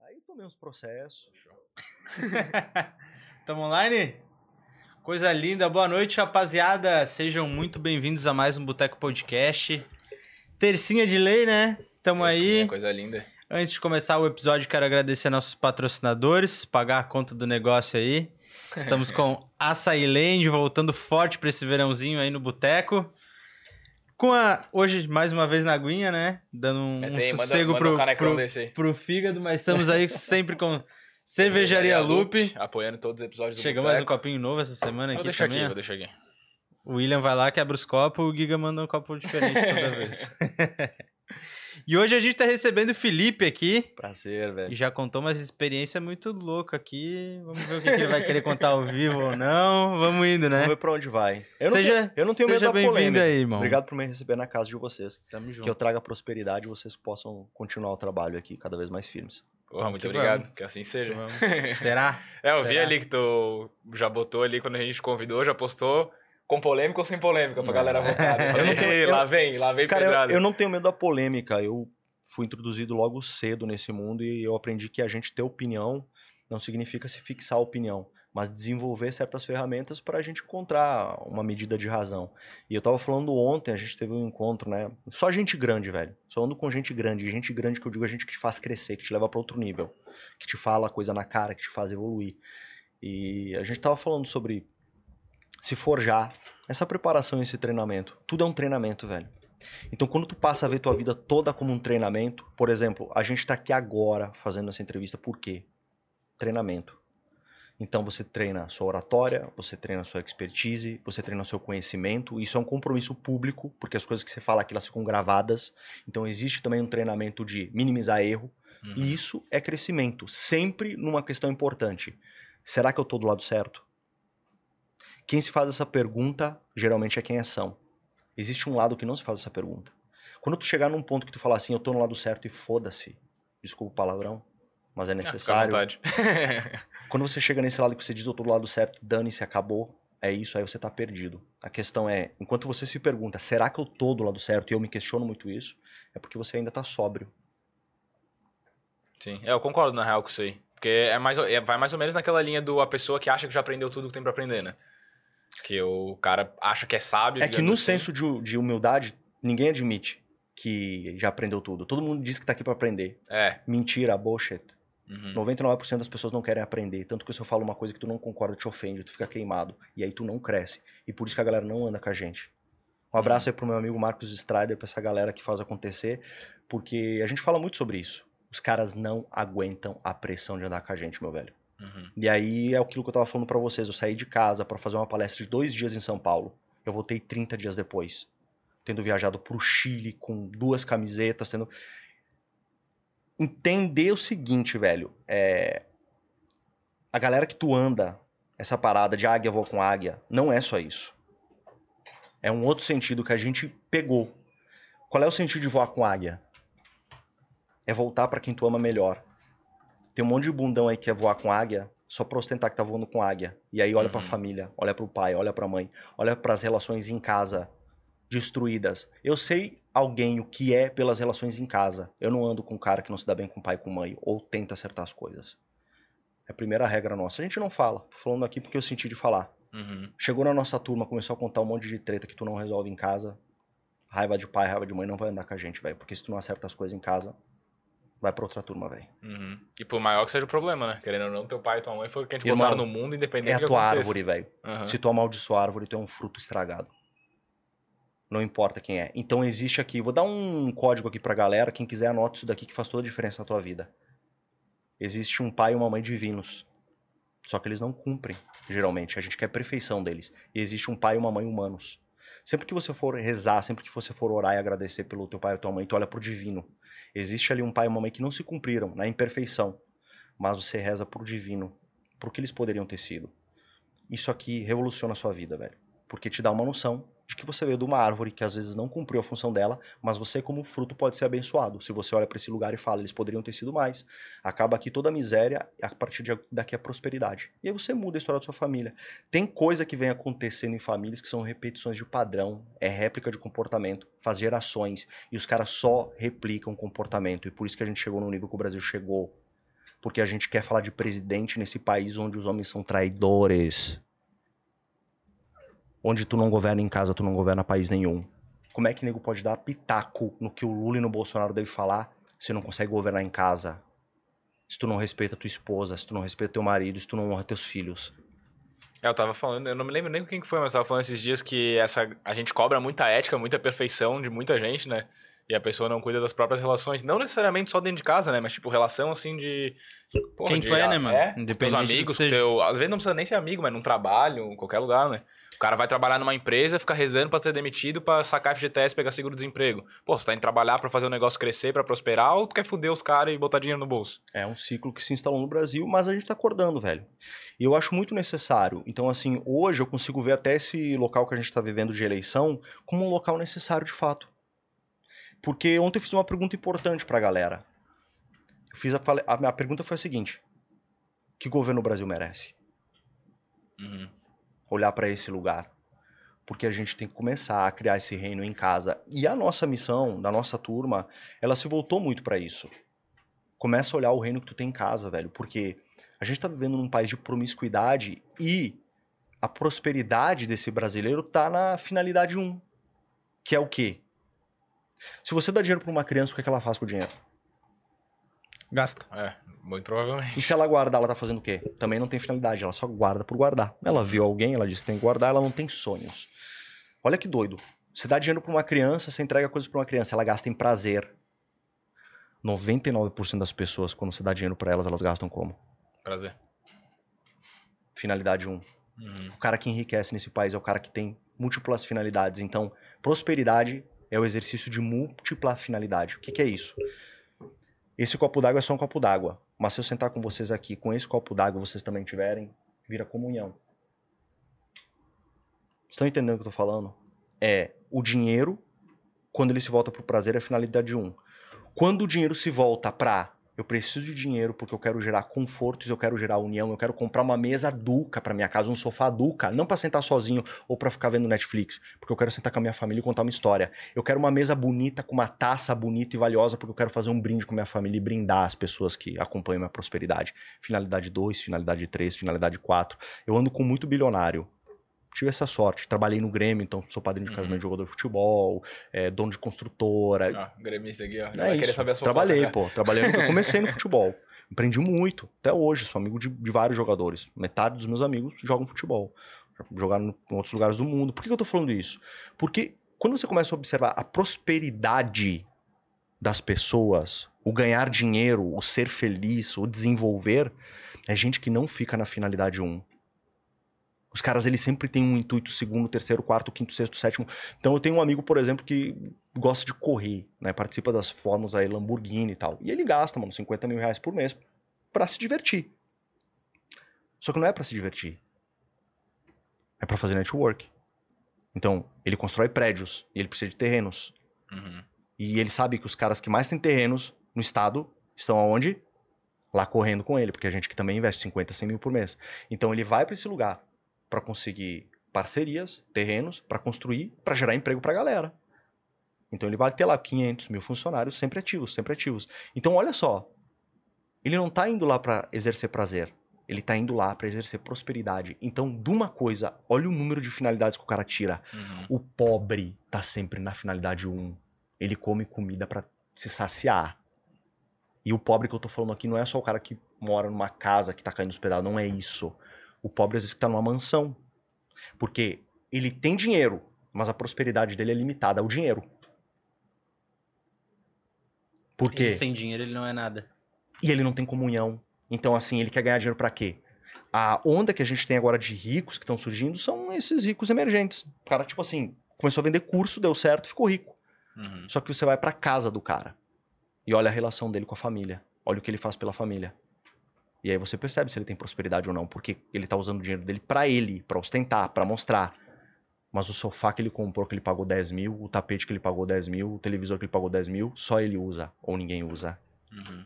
Aí tomei uns processos. Tamo online? Coisa linda. Boa noite, rapaziada. Sejam muito bem-vindos a mais um Boteco Podcast. Tercinha de lei, né? Tamo aí. Sim, é coisa linda. Antes de começar o episódio, quero agradecer nossos patrocinadores, pagar a conta do negócio aí. Estamos com Açaí Land voltando forte para esse verãozinho aí no boteco. Com a hoje mais uma vez na aguinha, né? Dando um, Mete um aí, manda- sossego manda pro, um pro, pro fígado, mas estamos aí sempre com Cervejaria Lupe. Apoiando todos os episódios do Chegou mais um copinho novo essa semana Vou aqui deixar também. aqui, vou deixar aqui. O William vai lá, quebra os copos, o Giga manda um copo diferente toda vez. e hoje a gente tá recebendo o Felipe aqui. Prazer, velho. já contou uma experiência muito louca aqui. Vamos ver o que, que ele vai querer contar ao vivo ou não. Vamos indo, né? Vamos ver pra onde vai. Eu não Seja- tenho, eu não tenho medo seja da bem-vindo polêmica. aí, irmão. Obrigado por me receber na casa de vocês. Tamo junto. Que eu traga prosperidade e vocês possam continuar o trabalho aqui cada vez mais firmes. Porra, muito Que obrigado, vamos. que assim seja. Será? É, eu vi Será? ali que tu já botou ali quando a gente convidou, já postou com polêmica ou sem polêmica pra galera votar. Eu falei, Eu não tenho- "Ei, eu- lá vem, lá vem Cara, pedrada. eu, eu não tenho medo da polêmica. Eu fui introduzido logo cedo nesse mundo e eu aprendi que a gente ter opinião não significa se fixar a opinião, mas desenvolver certas ferramentas para a gente encontrar uma medida de razão. E eu tava falando ontem, a gente teve um encontro, né? Só gente grande, velho. Só ando com gente grande. Gente grande que eu digo a gente que te faz crescer, que te leva para outro nível, que te fala coisa na cara, que te faz evoluir. E a gente tava falando sobre se forjar, essa preparação, esse treinamento. Tudo é um treinamento, velho. Então, quando tu passa a ver tua vida toda como um treinamento, por exemplo, a gente tá aqui agora fazendo essa entrevista, por quê? Treinamento. Então, você treina sua oratória, você treina sua expertise, você treina seu conhecimento. Isso é um compromisso público, porque as coisas que você fala aqui, elas ficam gravadas. Então, existe também um treinamento de minimizar erro. Uhum. E isso é crescimento, sempre numa questão importante. Será que eu tô do lado certo? Quem se faz essa pergunta, geralmente é quem é são. Existe um lado que não se faz essa pergunta. Quando tu chegar num ponto que tu fala assim, eu tô no lado certo e foda-se, desculpa o palavrão, mas é Ah, necessário. vontade. Quando você chega nesse lado que você diz eu tô do lado certo, dane-se, acabou, é isso, aí você tá perdido. A questão é, enquanto você se pergunta, será que eu tô do lado certo? E eu me questiono muito isso, é porque você ainda tá sóbrio. Sim, é, eu concordo na real com isso aí. Porque é mais, é- vai mais ou menos naquela linha do a pessoa que acha que já aprendeu tudo que tem pra aprender, né? Que o cara acha que é sábio. É que digamos no assim. senso de, de humildade, ninguém admite que já aprendeu tudo. Todo mundo diz que tá aqui pra aprender. É. Mentira, bullshit. uhum. 99% das pessoas não querem aprender. Tanto que se eu falo uma coisa que tu não concorda, te ofende, tu fica queimado. E aí tu não cresce. E por isso que a galera não anda com a gente. Um abraço aí pro meu amigo Marcos Strider, pra essa galera que faz acontecer. Porque a gente fala muito sobre isso. Os caras não aguentam a pressão de andar com a gente, meu velho. Uhum. E aí é aquilo que eu tava falando pra vocês. Eu saí de casa pra fazer uma palestra de dois dias em São Paulo. Eu voltei 30 dias depois. Tendo viajado pro Chile com duas camisetas, tendo. Entender o seguinte, velho. É. A galera que tu anda, essa parada de águia voa com águia, não é só isso. É um outro sentido que a gente pegou. Qual é o sentido de voar com águia? É voltar pra quem tu ama melhor. Tem um monte de bundão aí que quer voar com águia só pra ostentar que tá voando com águia. E aí olha pra Uhum. família, olha pro pai, olha pra mãe, olha pras relações em casa destruídas. Eu sei alguém o que é pelas relações em casa. Eu não ando com um cara que não se dá bem com o pai e com mãe ou tenta acertar as coisas. É a primeira regra nossa. A gente não fala. Tô falando aqui porque eu senti de falar. Uhum. Chegou na nossa turma, começou a contar um monte de treta que tu não resolve em casa. Raiva de pai, raiva de mãe não vai andar com a gente, velho. Porque se tu não acerta as coisas em casa, vai pra outra turma, velho. Uhum. E por maior que seja o problema, né? Querendo ou não, teu pai e tua mãe foi o que a gente Irmão, botaram no mundo, independente É a tua árvore, velho. Aham. Se tu amaldiçoa a árvore, tu é um fruto estragado. Não importa quem é. Então existe aqui, vou dar um código aqui pra galera, quem quiser anota isso daqui que faz toda a diferença na tua vida. Existe um pai e uma mãe divinos. Só que eles não cumprem, geralmente. A gente quer a perfeição deles. E existe um pai e uma mãe humanos. Sempre que você for rezar, sempre que você for orar e agradecer pelo teu pai e tua mãe, tu olha pro divino. Existe ali um pai e uma mãe que não se cumpriram, na imperfeição. Mas você reza pro divino, pro que eles poderiam ter sido. Isso aqui revoluciona a sua vida, velho. porque te dá uma noção de que você veio de uma árvore que às vezes não cumpriu a função dela, mas você como fruto pode ser abençoado. Se você olha para esse lugar e fala, eles poderiam ter sido mais. Acaba aqui toda a miséria, a partir de daqui a prosperidade. E aí você muda a história da sua família. Tem coisa que vem acontecendo em famílias que são repetições de padrão, é réplica de comportamento, faz gerações, e os caras só replicam comportamento. E por isso que a gente chegou no nível que o Brasil chegou. Porque a gente quer falar de presidente nesse país onde os homens são traidores onde tu não governa em casa, tu não governa país nenhum. Como é que nego pode dar pitaco no que o Lula e no Bolsonaro devem falar se não consegue governar em casa? Se tu não respeita tua esposa, se tu não respeita teu marido, se tu não honra teus filhos. É, eu tava falando, eu não me lembro nem quem que foi, mas eu tava falando esses dias que essa, a gente cobra muita ética, muita perfeição de muita gente, né? E a pessoa não cuida das próprias relações, não necessariamente só dentro de casa, né? Mas, tipo, relação, assim, de... Porra, Quem de, tu é, né, mano? É, teus amigos, teu... Às vezes não precisa nem ser amigo, mas num trabalho, em qualquer lugar, né? O cara vai trabalhar numa empresa, fica rezando para ser demitido, para sacar FGTS, pegar seguro-desemprego. Pô, você tá indo trabalhar para fazer o negócio crescer, para prosperar, ou tu quer fuder os caras e botar dinheiro no bolso? É um ciclo que se instalou no Brasil, mas a gente tá acordando, velho. E eu acho muito necessário. Então, assim, hoje eu consigo ver até esse local que a gente tá vivendo de eleição como um local necessário de fato. Porque ontem eu fiz uma pergunta importante pra galera. Eu fiz a, a minha pergunta foi a seguinte: que governo o Brasil merece? Uhum olhar para esse lugar. Porque a gente tem que começar a criar esse reino em casa. E a nossa missão, da nossa turma, ela se voltou muito para isso. Começa a olhar o reino que tu tem em casa, velho. Porque a gente tá vivendo num país de promiscuidade e a prosperidade desse brasileiro tá na finalidade 1. Um, que é o quê? Se você dá dinheiro pra uma criança, o que, é que ela faz com o dinheiro? Gasta. É, muito provavelmente. E se ela guardar, ela tá fazendo o quê? Também não tem finalidade, ela só guarda por guardar. Ela viu alguém, ela disse que tem que guardar, ela não tem sonhos. Olha que doido. Você dá dinheiro pra uma criança, você entrega coisas pra uma criança, ela gasta em prazer. 99% das pessoas, quando você dá dinheiro para elas, elas gastam como? Prazer. Finalidade 1. Um. Uhum. O cara que enriquece nesse país é o cara que tem múltiplas finalidades. Então, prosperidade é o exercício de múltipla finalidade. O que, que é isso? Esse copo d'água é só um copo d'água. Mas se eu sentar com vocês aqui, com esse copo d'água vocês também tiverem, vira comunhão. Estão entendendo o que eu tô falando? É o dinheiro, quando ele se volta pro prazer, é a finalidade um. Quando o dinheiro se volta pra eu preciso de dinheiro porque eu quero gerar confortos, eu quero gerar união, eu quero comprar uma mesa duca para minha casa, um sofá duca, não para sentar sozinho ou para ficar vendo Netflix, porque eu quero sentar com a minha família e contar uma história. Eu quero uma mesa bonita com uma taça bonita e valiosa porque eu quero fazer um brinde com minha família e brindar as pessoas que acompanham minha prosperidade. Finalidade 2, finalidade 3, finalidade 4. Eu ando com muito bilionário tive essa sorte. Trabalhei no Grêmio, então sou padrinho de casamento uhum. de jogador de futebol, é, dono de construtora. Ah, gremista aqui, ó. É isso. Saber Trabalhei, fofoca, pô. Trabalhei. eu comecei no futebol. Aprendi muito. Até hoje, sou amigo de, de, vários jogadores. Metade dos meus amigos jogam futebol. Jogaram em outros lugares do mundo. Por que eu tô falando isso? Porque quando você começa a observar a prosperidade das pessoas, o ganhar dinheiro, o ser feliz, o desenvolver, é gente que não fica na finalidade 1. Um os caras, eles sempre têm um intuito segundo, terceiro, quarto, quinto, sexto, sétimo. Então eu tenho um amigo, por exemplo, que gosta de correr, né? Participa das fórmulas aí, Lamborghini e tal. E ele gasta, mano, 50 mil reais por mês para se divertir. Só que não é para se divertir. É para fazer network. Então, ele constrói prédios e ele precisa de terrenos. Uhum. E ele sabe que os caras que mais têm terrenos no estado estão aonde? Lá correndo com ele, porque a gente que também investe 50, 100 mil por mês. Então ele vai para esse lugar para conseguir parcerias, terrenos, para construir, para gerar emprego para a galera. Então ele vai ter lá 500 mil funcionários sempre ativos, sempre ativos. Então olha só, ele não está indo lá para exercer prazer, ele está indo lá para exercer prosperidade. Então, de uma coisa, olha o número de finalidades que o cara tira. Uhum. O pobre tá sempre na finalidade 1. Ele come comida para se saciar. E o pobre que eu tô falando aqui não é só o cara que mora numa casa que tá caindo hospedado, não é isso. O pobre às vezes está numa mansão. Porque ele tem dinheiro, mas a prosperidade dele é limitada ao dinheiro. Porque ele sem dinheiro ele não é nada. E ele não tem comunhão. Então assim, ele quer ganhar dinheiro para quê? A onda que a gente tem agora de ricos que estão surgindo são esses ricos emergentes. O cara tipo assim, começou a vender curso, deu certo, ficou rico. Uhum. Só que você vai para casa do cara e olha a relação dele com a família. Olha o que ele faz pela família. E aí você percebe se ele tem prosperidade ou não, porque ele tá usando o dinheiro dele para ele, para ostentar, para mostrar. Mas o sofá que ele comprou, que ele pagou 10 mil, o tapete que ele pagou 10 mil, o televisor que ele pagou 10 mil, só ele usa, ou ninguém usa. Uhum.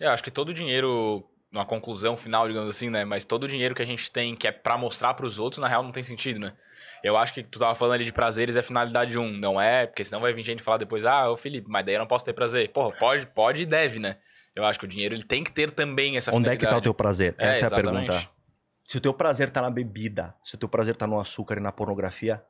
Eu acho que todo o dinheiro, uma conclusão final, digamos assim, né? Mas todo o dinheiro que a gente tem que é pra mostrar pros outros, na real, não tem sentido, né? Eu acho que tu tava falando ali de prazeres é finalidade um, não é? Porque senão vai vir gente falar depois, ah, ô Felipe, mas daí eu não posso ter prazer. Porra, pode, pode e deve, né? Eu acho que o dinheiro ele tem que ter também essa Onde é que tá o teu prazer? É, Essa é a pergunta. Se o teu prazer tá na bebida, se o teu prazer tá no açúcar e na pornografia,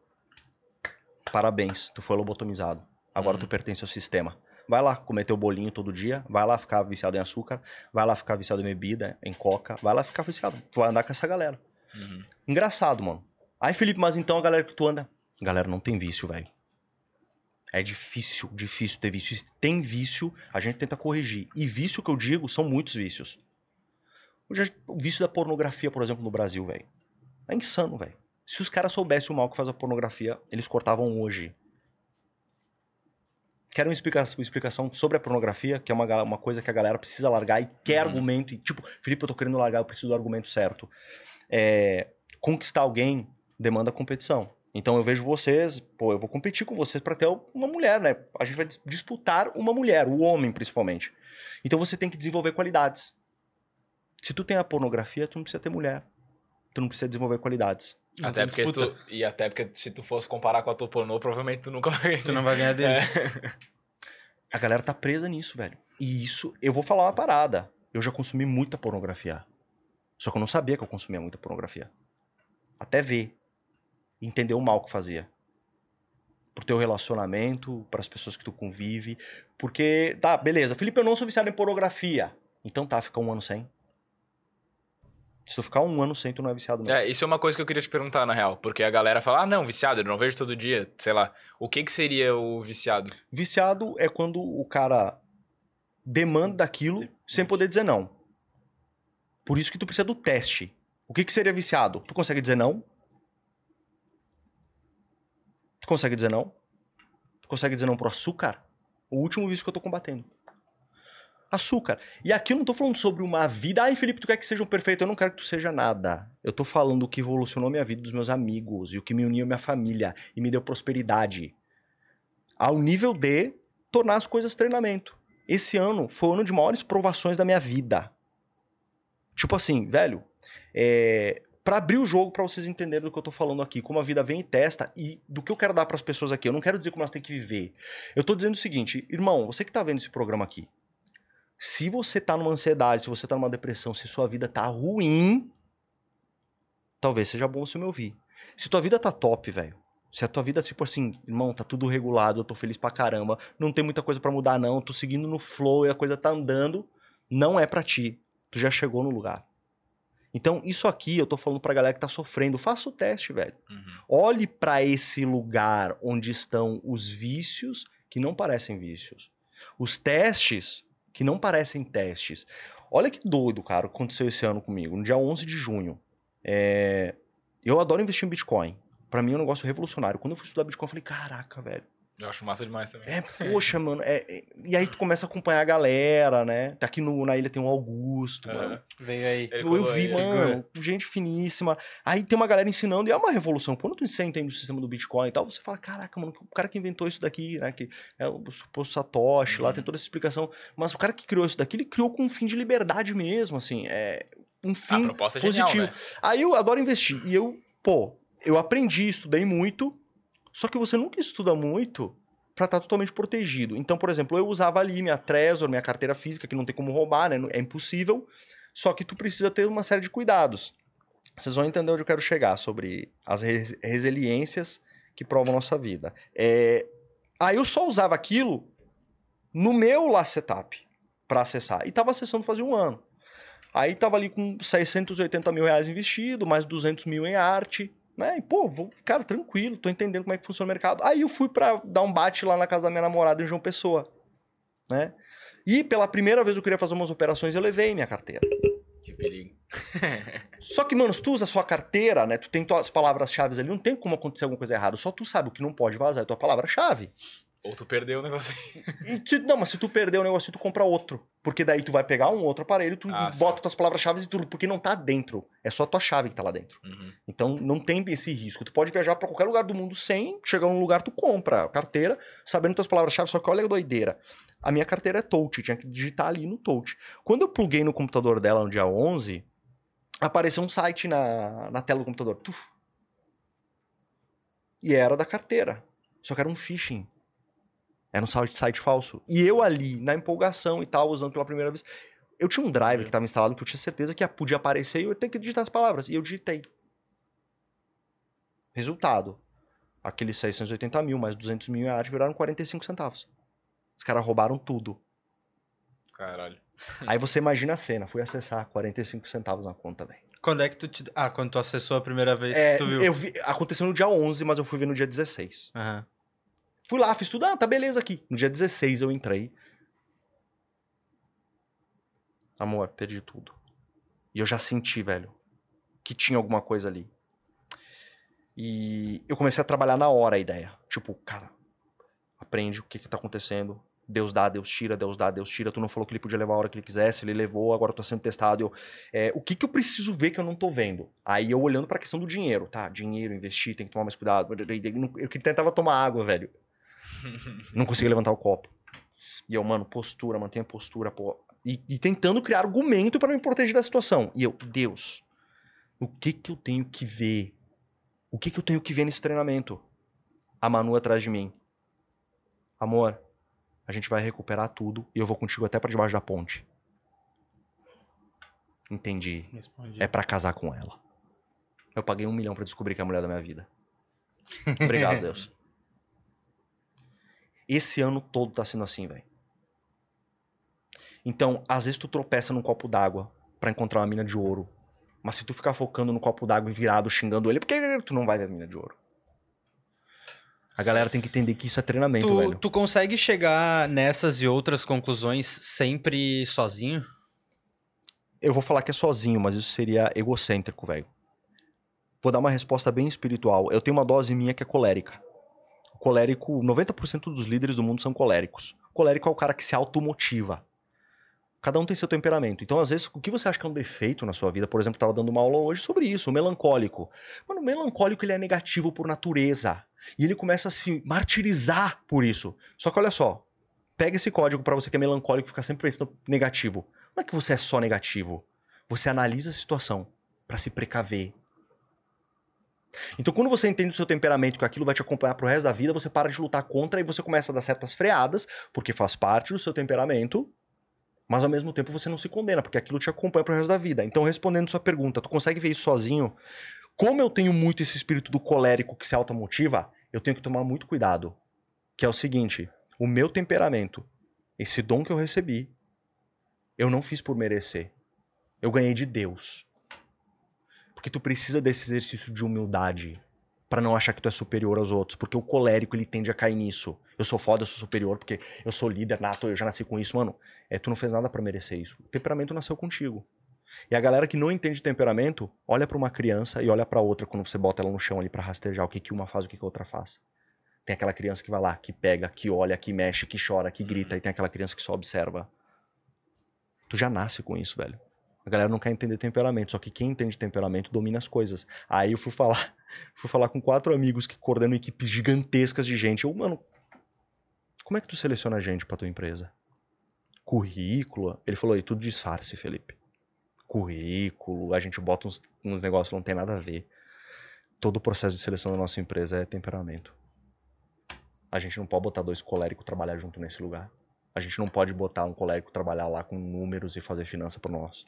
parabéns, tu foi lobotomizado. Agora Uhum. tu pertence ao sistema. Vai lá comer teu bolinho todo dia, vai lá ficar viciado em açúcar, vai lá ficar viciado em bebida, em coca, vai lá ficar viciado. Tu vai andar com essa galera. Uhum. Engraçado, mano. Aí, Felipe, mas então a galera que tu anda. Galera, não tem vício, velho. É difícil, difícil ter vício. Se tem vício, a gente tenta corrigir. E vício que eu digo são muitos vícios. O vício da pornografia, por exemplo, no Brasil, velho. É insano, velho. Se os caras soubessem o mal que faz a pornografia, eles cortavam hoje. Quero uma explicação, uma explicação sobre a pornografia, que é uma, uma coisa que a galera precisa largar e quer Uhum. argumento. E, tipo, Felipe, eu tô querendo largar, eu preciso do argumento certo. É, conquistar alguém demanda competição. Então eu vejo vocês, pô, eu vou competir com vocês pra ter uma mulher, né? A gente vai dis- disputar uma mulher, o homem principalmente. Então você tem que desenvolver qualidades. Se tu tem a pornografia, tu não precisa ter mulher. Tu não precisa desenvolver qualidades. Até tem porque tu, e até porque se tu fosse comparar com a tua pornô, provavelmente tu nunca vai. Tu não vai ganhar dele. É. A galera tá presa nisso, velho. E isso, eu vou falar uma parada. Eu já consumi muita pornografia. Só que eu não sabia que eu consumia muita pornografia. Até ver. Entender o mal que fazia. Pro teu relacionamento, pras pessoas que tu convive. Porque, tá, beleza. Felipe, eu não sou viciado em pornografia. Então tá, fica um ano sem. Se tu ficar um ano sem, tu não é viciado mesmo. É, isso é uma coisa que eu queria te perguntar, na real. Porque a galera fala, ah, não, viciado, eu não vejo todo dia, sei lá. O que que seria o viciado? Viciado é quando o cara demanda daquilo sem poder dizer não. Por isso que tu precisa do teste. O que, que seria viciado? Tu consegue dizer não? Tu consegue dizer não? Tu consegue dizer não pro açúcar? O último vício que eu tô combatendo. Açúcar. E aqui eu não tô falando sobre uma vida. Ai, Felipe, tu quer que seja um perfeito? Eu não quero que tu seja nada. Eu tô falando o que evolucionou minha vida dos meus amigos e o que me uniu à minha família e me deu prosperidade ao nível de tornar as coisas treinamento. Esse ano foi o ano de maiores provações da minha vida. Tipo assim, velho, é, para abrir o jogo pra vocês entenderem do que eu tô falando aqui, como a vida vem e testa e do que eu quero dar pras pessoas aqui. Eu não quero dizer como elas têm que viver. Eu tô dizendo o seguinte, irmão, você que tá vendo esse programa aqui, se você tá numa ansiedade, se você tá numa depressão, se sua vida tá ruim, talvez seja bom você me ouvir. Se tua vida tá top, velho, se a tua vida, tipo assim, irmão, tá tudo regulado, eu tô feliz pra caramba, não tem muita coisa pra mudar, não, tô seguindo no flow e a coisa tá andando, não é pra ti. Tu já chegou no lugar. Então, isso aqui eu tô falando pra galera que tá sofrendo. Faça o teste, velho. Uhum. Olhe pra esse lugar onde estão os vícios que não parecem vícios. Os testes que não parecem testes. Olha que doido, cara, o que aconteceu esse ano comigo. No dia 11 de junho. É, Eu adoro investir em Bitcoin. Pra mim é um negócio revolucionário. Quando eu fui estudar Bitcoin, eu falei, caraca, velho. Eu acho massa demais também. É, poxa, mano. é- é- E aí tu começa a acompanhar a galera, né? Tá aqui no- na ilha tem o Augusto, Aham. mano. Veio aí. Eu, colou vi, aí, mano, gente finíssima. Aí tem uma galera ensinando e é uma revolução. Quando tu você entende o sistema do Bitcoin e tal, você fala, caraca, mano, o cara que inventou isso daqui, né? Que é o suposto Satoshi, lá Uhum. tem toda essa explicação. Mas o cara que criou isso daqui, ele criou com um fim de liberdade mesmo, assim. É um A fim proposta é positivo. genial, né? Aí eu adoro investir. E eu, pô, eu aprendi, estudei muito, só que você nunca estuda muito pra estar totalmente protegido. Então, por exemplo, eu usava ali minha Trezor, minha carteira física, que não tem como roubar, né? É impossível. Só que tu precisa ter uma série de cuidados. Vocês vão entender onde eu quero chegar sobre as res- resiliências que provam nossa vida. É... Aí eu só usava aquilo no meu lá setup para acessar. E tava acessando fazia um ano. Aí tava ali com 680 mil reais investido, mais 200 mil em arte, né? E, pô, vou, cara, tranquilo, tô entendendo como é que funciona o mercado. Aí eu fui pra dar um bate lá na casa da minha namorada em João Pessoa, né? E pela primeira vez eu queria fazer umas operações, eu levei minha carteira. Que perigo. Só que, mano, se tu usa a sua carteira, né? Tu tem tuas palavras-chave ali, não tem como acontecer alguma coisa errada. Só tu sabe o que não pode vazar, é tua palavra-chave. Ou tu perdeu o negócio. E se- não, mas se tu perder o negócio, tu compra outro. Porque daí tu vai pegar um outro aparelho, tu Ah, bota sim. tuas palavras-chave e tudo, porque não tá dentro. É só a tua chave que tá lá dentro. Uhum. Então não tem esse risco. Tu pode viajar pra qualquer lugar do mundo sem, chegar num lugar, tu compra a carteira, sabendo tuas palavras-chave, só que olha a doideira. A minha carteira é touch, tinha que digitar ali no touch. Quando eu pluguei no computador dela no dia 11, apareceu um site na, na tela do computador. Tuf. E era da carteira. Só que era um phishing. Era um site, site falso. E eu ali, na empolgação e tal, usando pela primeira vez. Eu tinha um drive que estava instalado que eu tinha certeza que podia aparecer e eu ia ter que digitar as palavras. E eu digitei. Resultado. Aqueles 680 mil mais 200 mil em arte viraram 45 centavos. Os caras roubaram tudo. Caralho. Aí você imagina a cena. Fui acessar 45 centavos na conta, velho. Quando é que tu te... Ah, quando tu acessou a primeira vez É, que tu viu. eu vi, aconteceu no dia 11, mas eu fui ver no dia 16. Aham. Fui lá, fiz tudo. Ah, tá beleza aqui. No dia 16 eu entrei. Amor, perdi tudo. E eu já senti, velho, que tinha alguma coisa ali. E eu comecei a trabalhar na hora a ideia. Tipo, cara, aprende o que que tá acontecendo. Deus dá, Deus tira, Deus dá, Deus tira. Tu não falou que ele podia levar a hora que ele quisesse, ele levou, agora eu tô sendo testado. Eu, é, o que que eu preciso ver que eu não tô vendo? Aí eu olhando pra questão do dinheiro, tá? Dinheiro, investir, tem que tomar mais cuidado. Eu tentava tomar água, velho. Não conseguia levantar o copo. E eu, mano, postura, mantenha a postura, pô. E, e tentando criar argumento pra me proteger da situação. E eu, Deus, o que que eu tenho que ver? O que que eu tenho que ver nesse treinamento? A Manu atrás de mim. Amor, a gente vai recuperar tudo e eu vou contigo até pra debaixo da ponte. Entendi. Respondi. É pra casar com ela. Eu paguei um milhão pra descobrir que é a mulher da minha vida. Obrigado, Deus. Esse ano todo tá sendo assim, velho. Então, às vezes tu tropeça num copo d'água pra encontrar uma mina de ouro. Mas se tu ficar focando no copo d'água e virado xingando ele, por que tu não vai ver a mina de ouro? A galera tem que entender que isso é treinamento, Tu, velho. tu consegue chegar nessas e outras conclusões sempre sozinho? Eu vou falar que é sozinho, mas isso seria egocêntrico, velho. Vou dar uma resposta bem espiritual. Eu tenho uma dose minha que é colérica. Colérico, 90% dos líderes do mundo são coléricos. Colérico é o cara que se automotiva. Cada um tem seu temperamento. Então, às vezes, o que você acha que é um defeito na sua vida, por exemplo, eu tava dando uma aula hoje sobre isso, o melancólico. Mano, o melancólico ele é negativo por natureza. E ele começa a se martirizar por isso. Só que olha só, pega esse código pra você que é melancólico e ficar sempre pensando negativo. Não é que você é só negativo. Você analisa a situação pra se precaver. Então, quando você entende o seu temperamento, que aquilo vai te acompanhar pro resto da vida, você para de lutar contra e você começa a dar certas freadas, porque faz parte do seu temperamento, mas ao mesmo tempo você não se condena, porque aquilo te acompanha pro resto da vida. Então, respondendo sua pergunta, tu consegue ver isso sozinho? Como eu tenho muito esse espírito do colérico que se automotiva, eu tenho que tomar muito cuidado. Que é o seguinte: o meu temperamento, esse dom que eu recebi, eu não fiz por merecer. Eu ganhei de Deus. Porque tu precisa desse exercício de humildade Pra não achar que tu é superior aos outros, porque o colérico ele tende a cair nisso. Eu sou foda, eu sou superior porque eu sou líder nato, eu já nasci com isso, mano. É, tu não fez nada pra merecer isso. O temperamento nasceu contigo. E a galera que não entende temperamento, olha pra uma criança e olha pra outra quando você bota ela no chão ali pra rastejar o que que uma faz, o que que a outra faz. Tem aquela criança que vai lá, que pega, que olha, que mexe, que chora, que grita, e tem aquela criança que só observa. Tu já nasce com isso, velho. A galera não quer entender temperamento, só que quem entende temperamento domina as coisas. Aí eu fui falar, fui falar com quatro amigos que coordenam equipes gigantescas de gente. Eu, mano, como é que tu seleciona gente pra tua empresa? Currículo? Ele falou, aí tudo disfarce, Felipe. Currículo, a gente bota uns, uns negócios que não tem nada a ver. Todo o processo de seleção da nossa empresa é temperamento. A gente não pode botar dois coléricos trabalhar junto nesse lugar. A gente não pode botar um colérico trabalhar lá com números e fazer finança por nós.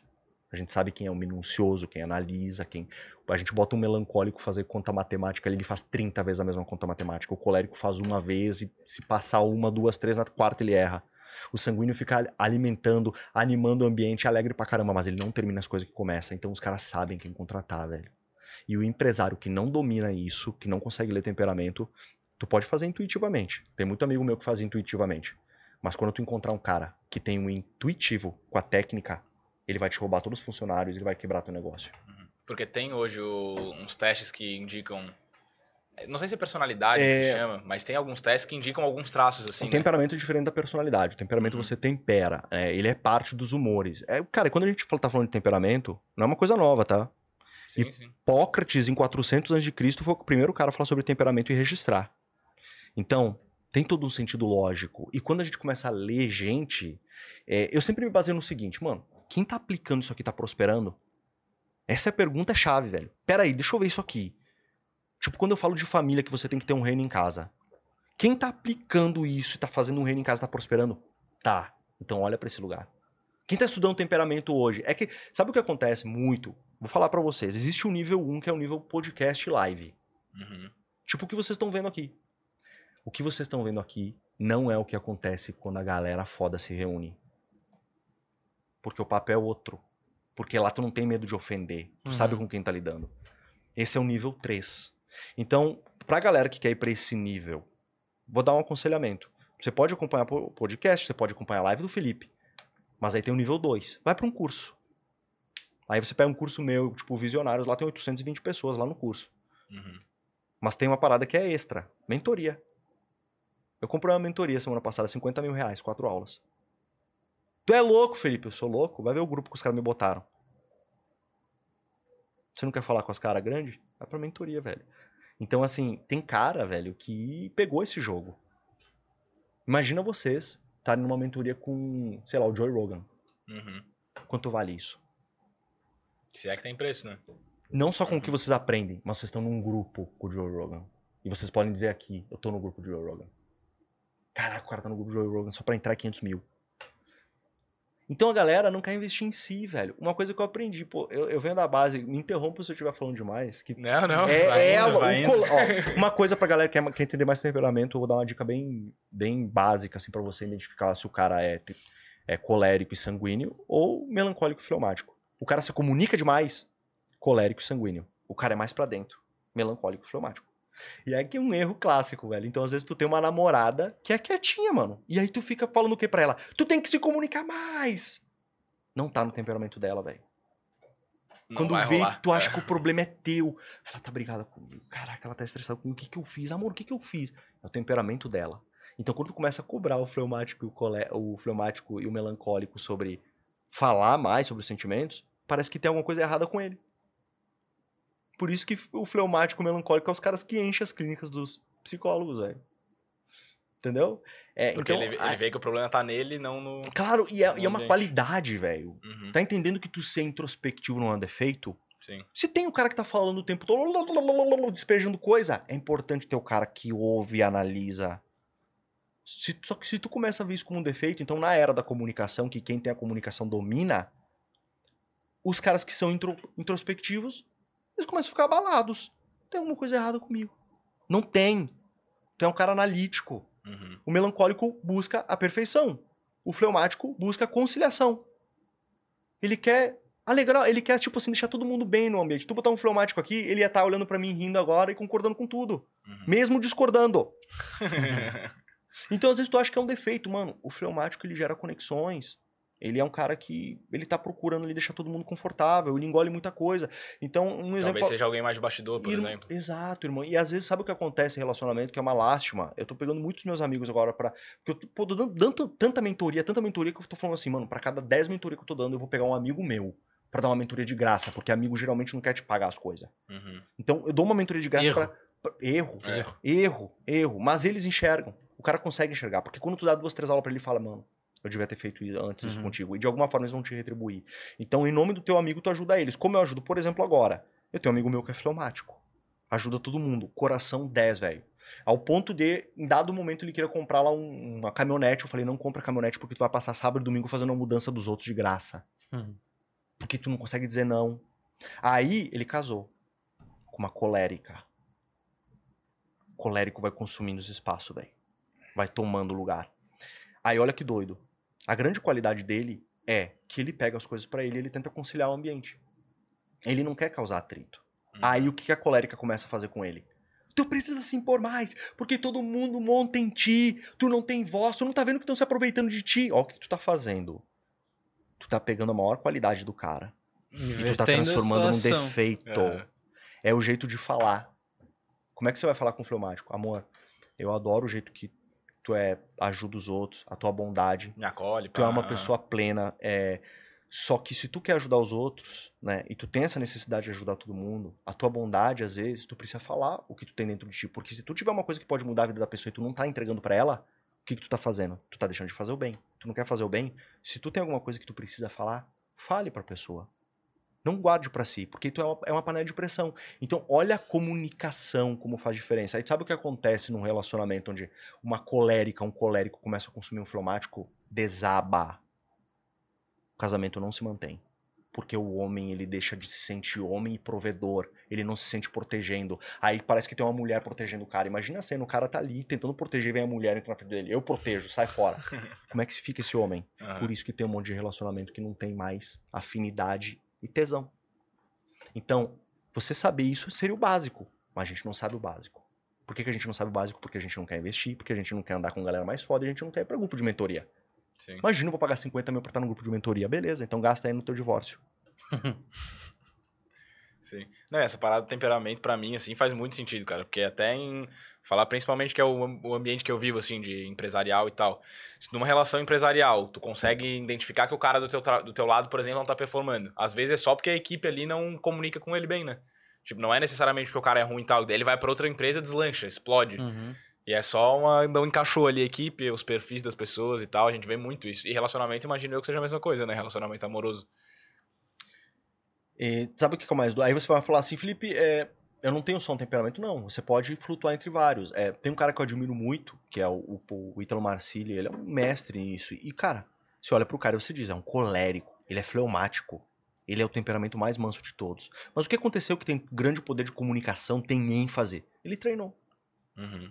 A gente sabe quem é o minucioso, quem analisa, quem. A gente bota um melancólico fazer conta matemática, ele faz 30 vezes a mesma conta matemática. O colérico faz uma vez e se passar uma, duas, três, na quarta ele erra. O sanguíneo fica alimentando, animando o ambiente, alegre pra caramba, mas ele não termina as coisas que começa. Então os caras sabem quem contratar, velho. E o empresário que não domina isso, que não consegue ler temperamento, tu pode fazer intuitivamente. Tem muito amigo meu que faz intuitivamente. Mas quando tu encontrar um cara que tem um intuitivo com a técnica, ele vai te roubar todos os funcionários, ele vai quebrar teu negócio. Porque tem hoje o- uns testes que indicam Não sei se é personalidade que É. se chama, mas tem alguns testes que indicam alguns traços, assim. o né? temperamento é diferente da personalidade. O temperamento Uhum. você tempera. né? Ele é parte dos humores. É, cara, quando a gente fala- tá falando de temperamento, não é uma coisa nova, tá? Sim, sim. Hipócrates, em 400 a.C., foi o primeiro cara a falar sobre temperamento e registrar. Então, tem todo um sentido lógico. E quando a gente começa a ler gente, é, eu sempre me baseio no seguinte, mano, quem tá aplicando isso aqui tá prosperando? Essa é a pergunta chave, velho. Pera aí, deixa eu ver isso aqui. Tipo, quando eu falo de família que você tem que ter um reino em casa. Quem tá aplicando isso e tá fazendo um reino em casa tá prosperando? Tá. Então olha pra esse lugar. Quem tá estudando temperamento hoje? É que, sabe o que acontece muito? Vou falar pra vocês. Existe o nível 1, que é o nível podcast live. Uhum. Tipo o que vocês estão vendo aqui. O que vocês estão vendo aqui não é o que acontece quando a galera foda se reúne. Porque o papo é outro. Porque lá tu não tem medo de ofender. Tu Uhum. sabe com quem tá lidando. Esse é o nível 3. Então, pra galera que quer ir pra esse nível, vou dar um aconselhamento. Você pode acompanhar o podcast, você pode acompanhar a live do Felipe. Mas aí tem o nível 2. Vai pra um curso. Aí você pega um curso meu, tipo Visionários, lá tem 820 pessoas lá no curso. Uhum. Mas tem uma parada que é extra. Mentoria. Eu comprei uma mentoria semana passada, 50 mil reais, quatro aulas. Tu é louco, Felipe? Eu sou louco. Vai ver o grupo que os caras me botaram. Você não quer falar com as caras grandes? Vai pra mentoria, velho. Então, assim, tem cara, velho, que pegou esse jogo. Imagina vocês estarem numa mentoria com, sei lá, o Joey Rogan. Uhum. Quanto vale isso? Se é que tem preço, né? Não só com o que vocês aprendem, mas vocês estão num grupo com o Joe Rogan. E vocês podem dizer aqui, eu tô no grupo do Joe Rogan. Caraca, o cara tá no grupo do Joe Rogan só pra entrar é 500 mil. Então a galera não quer investir em si, velho. Uma coisa que eu aprendi, pô, eu, eu venho da base, me interrompa se eu estiver falando demais. Que Não, não. é, vai é indo, vai ó, uma coisa pra galera que quer, quer entender mais temperamento, eu vou dar uma dica bem, bem básica, assim, pra você identificar se o cara é, é colérico e sanguíneo ou melancólico e fleumático. O cara se comunica demais, colérico e sanguíneo. O cara é mais pra dentro, melancólico e fleumático. E aí que é um erro clássico, velho. Então, às vezes, tu tem uma namorada que é quietinha, mano. E aí tu fica falando o que pra ela? Tu tem que se comunicar mais! Não tá no temperamento dela, velho. Quando vê, rolar. tu acha que o problema é teu. Ela tá brigada comigo. Caraca, ela tá estressada comigo. O que que eu fiz? Amor, o que que eu fiz? É o temperamento dela. Então, quando tu começa a cobrar o fleumático e o, cole... o fleumático e o melancólico sobre falar mais sobre os sentimentos, parece que tem alguma coisa errada com ele. Por isso que o fleumático melancólico é os caras que enchem as clínicas dos psicólogos, velho. Entendeu? É, Porque então, ele, a- ele vê que o problema tá nele, não no. Claro, e é, e é uma qualidade, velho. Uhum. Tá entendendo que tu ser introspectivo não é um defeito? Sim. Se tem o cara que tá falando o tempo todo, despejando coisa, é importante ter o cara que ouve e analisa. Se- só que se tu começa a ver isso como um defeito, então na era da comunicação, que quem tem a comunicação domina, os caras que são intro- introspectivos, eles começam a ficar abalados. Tem alguma coisa errada comigo. Não tem. Tu é um cara analítico. Uhum. O melancólico busca a perfeição. O fleumático busca a conciliação. Ele quer alegrar, ele quer, tipo assim, deixar todo mundo bem no ambiente. Tu botar um fleumático aqui, ele ia estar olhando pra mim rindo agora e concordando com tudo. Uhum. Mesmo discordando. Então, às vezes, tu acha que é um defeito, mano. O fleumático, ele gera conexões. Ele é um cara que, ele tá procurando ali deixar todo mundo confortável, ele engole muita coisa. Então, um exemplo... Talvez seja alguém mais de bastidor, por Irmão- exemplo. Exato, irmão. E às vezes, sabe o que acontece em relacionamento, que é uma lástima? Eu tô pegando muitos meus amigos agora pra. Porque eu tô, pô, tô dando tanta mentoria, tanta mentoria que eu tô falando assim, mano, pra cada 10 mentorias que eu tô dando, eu vou pegar um amigo meu pra dar uma mentoria de graça, porque amigo geralmente não quer te pagar as coisas. Uhum. Então, eu dou uma mentoria de graça Erro. pra. pra- Erro, É. erro, erro. Mas eles enxergam. O cara consegue enxergar. Porque quando tu dá duas, três aulas pra ele, ele fala, mano, eu devia ter feito isso antes isso Uhum. contigo. E de alguma forma eles vão te retribuir. Então, em nome do teu amigo, tu ajuda eles. Como eu ajudo, por exemplo, agora. Eu tenho um amigo meu que é fleumático. Ajuda todo mundo. Coração 10, velho. Ao ponto de, em dado momento, ele queria comprar lá um- uma caminhonete. Eu falei, não compra caminhonete porque tu vai passar sábado e domingo fazendo a mudança dos outros de graça. Uhum. Porque tu não consegue dizer não. Aí, ele casou com uma colérica. Colérico vai consumindo os espaços, velho. Vai tomando lugar. Aí, olha que doido. A grande qualidade dele é que ele pega as coisas pra ele e ele tenta conciliar o ambiente. Ele não quer causar atrito. Uhum. Aí o que a colérica começa a fazer com ele? Tu precisa se impor mais, porque todo mundo monta em ti, tu não tem voz, tu não tá vendo que estão se aproveitando de ti. Ó o que tu tá fazendo. Tu tá pegando a maior qualidade do cara e tu tá Invertendo transformando num defeito. É. É o jeito de falar. Como Como é que você vai falar com o fleumático? Amor, eu adoro o jeito que tu é, ajuda os outros, a tua bondade. Me acolhe. Tu é uma pessoa plena. É... Só que se tu quer ajudar os outros, né, e tu tem essa necessidade de ajudar todo mundo, a tua bondade, às vezes, tu precisa falar o que tu tem dentro de ti. Porque se tu tiver uma coisa que pode mudar a vida da pessoa e tu não tá entregando para ela, o que, que tu tá fazendo? Tu tá deixando de fazer o bem. Tu não quer fazer o bem? Se tu tem alguma coisa que tu precisa falar, fale pra pessoa. Não guarde para si, porque tu é uma, é uma panela de pressão. Então, olha a comunicação como faz diferença. Aí sabe o que acontece num relacionamento onde uma colérica, um colérico começa a consumir um fleumático? Desaba o casamento não se mantém. Porque o homem, ele deixa de se sentir homem e provedor. Ele não se sente protegendo. Aí parece que tem uma mulher protegendo o cara. Imagina a cena, o cara tá ali tentando proteger, vem a mulher entra na frente dele. Eu protejo, sai fora. Como é que fica esse homem? Uhum. Por isso que tem um monte de relacionamento que não tem mais afinidade e tesão. Então, você saber isso seria o básico. Mas a gente não sabe o básico. Por que, que a gente não sabe o básico? Porque a gente não quer investir, porque a gente não quer andar com galera mais foda e a gente não quer ir pra grupo de mentoria. Sim. Imagina, eu vou pagar 50 mil pra estar no grupo de mentoria. Beleza, então gasta aí no teu divórcio. Sim. Não, essa parada do temperamento, para mim, assim, faz muito sentido, cara. Porque até em falar principalmente que é o, o ambiente que eu vivo, assim, de empresarial e tal. Se numa relação empresarial, tu consegue identificar que o cara do teu, do teu lado, por exemplo, não tá performando. Às vezes é só porque a equipe ali não comunica com ele bem, né? Tipo, não é necessariamente porque o cara é ruim e tal. Daí ele vai para outra empresa, deslancha, explode. Uhum. E é só uma. Não encaixou ali a equipe, os perfis das pessoas e tal. A gente vê muito isso. E relacionamento, imagino eu que seja a mesma coisa, né? Relacionamento amoroso. E, sabe o que é mais? Aí você vai falar assim, Felipe, é, eu não tenho só um temperamento, não. Você pode flutuar entre vários. É, tem um cara que eu admiro muito, que é o, o, o Italo Marcilli. Ele é um mestre nisso. E, cara, você olha pro cara e você diz, é um colérico. Ele é fleumático. Ele é o temperamento mais manso de todos. Mas o que aconteceu que tem grande poder de comunicação, tem ênfase? Ele treinou. Uhum.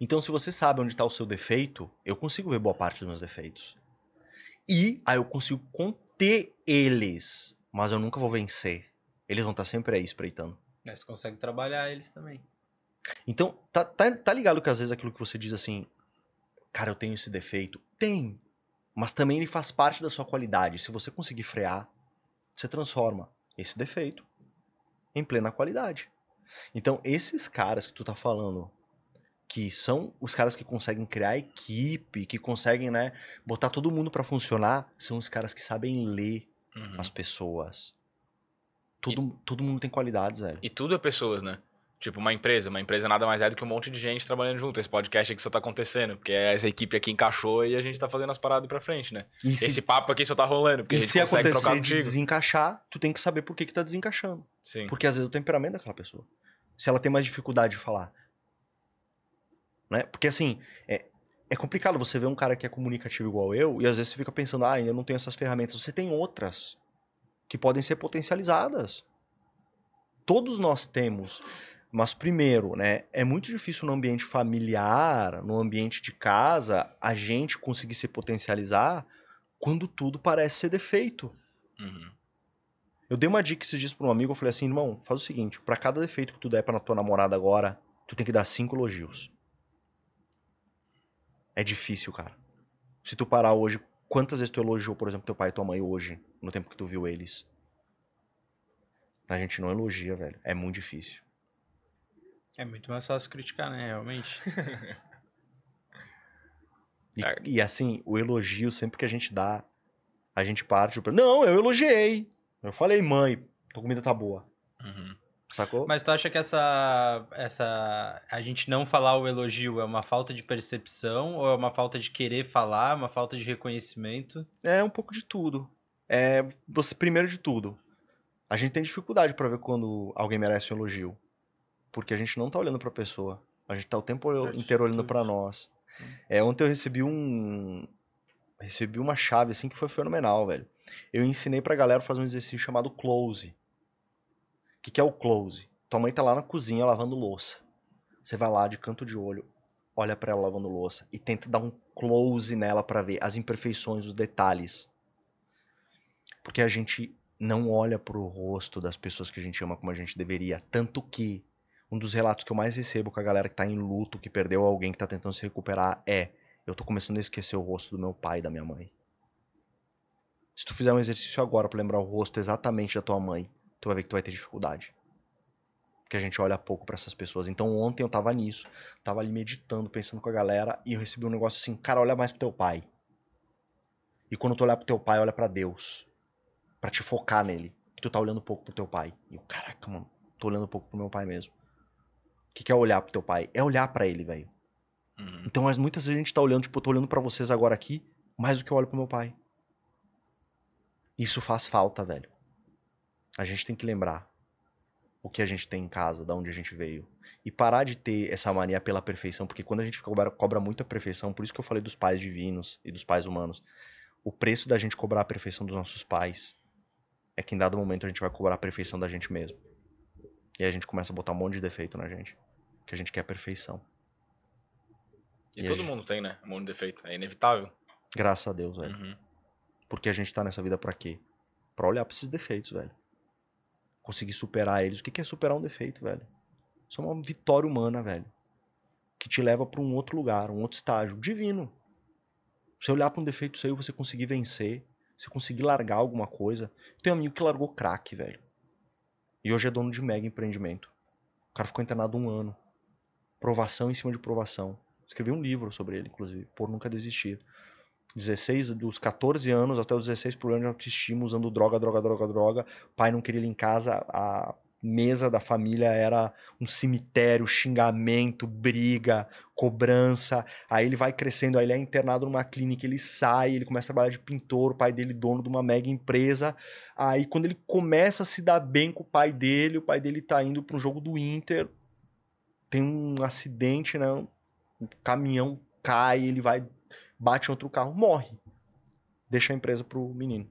Então, se você sabe onde está o seu defeito, eu consigo ver boa parte dos meus defeitos. E aí eu consigo conter eles, mas eu nunca vou vencer. Eles vão estar tá sempre aí espreitando. Mas você consegue trabalhar eles também. Então, tá, tá, tá ligado que às vezes aquilo que você diz assim, cara, eu tenho esse defeito? Tem. Mas também ele faz parte da sua qualidade. Se você conseguir frear, você transforma esse defeito em plena qualidade. Então, esses caras que tu tá falando, que são os caras que conseguem criar equipe, que conseguem, né, botar todo mundo para funcionar, são os caras que sabem ler uhum. as pessoas. Todo, e, todo mundo tem qualidades, velho. E tudo é pessoas, né? Tipo, uma empresa. Uma empresa nada mais é do que um monte de gente trabalhando junto. Esse podcast aqui só tá acontecendo, porque essa equipe aqui encaixou e a gente tá fazendo as paradas pra frente, né? Se, Esse papo aqui só tá rolando, porque a gente se consegue trocar de desencaixar, tu tem que saber por que que tá desencaixando. Sim. Porque às vezes o temperamento daquela pessoa. Se ela tem mais dificuldade de falar, né? Porque assim, é, é complicado você ver um cara que é comunicativo igual eu e às vezes você fica pensando, ah, eu não tenho essas ferramentas. Você tem outras que podem ser potencializadas. Todos nós temos. Mas primeiro, né, é muito difícil no ambiente familiar, no ambiente de casa, a gente conseguir se potencializar quando tudo parece ser defeito. Uhum. Eu dei uma dica esses dias para um amigo, eu falei assim, irmão, faz o seguinte, para cada defeito que tu der para tua namorada agora, tu tem que dar cinco elogios. É difícil, cara. Se tu parar hoje, quantas vezes tu elogiou, por exemplo, teu pai e tua mãe hoje, no tempo que tu viu eles? A gente não elogia, velho. É muito difícil. É muito mais fácil criticar, né? Realmente. e, e, assim, o elogio, sempre que a gente dá, a gente parte. Não, eu elogiei. Eu falei, mãe, tua comida tá boa. Uhum. Sacou? Mas tu acha que essa, essa. A gente não falar o elogio é uma falta de percepção ou é uma falta de querer falar, uma falta de reconhecimento? É um pouco de tudo. É, você, primeiro de tudo, a gente tem dificuldade para ver quando alguém merece um elogio. Porque a gente não tá olhando pra pessoa. A gente tá o tempo inteiro olhando para nós. Hum. É, ontem eu recebi um. Recebi uma chave assim que foi fenomenal, velho. Eu ensinei pra galera fazer um exercício chamado close que, que é o close? Tua mãe tá lá na cozinha lavando louça. Você vai lá de canto de olho, olha para ela lavando louça e tenta dar um close nela para ver as imperfeições, os detalhes. Porque a gente não olha pro rosto das pessoas que a gente ama como a gente deveria. Tanto que um dos relatos que eu mais recebo com a galera que tá em luto, que perdeu alguém, que tá tentando se recuperar, é: eu tô começando a esquecer o rosto do meu pai e da minha mãe. Se tu fizer um exercício agora para lembrar o rosto exatamente da tua mãe, tu vai ver que tu vai ter dificuldade. Porque a gente olha pouco pra essas pessoas. Então ontem eu tava nisso, tava ali meditando, pensando com a galera, e eu recebi um negócio assim, cara, olha mais pro teu pai. E quando tu olhar pro teu pai, olha pra Deus. Pra te focar nele. Que tu tá olhando pouco pro teu pai. E eu, caraca, mano, tô olhando pouco pro meu pai mesmo. O que, que é olhar pro teu pai? É olhar pra ele, velho. Uhum. Então, mas muitas vezes a gente tá olhando, tipo, eu tô olhando pra vocês agora aqui, mais do que eu olho pro meu pai. Isso faz falta, velho. A gente tem que lembrar o que a gente tem em casa, da onde a gente veio. E parar de ter essa mania pela perfeição, porque quando a gente cobra, cobra muita perfeição, por isso que eu falei dos pais divinos e dos pais humanos, o preço da gente cobrar a perfeição dos nossos pais é que em dado momento a gente vai cobrar a perfeição da gente mesmo. E aí a gente começa a botar um monte de defeito na gente, que a gente quer perfeição. E, E a todo gente- mundo tem, né? Um monte de defeito. É inevitável. Graças a Deus, velho. Uhum. Porque a gente tá nessa vida pra quê? Pra olhar pra esses defeitos, velho. Conseguir superar eles. O que é superar um defeito, velho? Isso é uma vitória humana, velho. Que te leva pra um outro lugar, um outro estágio. Divino. Você olhar pra um defeito seu você conseguir vencer. Você conseguir largar alguma coisa. Tem um amigo que largou crack, velho. E hoje é dono de mega empreendimento. O cara ficou internado um ano. Provação em cima de provação. Escrevi um livro sobre ele, inclusive. Por nunca desistir. 16, dos 14 anos até os 16 por ano de autoestima, usando droga, droga, droga, droga. O pai não queria ele em casa, a mesa da família era um cemitério, xingamento, briga, cobrança. Aí ele vai crescendo, aí ele é internado numa clínica, ele sai, ele começa a trabalhar de pintor, o pai dele dono de uma mega empresa. Aí quando ele começa a se dar bem com o pai dele, o pai dele tá indo para um jogo do Inter, tem um acidente, né? Um caminhão cai, ele vai bate em outro carro, morre. Deixa a empresa pro menino.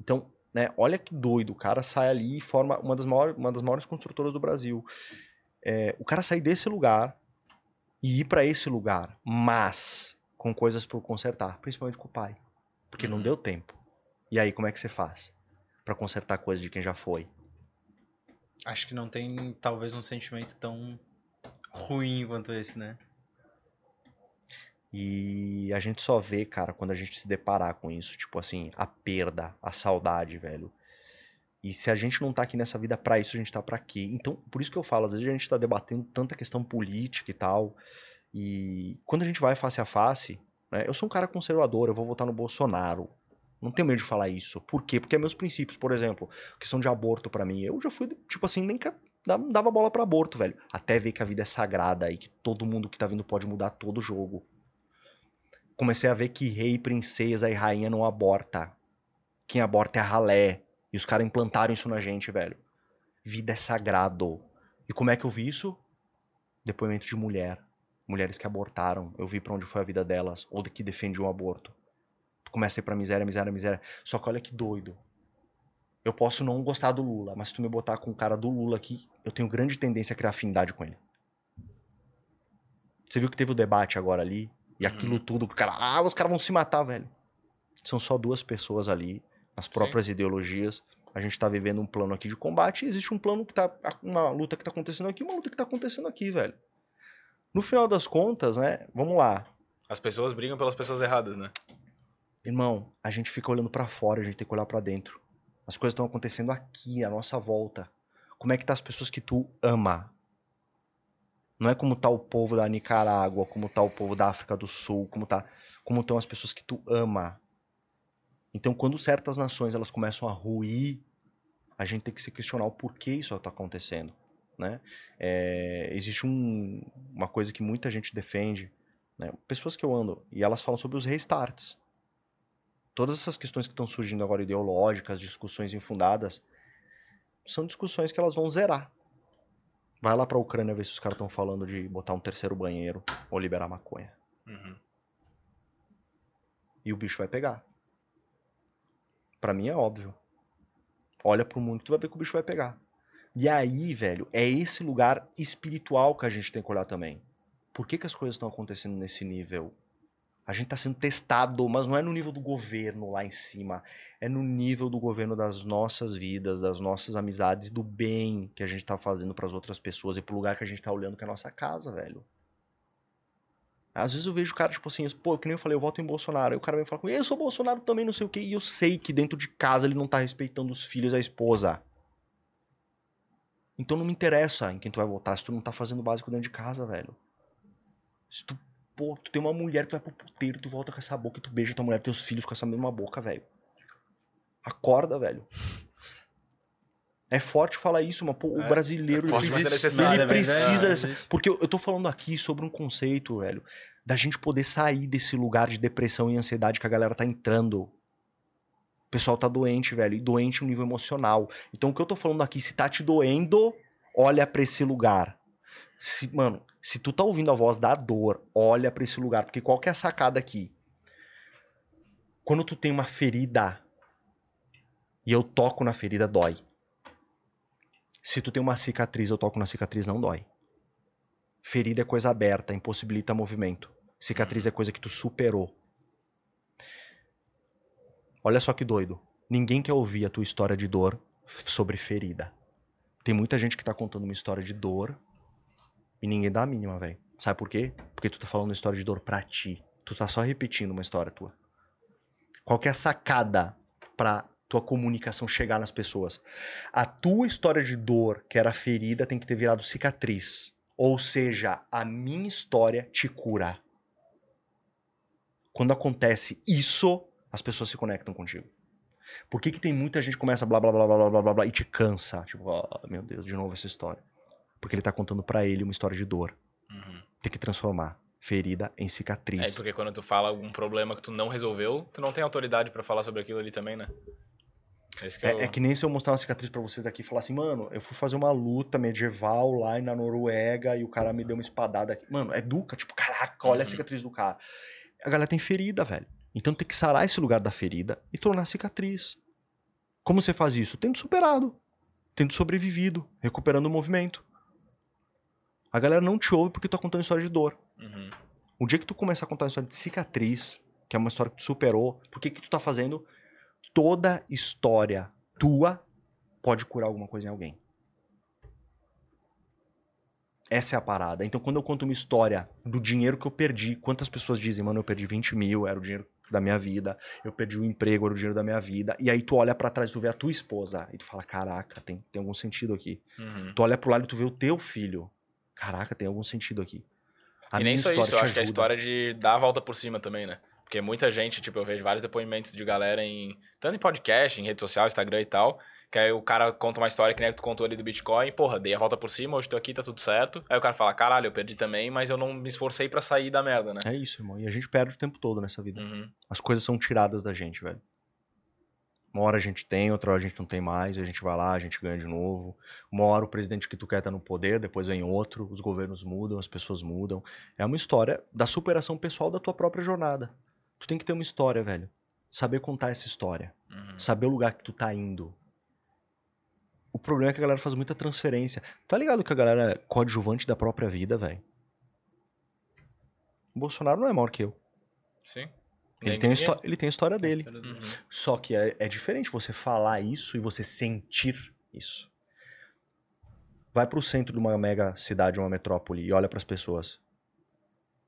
Então, né, olha que doido, o cara sai ali e forma uma das maiores, uma das maiores construtoras do Brasil. É, o cara sair desse lugar e ir pra esse lugar, mas com coisas por consertar, principalmente com o pai, porque não Uhum. deu tempo. E aí, como é que você faz Pra consertar coisa de quem já foi? Acho que não tem, talvez, um sentimento tão ruim quanto esse, né? E a gente só vê, cara, quando a gente se deparar com isso, tipo assim, a perda, a saudade, velho. E se a gente não tá aqui nessa vida pra isso, a gente tá pra quê? Então, por isso que eu falo, às vezes a gente tá debatendo tanta questão política e tal. E quando a gente vai face a face, né? Eu sou um cara conservador, eu vou votar no Bolsonaro. Não tenho medo de falar isso. Por quê? Porque é meus princípios, por exemplo, questão de aborto pra mim. Eu já fui, tipo assim, nem dava bola pra aborto, velho. Até ver que a vida é sagrada e que todo mundo que tá vindo pode mudar todo o jogo comecei a ver que rei, princesa e rainha não aborta. Quem aborta é a ralé. E os caras implantaram isso na gente, velho. Vida é sagrado. E como é que eu vi isso? Depoimento de mulher. Mulheres que abortaram. Eu vi pra onde foi a vida delas. Ou de que defendiam o aborto. Tu começa a ir pra miséria, miséria, miséria. Só que olha que doido. Eu posso não gostar do Lula, mas se tu me botar com o cara do Lula aqui, eu tenho grande tendência a criar afinidade com ele. Você viu que teve o debate agora ali? E aquilo tudo, o cara, ah, os caras vão se matar, velho. São só duas pessoas ali, as próprias ideologias. A gente tá vivendo um plano aqui de combate e existe um plano que tá. Uma luta que tá acontecendo aqui, uma luta que tá acontecendo aqui, velho. No final das contas, né? Vamos lá. As pessoas brigam pelas pessoas erradas, né? Irmão, a gente fica olhando pra fora, a gente tem que olhar pra dentro. As coisas estão acontecendo aqui, à nossa volta. Como é que tá as pessoas que tu ama? Não é como tá o povo da Nicarágua, como tá o povo da África do Sul, como tá, como estão as pessoas que tu ama. Então, quando certas nações elas começam a ruir, a gente tem que se questionar o porquê isso está acontecendo, né? É, existe um- uma coisa que muita gente defende, né? pessoas que eu ando, e elas falam sobre os restarts. Todas essas questões que estão surgindo agora ideológicas, discussões infundadas, são discussões que elas vão zerar. Vai lá pra Ucrânia ver se os caras estão falando de botar um terceiro banheiro ou liberar maconha. Uhum. E o bicho vai pegar. Pra mim é óbvio. Olha pro mundo que tu vai ver que o bicho vai pegar. E aí, velho, é esse lugar espiritual que a gente tem que olhar também. Por que, que as coisas estão acontecendo nesse nível? A gente tá sendo testado, mas não é no nível do governo lá em cima. É no nível do governo das nossas vidas, das nossas amizades, do bem que a gente tá fazendo pras outras pessoas e pro lugar que a gente tá olhando que é a nossa casa, velho. Às vezes eu vejo o cara, tipo assim, pô, que nem eu falei, eu voto em Bolsonaro. Aí o cara vem falar comigo, eu sou Bolsonaro também, não sei o quê. E eu sei que dentro de casa ele não tá respeitando os filhos e a esposa. Então não me interessa em quem tu vai votar se tu não tá fazendo o básico dentro de casa, velho. Se tu, pô, tu tem uma mulher, tu vai pro puteiro, tu volta com essa boca e tu beija tua mulher, teus filhos com essa mesma boca, velho. Acorda, velho. É forte falar isso, mas pô, o É, brasileiro é forte, ele, é ele precisa dessa. Porque eu, eu tô falando aqui sobre um conceito, velho, da gente poder sair desse lugar de depressão e ansiedade que a galera tá entrando. O pessoal tá doente, velho, e doente no nível emocional. Então o que eu tô falando aqui, se tá te doendo, olha pra esse lugar. Se, mano, se tu tá ouvindo a voz da dor, olha pra esse lugar, porque qual que é a sacada aqui? Quando tu tem uma ferida e eu toco na ferida, dói. Se tu tem uma cicatriz, eu toco na cicatriz, não dói. Ferida é coisa aberta, impossibilita movimento. Cicatriz é coisa que tu superou. Olha só que doido. Ninguém quer ouvir a tua história de dor sobre ferida. Tem muita gente que tá contando uma história de dor e ninguém dá a mínima, velho. Sabe por quê? Porque tu tá falando uma história de dor pra ti. Tu tá só repetindo uma história tua. Qual é a sacada pra tua comunicação chegar nas pessoas? A tua história de dor, que era ferida, tem que ter virado cicatriz. Ou seja, a minha história te cura. Quando acontece isso, as pessoas se conectam contigo. Por que, que tem muita gente que começa blá blá blá blá blá blá blá, e te cansa? Tipo, ah, meu Deus, de novo essa história. Porque ele tá contando pra ele uma história de dor. Uhum. Tem que transformar ferida em cicatriz. É porque quando tu fala algum problema que tu não resolveu, tu não tem autoridade pra falar sobre aquilo ali também, né? Esse que é, o... É, é que nem se eu mostrar uma cicatriz pra vocês aqui e falar assim, mano, eu fui fazer uma luta medieval lá na Noruega e o cara me deu uma espadada aqui. Mano, é duca, tipo, caraca, olha a Uhum. cicatriz do cara. A galera tem ferida, velho. Então tem que sarar esse lugar da ferida e tornar cicatriz. Como você faz isso? Tendo superado, tendo sobrevivido, recuperando o movimento. A galera não te ouve porque tu tá contando história de dor. Uhum. O dia que tu começar a contar uma história de cicatriz, que é uma história que tu superou, por que que tu tá fazendo? Toda história tua pode curar alguma coisa em alguém. Essa é a parada. Então, quando eu conto uma história do dinheiro que eu perdi, quantas pessoas dizem, mano, eu perdi 20 mil, era o dinheiro da minha vida, eu perdi o emprego, era o dinheiro da minha vida. E aí tu olha pra trás, tu vê a tua esposa, e tu fala, caraca, tem, tem algum sentido aqui. Uhum. Tu olha pro lado e tu vê o teu filho. Caraca, tem algum sentido aqui. A e nem só isso, eu acho que é a ajuda. história de dar a volta por cima também, né? Porque muita gente, tipo, eu vejo vários depoimentos de galera em. Tanto em podcast, em rede social, Instagram e tal. Que aí o cara conta uma história que nem a que tu contou ali do Bitcoin, porra, dei a volta por cima, hoje tô aqui, tá tudo certo. Aí o cara fala, caralho, eu perdi também, mas eu não me esforcei pra sair da merda, né? É isso, irmão. E a gente perde o tempo todo nessa vida. Uhum. As coisas são tiradas da gente, velho. Uma hora a gente tem, outra hora a gente não tem mais, a gente vai lá, a gente ganha de novo. Uma hora o presidente que tu quer tá no poder, depois vem outro, os governos mudam, as pessoas mudam. É uma história da superação pessoal da tua própria jornada. Tu tem que ter uma história, velho. Saber contar essa história. Uhum. Saber o lugar que tu tá indo. O problema é que a galera faz muita transferência. Tá ligado que a galera é coadjuvante da própria vida, velho? O Bolsonaro não é maior que eu. Sim. Ele Nem tem, ele tem a história dele. Uhum. Só que é, é diferente você falar isso e você sentir isso. Vai pro centro de uma mega cidade, uma metrópole e olha pras pessoas.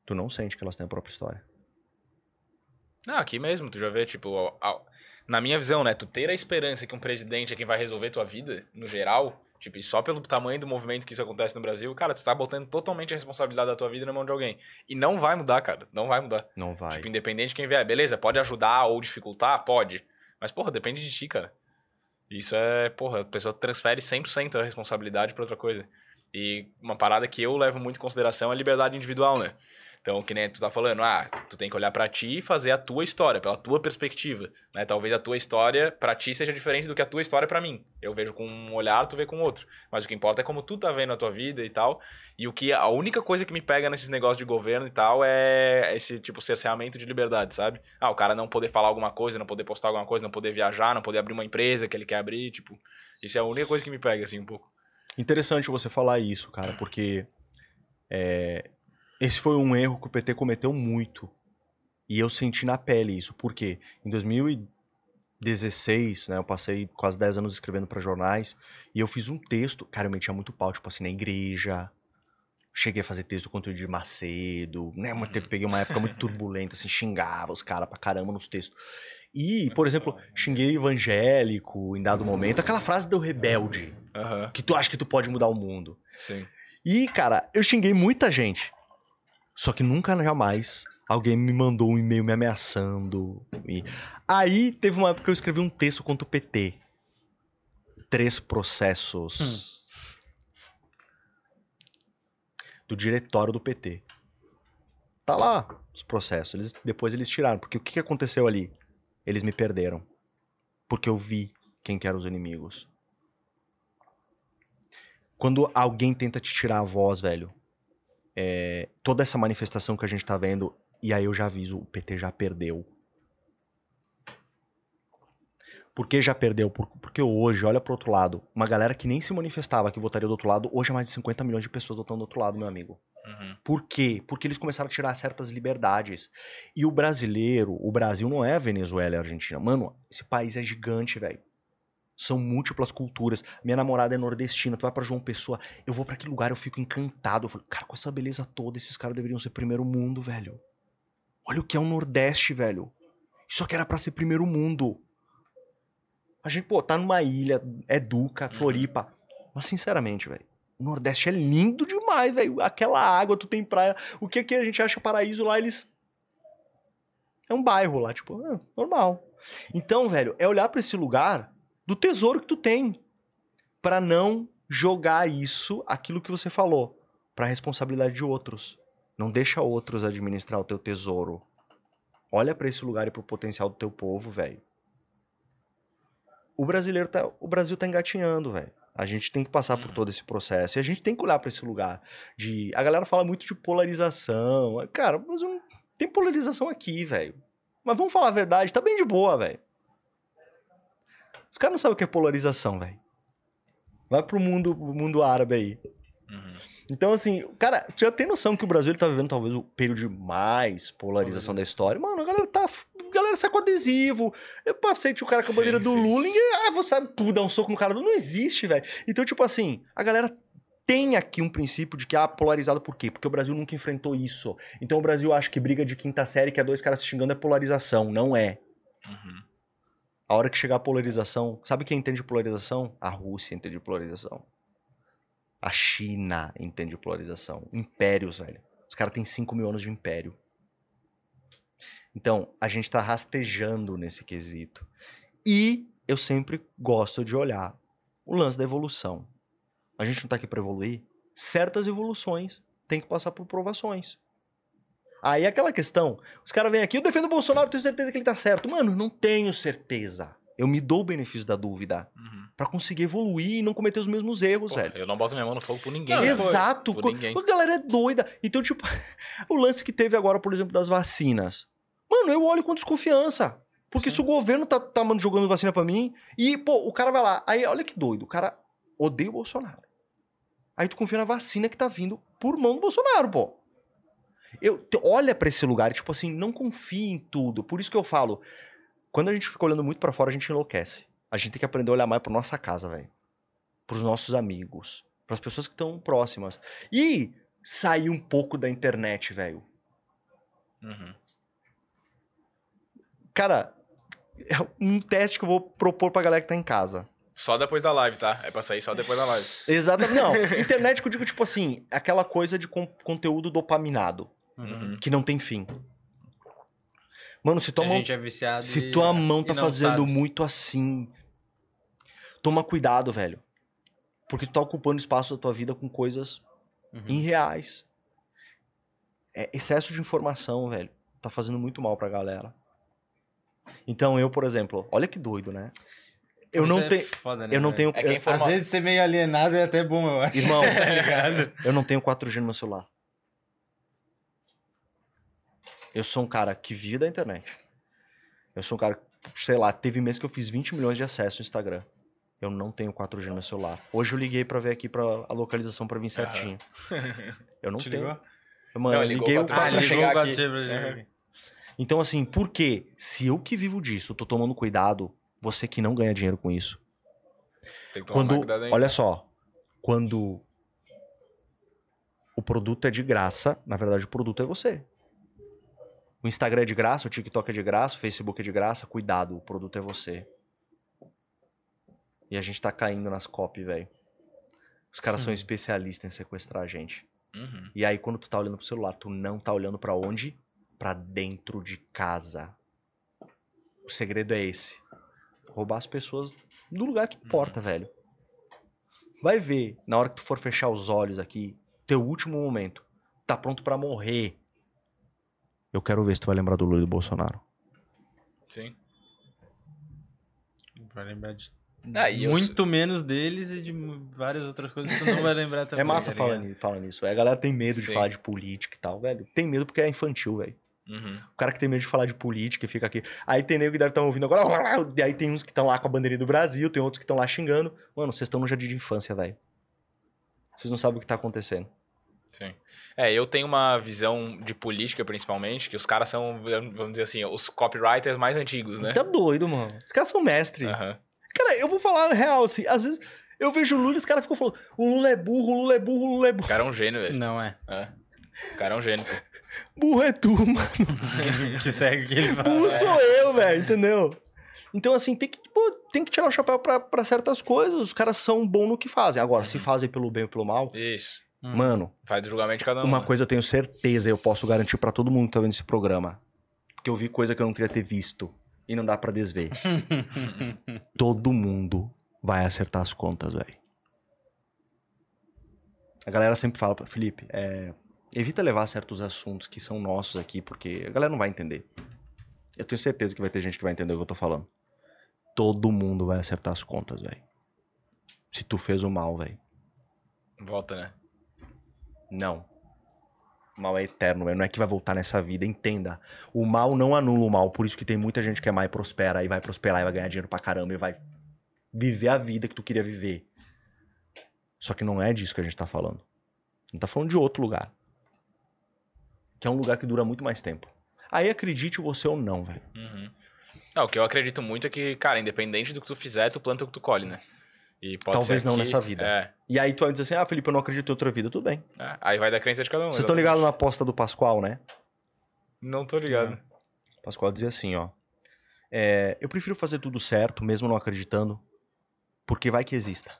Tu não sente que elas têm a própria história. Não, aqui mesmo, tu já vê, tipo, a- a- na minha visão, né, tu ter a esperança que um presidente é quem vai resolver tua vida, no geral, tipo, e só pelo tamanho do movimento que isso acontece no Brasil, cara, tu tá botando totalmente a responsabilidade da tua vida na mão de alguém. E não vai mudar, cara, não vai mudar. Não vai. Tipo, independente de quem vier, beleza, pode ajudar ou dificultar, pode. Mas, porra, depende de ti, cara. Isso é, porra, a pessoa transfere 100% a responsabilidade pra outra coisa. E uma parada que eu levo muito em consideração é a liberdade individual, né? Então, que nem tu tá falando, ah, tu tem que olhar pra ti e fazer a tua história, pela tua perspectiva, né? Talvez a tua história pra ti seja diferente do que a tua história pra mim. Eu vejo com um olhar, tu vê com outro. Mas o que importa é como tu tá vendo a tua vida e tal. E o que a única coisa que me pega nesses negócios de governo e tal é esse tipo cerceamento de liberdade, sabe? Ah, o cara não poder falar alguma coisa, não poder postar alguma coisa, não poder viajar, não poder abrir uma empresa que ele quer abrir, tipo, isso é a única coisa que me pega assim um pouco. Interessante você falar isso, cara, porque é, esse foi um erro que o PT cometeu muito. E eu senti na pele isso. Por quê? Em 2016, né, eu passei quase 10 anos escrevendo para jornais, e eu fiz um texto, cara, eu metia muito pau, tipo assim, na igreja. Cheguei a fazer texto contra o Edir Macedo, né? Mas teve, peguei uma época muito turbulenta, assim, xingava os caras pra caramba nos textos. E, por exemplo, xinguei evangélico em dado momento. Aquela frase do rebelde. Que tu acha que tu pode mudar o mundo. sim. E, cara, eu xinguei muita gente. Só que nunca, jamais, alguém me mandou um e-mail me ameaçando. E... Aí teve uma época que eu escrevi um texto contra o PT. Três processos. Do diretório do PT. Tá lá os processos. Eles- depois eles tiraram. Porque o que que aconteceu ali? Eles me perderam. Porque eu vi quem que eram os inimigos. Quando alguém tenta te tirar a voz, velho, é, toda essa manifestação que a gente tá vendo, e aí eu já aviso, o PT já perdeu. Por que já perdeu? Por- Porque hoje, olha pro outro lado, uma galera que nem se manifestava que votaria do outro lado, hoje é mais de 50 milhões de pessoas votando do outro lado, meu amigo. Uhum. Por quê? Porque eles começaram a tirar certas liberdades. E o brasileiro, o Brasil não é Venezuela e Argentina. Mano, esse país é gigante, velho. São múltiplas culturas. Minha namorada é nordestina, tu vai pra João Pessoa, eu vou pra aquele lugar, eu fico encantado. Eu falo, cara, com essa beleza toda, esses caras deveriam ser primeiro mundo, velho. Olha o que é o Nordeste, velho. Isso aqui era pra ser primeiro mundo. A gente, pô, tá numa ilha, é Duca, Floripa. Mas, sinceramente, velho, o Nordeste é lindo demais, velho. Aquela água, tu tem praia. O que que a gente acha paraíso lá, eles. É um bairro lá, tipo, é, normal. Então, velho, é olhar pra esse lugar do tesouro que tu tem. Pra não jogar isso, aquilo que você falou, pra responsabilidade de outros. Não deixa outros administrar o teu tesouro. Olha pra esse lugar e pro potencial do teu povo, velho. O brasileiro tá, o Brasil tá engatinhando, velho. A gente tem que passar por todo esse processo e a gente tem que olhar pra esse lugar de a galera fala muito de polarização. Cara, o Brasil não tem polarização aqui, velho. Mas vamos falar a verdade, tá bem de boa, velho. Os caras não sabem o que é polarização, velho. Vai pro mundo, pro mundo árabe aí. Uhum. Então, assim, cara, tu já tem noção que o Brasil ele tá vivendo talvez o período de mais polarização da história? Mano, a galera tá. A galera sai com adesivo. Eu passei o cara com a bandeira Sim, do sim. Lula e. Ah, você pô, dar um soco no cara do. Não existe, velho. Então, tipo assim, a galera tem aqui um princípio de que, ah, polarizado por quê? Porque o Brasil nunca enfrentou isso. Então o Brasil acha que briga de quinta série, que é dois caras se xingando, é polarização. Não é. Uhum. A hora que chegar a polarização, sabe quem entende polarização? A Rússia entende polarização. A China entende polarização. Impérios, velho. Os caras têm 5 mil anos de império. Então, a gente tá rastejando nesse quesito. E eu sempre gosto de olhar o lance da evolução. A gente não tá aqui pra evoluir. Certas evoluções têm que passar por provações. Aí aquela questão, os caras vêm aqui, eu defendo o Bolsonaro, tenho certeza que ele tá certo. Mano, não tenho certeza. Eu me dou o benefício da dúvida Uhum. Pra conseguir evoluir e não cometer os mesmos erros, Pô, velho. eu não boto minha mão no fogo por ninguém. Não. Exato. Por Co- ninguém. A galera é doida. Então, tipo, o lance que teve agora, por exemplo, das vacinas. Mano, eu olho com desconfiança. Porque Sim. se o governo tá, tá mano, jogando vacina pra mim, e, pô, o cara vai lá. Aí, olha que doido. O cara odeia o Bolsonaro. Aí tu confia na vacina que tá vindo por mão do Bolsonaro, pô. Eu, olha pra esse lugar e, tipo assim, não confia em tudo. Por isso que eu falo, quando a gente fica olhando muito pra fora, a gente enlouquece. A gente tem que aprender a olhar mais pra nossa casa, velho. Pros nossos amigos. Pras pessoas que estão próximas. E sair um pouco da internet, velho. Uhum. Cara, é um teste que eu vou propor pra galera que tá em casa. Só depois da live, tá? É pra sair só depois da live. Exatamente. Não, internet que eu digo, tipo assim, aquela coisa de con- conteúdo dopaminado, Uhum. que não tem fim. Mano, se tua a mão, gente é viciado. se e- tua mão e tá não fazendo sabe. muito assim, toma cuidado, velho. Porque tu tá ocupando espaço da tua vida com coisas Uhum. irreais. É excesso de informação, velho. Tá fazendo muito mal pra galera. Então eu, por exemplo, olha que doido, né? Eu Isso não é tenho. foda, né, Eu não velho? tenho. É eu- informa- Às vezes ser meio alienado é até bom, eu acho. Irmão, tá ligado? eu não tenho 4G no meu celular. Eu sou um cara que vive da internet. Eu sou um cara, sei lá, teve mês que eu fiz 20 milhões de acessos no Instagram. Eu não tenho 4G no meu celular. Hoje eu liguei pra ver aqui pra a localização pra vir certinho. Eu não Te tenho. ligou? Mano, Não, liguei o pra- Ah, pra 4G. ligou chegar aqui. 4G pra chegar Uhum. Então, assim, por quê? Se eu que vivo disso, tô tomando cuidado, você que não ganha dinheiro com isso. Tem que tomar Quando, cuidado aí. olha só, quando o produto é de graça, na verdade o produto é você. O Instagram é de graça, o TikTok é de graça, o Facebook é de graça, cuidado, o produto é você. E a gente tá caindo nas copy, velho. Os caras são Hum. especialistas em sequestrar a gente. Uhum. E aí, quando tu tá olhando pro celular, tu não tá olhando pra onde? Pra dentro de casa. O segredo é esse. Roubar as pessoas do lugar que importa, velho. Vai ver, na hora que tu for fechar os olhos aqui, teu último momento, tá pronto pra morrer. Eu quero ver se tu vai lembrar do Lula e do Bolsonaro. Sim. Vai lembrar de Ah, e eu muito menos deles e de várias outras coisas que tu não vai lembrar também. É massa tá falar ligado? ni- falar nisso. A galera tem medo de Sim. falar de política e tal, velho. Tem medo porque é infantil, velho. Uhum. O cara que tem medo de falar de política e fica aqui. Aí tem nego que deve estar ouvindo agora. E aí tem uns que estão lá com a bandeirinha do Brasil, tem outros que estão lá xingando. Mano, vocês estão no jardim de infância, velho. Vocês não sabem o que tá acontecendo. Sim. É, eu tenho uma visão de política, principalmente, que os caras são, vamos dizer assim, os copywriters mais antigos, né? Tá doido, mano. Os caras são mestre. Aham. Cara, eu vou falar a real, assim. Às vezes eu vejo o Lula e os caras ficam falando: o Lula é burro, o Lula é burro, o Lula é O burro. cara é um gênio, velho. Não é. É. O cara é um gênio. Burro é tu, mano. que segue o que ele fala. Burro sou eu, velho, entendeu? Então, assim, tem que, pô, tem que tirar o chapéu pra, pra certas coisas. Os caras são bons no que fazem. Agora, se fazem pelo bem ou pelo mal, Isso. Hum. mano, Faz do julgamento de cada um. Uma né? coisa eu tenho certeza, eu posso garantir pra todo mundo que tá vendo esse programa. Porque eu vi coisa que eu não queria ter visto. E não dá pra desver. todo mundo vai acertar as contas, velho. A galera sempre fala pra Felipe, é, evita levar certos assuntos que são nossos aqui, porque a galera não vai entender. Eu tenho certeza que vai ter gente que vai entender o que eu tô falando. Todo mundo vai acertar as contas, velho. Se tu fez o mal, velho. Volta, né? Não. O mal é eterno. Não é que vai voltar nessa vida. Entenda. O mal não anula o mal. Por isso que tem muita gente que é má e prospera. E vai prosperar e vai ganhar dinheiro pra caramba. E vai viver a vida que tu queria viver. Só que não é disso que a gente tá falando. A gente tá falando de outro lugar. Que é um lugar que dura muito mais tempo. Aí acredite você ou não, velho. Uhum. Não, o que eu acredito muito é que, cara, independente do que tu fizer, tu planta o que tu colhe, né? E pode Talvez ser não que- nessa vida. É, E aí tu vai dizer assim, ah, Felipe, eu não acredito em outra vida. Tudo bem. é. Aí vai da crença de cada um. Vocês estão ligados na aposta do Pascoal, né? Não tô ligado. O Pascoal dizia assim, ó. é, eu prefiro fazer tudo certo, mesmo não acreditando, porque vai que exista.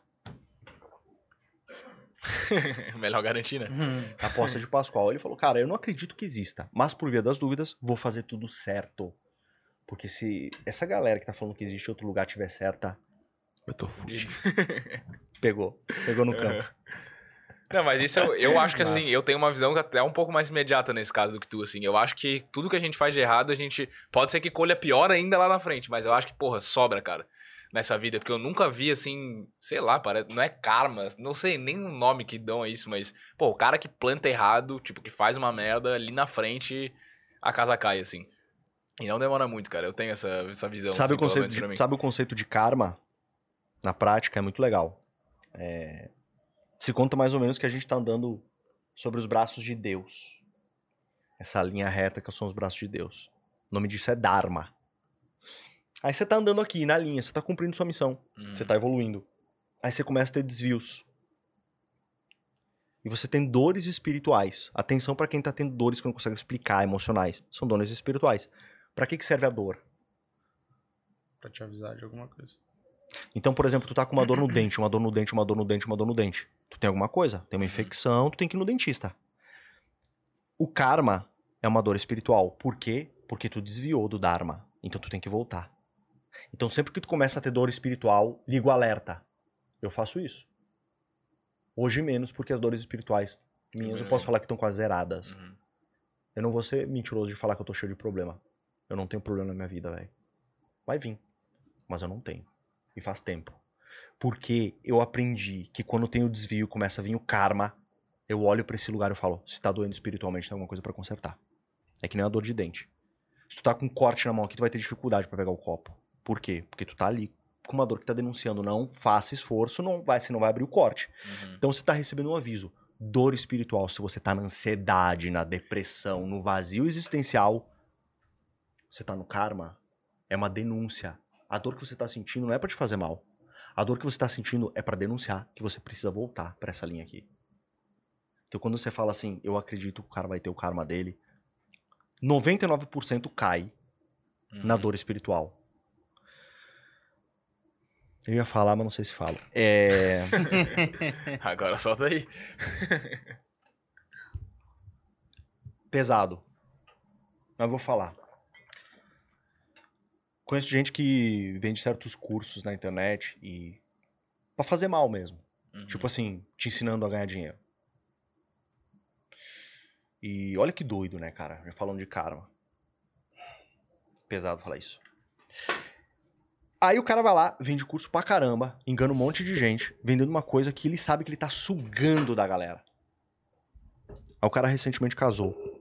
Melhor garantir, né? Hum. A aposta de Pascoal. Ele falou, cara, eu não acredito que exista, mas por via das dúvidas, vou fazer tudo certo. Porque se essa galera que tá falando que existe outro lugar tiver certa, eu tô fudido. Pegou. Pegou no campo. Não, mas isso eu, eu acho que assim, eu tenho uma visão até um pouco mais imediata nesse caso do que tu, assim. Eu acho que tudo que a gente faz de errado, a gente. Pode ser que colha pior ainda lá na frente, mas eu acho que, porra, sobra, cara, nessa vida. Porque eu nunca vi, assim, sei lá, parece, não é karma, não sei nem o nome que dão a isso, mas, pô, o cara que planta errado, tipo, que faz uma merda, ali na frente, a casa cai, assim. E não demora muito, cara. Eu tenho essa, essa visão. Sabe, assim, o conceito menos pra mim. de, sabe o conceito de karma? Na prática, é muito legal. É, se conta mais ou menos que a gente tá andando sobre os braços de Deus. Essa linha reta que são os braços de Deus. O nome disso é Dharma. Aí você tá andando aqui na linha, você tá cumprindo sua missão. Uhum. Você tá evoluindo. Aí você começa a ter desvios. E você tem dores espirituais. Atenção pra quem tá tendo dores que não consegue explicar, emocionais. São dores espirituais. Pra que que serve a dor? Pra te avisar de alguma coisa. Então, por exemplo, tu tá com uma dor no dente, uma dor no dente, uma dor no dente, uma dor no dente. Tu tem alguma coisa? Tem uma infecção, tu tem que ir no dentista. O karma é uma dor espiritual. Por quê? Porque tu desviou do dharma. Então tu tem que voltar. Então sempre que tu começa a ter dor espiritual, liga o alerta. Eu faço isso. Hoje menos, porque as dores espirituais minhas eu posso falar que estão quase zeradas. Uhum. Eu não vou ser mentiroso de falar que eu tô cheio de problema. Eu não tenho problema na minha vida, velho. Vai vir. Mas eu não tenho. E faz tempo. Porque eu aprendi que quando tem o desvio, começa a vir o karma, eu olho pra esse lugar e falo, se tá doendo espiritualmente, tem alguma coisa pra consertar. É que nem a dor de dente. Se tu tá com um corte na mão aqui, tu vai ter dificuldade pra pegar o copo. Por quê? Porque tu tá ali com uma dor que tá denunciando. Não faça esforço, não vai, você não vai abrir o corte. Uhum. Então você tá recebendo um aviso. Dor espiritual, se você tá na ansiedade, na depressão, no vazio existencial, você tá no karma, é uma denúncia. A dor que você tá sentindo não é pra te fazer mal. A dor que você tá sentindo é pra denunciar que você precisa voltar pra essa linha aqui. Então quando você fala assim, eu acredito que o cara vai ter o karma dele, 99% cai na Uhum. dor espiritual. Eu ia falar, mas não sei se falo. É. Agora solta aí. Pesado. Mas vou falar. Conheço gente que vende certos cursos na internet e. pra fazer mal mesmo. Uhum. Tipo assim, te ensinando a ganhar dinheiro. E olha que doido, né, cara? Já falando de karma. Pesado falar isso. Aí o cara vai lá, vende curso pra caramba, engana um monte de gente, vendendo uma coisa que ele sabe que ele tá sugando da galera. Aí o cara recentemente casou.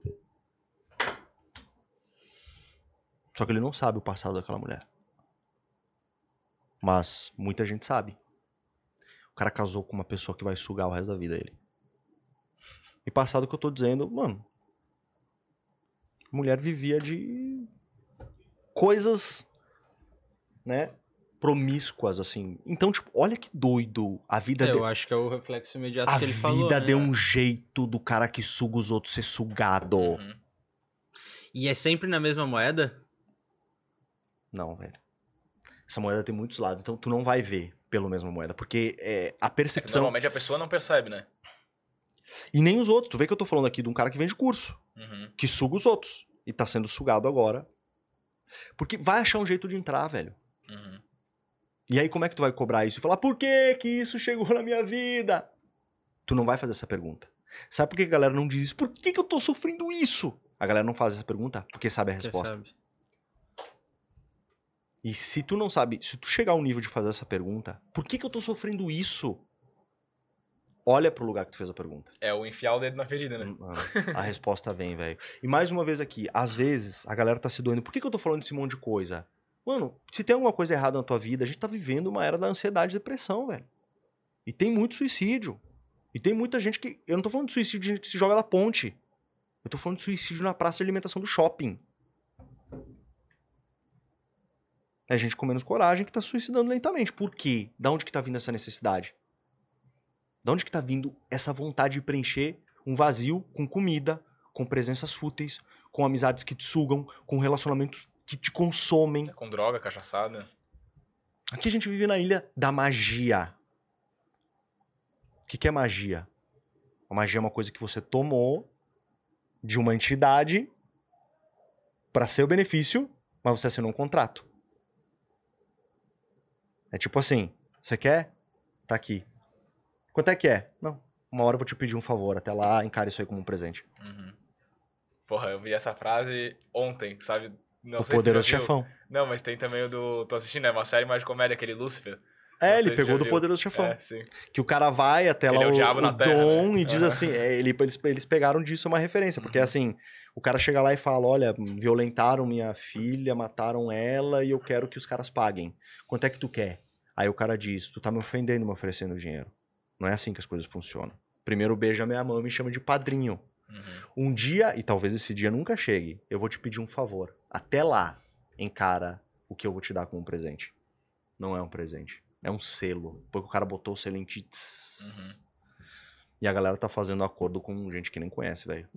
Só que ele não sabe o passado daquela mulher. Mas muita gente sabe. O cara casou com uma pessoa que vai sugar o resto da vida dele. E passado que eu tô dizendo, mano. A mulher vivia de coisas, né, promíscuas assim. Então, tipo, olha que doido. A vida Eu de... acho que é o reflexo imediato a que ele vida falou. né? deu um jeito do cara que suga os outros ser sugado. Uhum. E é sempre na mesma moeda? Não, velho. Essa moeda tem muitos lados, então tu não vai ver pelo mesma moeda, porque é, a É que percepção normalmente a pessoa não percebe, né? e nem os outros. Tu vê que eu tô falando aqui de um cara que vende curso, Uhum. que suga os outros e tá sendo sugado agora. Porque vai achar um jeito de entrar, velho. Uhum. E aí como é que tu vai cobrar isso e falar por que que isso chegou na minha vida? Tu não vai fazer essa pergunta. Sabe por que a galera não diz isso? Por que que eu tô sofrendo isso? A galera não faz essa pergunta porque sabe a resposta. sabe. E se tu não sabe, se tu chegar ao nível de fazer essa pergunta, por que que eu tô sofrendo isso? Olha pro lugar que tu fez a pergunta. É o enfiar o dedo na ferida, né? Mano, a resposta vem, velho. E mais uma vez aqui, às vezes a galera tá se doendo. Por que, que eu tô falando desse monte de coisa? Mano, se tem alguma coisa errada na tua vida, a gente tá vivendo uma era da ansiedade e depressão, velho. E tem muito suicídio. E tem muita gente que. Eu não tô falando de suicídio de gente que se joga da ponte. Eu tô falando de suicídio na praça de alimentação do shopping. É gente com menos coragem que tá suicidando lentamente. Por quê? Da onde que tá vindo essa necessidade? Da onde que tá vindo essa vontade de preencher um vazio com comida, com presenças fúteis, com amizades que te sugam, com relacionamentos que te consomem? Com droga, cachaçada. Aqui a gente vive na ilha da magia. O que, que é magia? A magia é uma coisa que você tomou de uma entidade para seu benefício, mas você assinou um contrato. É tipo assim, você quer? Tá aqui. Quanto é que é? Não. Uma hora eu vou te pedir um favor. Até lá, encare isso aí como um presente. Uhum. Porra, eu vi essa frase ontem, sabe? Não o poderoso chefão. Não, mas tem também o do. Tô assistindo, é uma série mais de comédia, aquele Lúcifer. É, ele pegou do poderoso chefão. É. Que o cara vai até Ele lá é o o, o terra, dom né? e diz assim, é, ele, eles, eles pegaram disso uma referência, porque Uhum. assim, o cara chega lá e fala, olha, violentaram minha filha, mataram ela e eu quero que os caras paguem. Quanto é que tu quer? Aí o cara diz, tu tá me ofendendo me oferecendo dinheiro. Não é assim que as coisas funcionam. Primeiro beija minha mão e me chama de padrinho. Uhum. Um dia, e talvez esse dia nunca chegue, eu vou te pedir um favor. Até lá, encara o que eu vou te dar como presente. Não é um presente. É um selo. Porque o cara botou o selo em ti. tss. Uhum. E a galera tá fazendo acordo com gente que nem conhece, velho.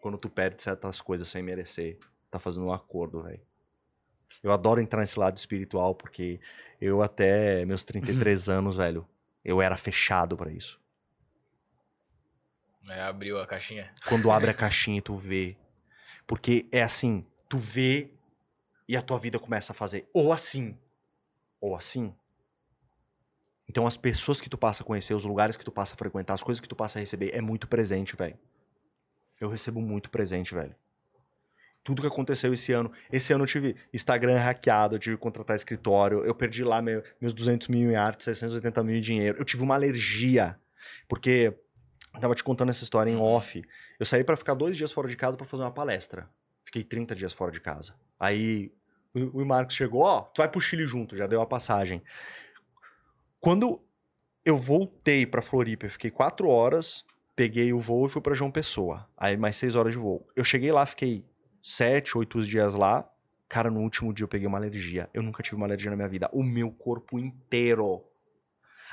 Quando tu perde certas coisas sem merecer, tá fazendo um acordo, velho. Eu adoro entrar nesse lado espiritual, porque eu até meus 33 anos, velho, eu era fechado pra isso. É, abriu a caixinha. Quando abre a caixinha e tu vê. Porque é assim, tu vê e a tua vida começa a fazer ou assim, ou assim. Então as pessoas que tu passa a conhecer, os lugares que tu passa a frequentar, as coisas que tu passa a receber, é muito presente, velho. Eu recebo muito presente, velho. Tudo que aconteceu esse ano. Esse ano eu tive Instagram hackeado, eu tive que contratar escritório, eu perdi lá meu- meus 200 mil em arte, 680 mil em dinheiro. Eu tive uma alergia, porque eu tava te contando essa história em off. Eu saí pra ficar dois dias fora de casa pra fazer uma palestra. Fiquei 30 dias fora de casa. Aí o, o Marcos chegou, ó, tu vai pro Chile junto, já deu a passagem. Quando eu voltei pra Floripa, eu fiquei quatro horas, peguei o voo e fui pra João Pessoa. Aí mais seis horas de voo. Eu cheguei lá, fiquei sete, oito dias lá. Cara, no último dia eu peguei uma alergia. Eu nunca tive uma alergia na minha vida. O meu corpo inteiro.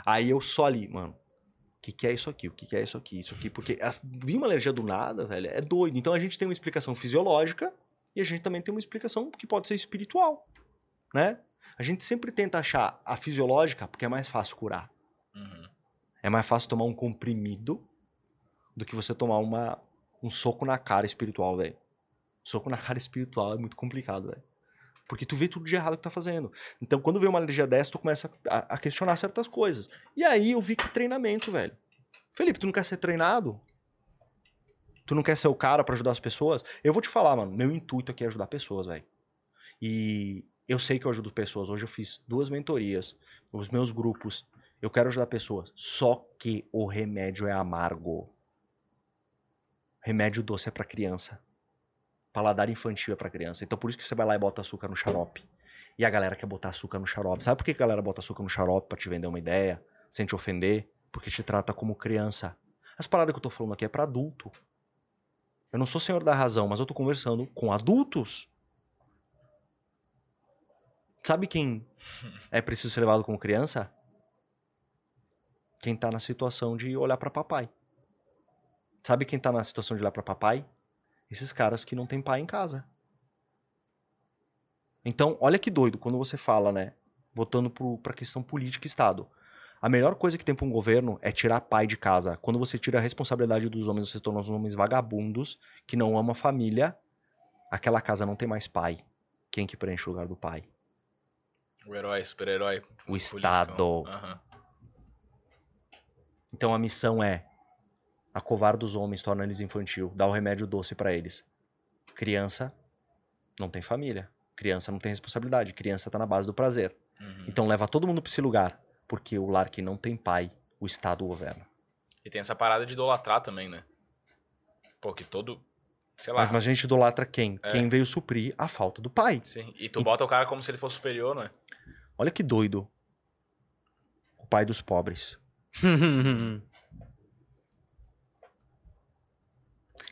Aí eu só ali, mano. O que, que é isso aqui? O que, que é isso aqui? Isso aqui. Porque vir uma alergia do nada, velho, é doido. Então a gente tem uma explicação fisiológica e a gente também tem uma explicação que pode ser espiritual, né? A gente sempre tenta achar a fisiológica porque é mais fácil curar. Uhum. É mais fácil tomar um comprimido do que você tomar uma, um soco na cara espiritual, velho. Soco na cara espiritual é muito complicado, velho. Porque tu vê tudo de errado que tá fazendo. Então, quando vem uma alergia dessa, tu começa a, a questionar certas coisas. E aí eu vi que treinamento, velho. Felipe, tu não quer ser treinado? Tu não quer ser o cara para ajudar as pessoas? Eu vou te falar, mano. Meu intuito aqui é ajudar pessoas, velho. E eu sei que eu ajudo pessoas. Hoje eu fiz duas mentorias, os meus grupos. Eu quero ajudar pessoas. Só que o remédio é amargo. Remédio doce é para criança. Paladar infantil é para criança. Então por isso que você vai lá e bota açúcar no xarope. E a galera quer botar açúcar no xarope. Sabe por que a galera bota açúcar no xarope para te vender uma ideia, sem te ofender? Porque te trata como criança. As paradas que eu tô falando aqui é para adulto. Eu não sou senhor da razão, mas eu tô conversando com adultos. Sabe quem é preciso ser levado como criança? Quem tá na situação de olhar para papai. Sabe quem tá na situação de olhar para papai? Esses caras que não tem pai em casa. Então, olha que doido quando você fala, né? Voltando pro, pra questão política e Estado. A melhor coisa que tem para um governo é tirar pai de casa. Quando você tira a responsabilidade dos homens, você torna os homens vagabundos que não amam a família. Aquela casa não tem mais pai. Quem que preenche o lugar do pai? O herói, super-herói. O Estado. Aham. Então a missão é acovarda os homens, torna eles infantil, dá o remédio doce para eles. Criança não tem família. Criança não tem responsabilidade. Criança tá na base do prazer. Uhum. Então leva todo mundo pra esse lugar. Porque o lar que não tem pai, o Estado governa. E tem essa parada de idolatrar também, né? Pô, que todo. Sei lá. Mas, mas a gente idolatra quem? É. Quem veio suprir a falta do pai. Sim. E tu bota o cara como se ele fosse superior, né? Olha que doido. O pai dos pobres.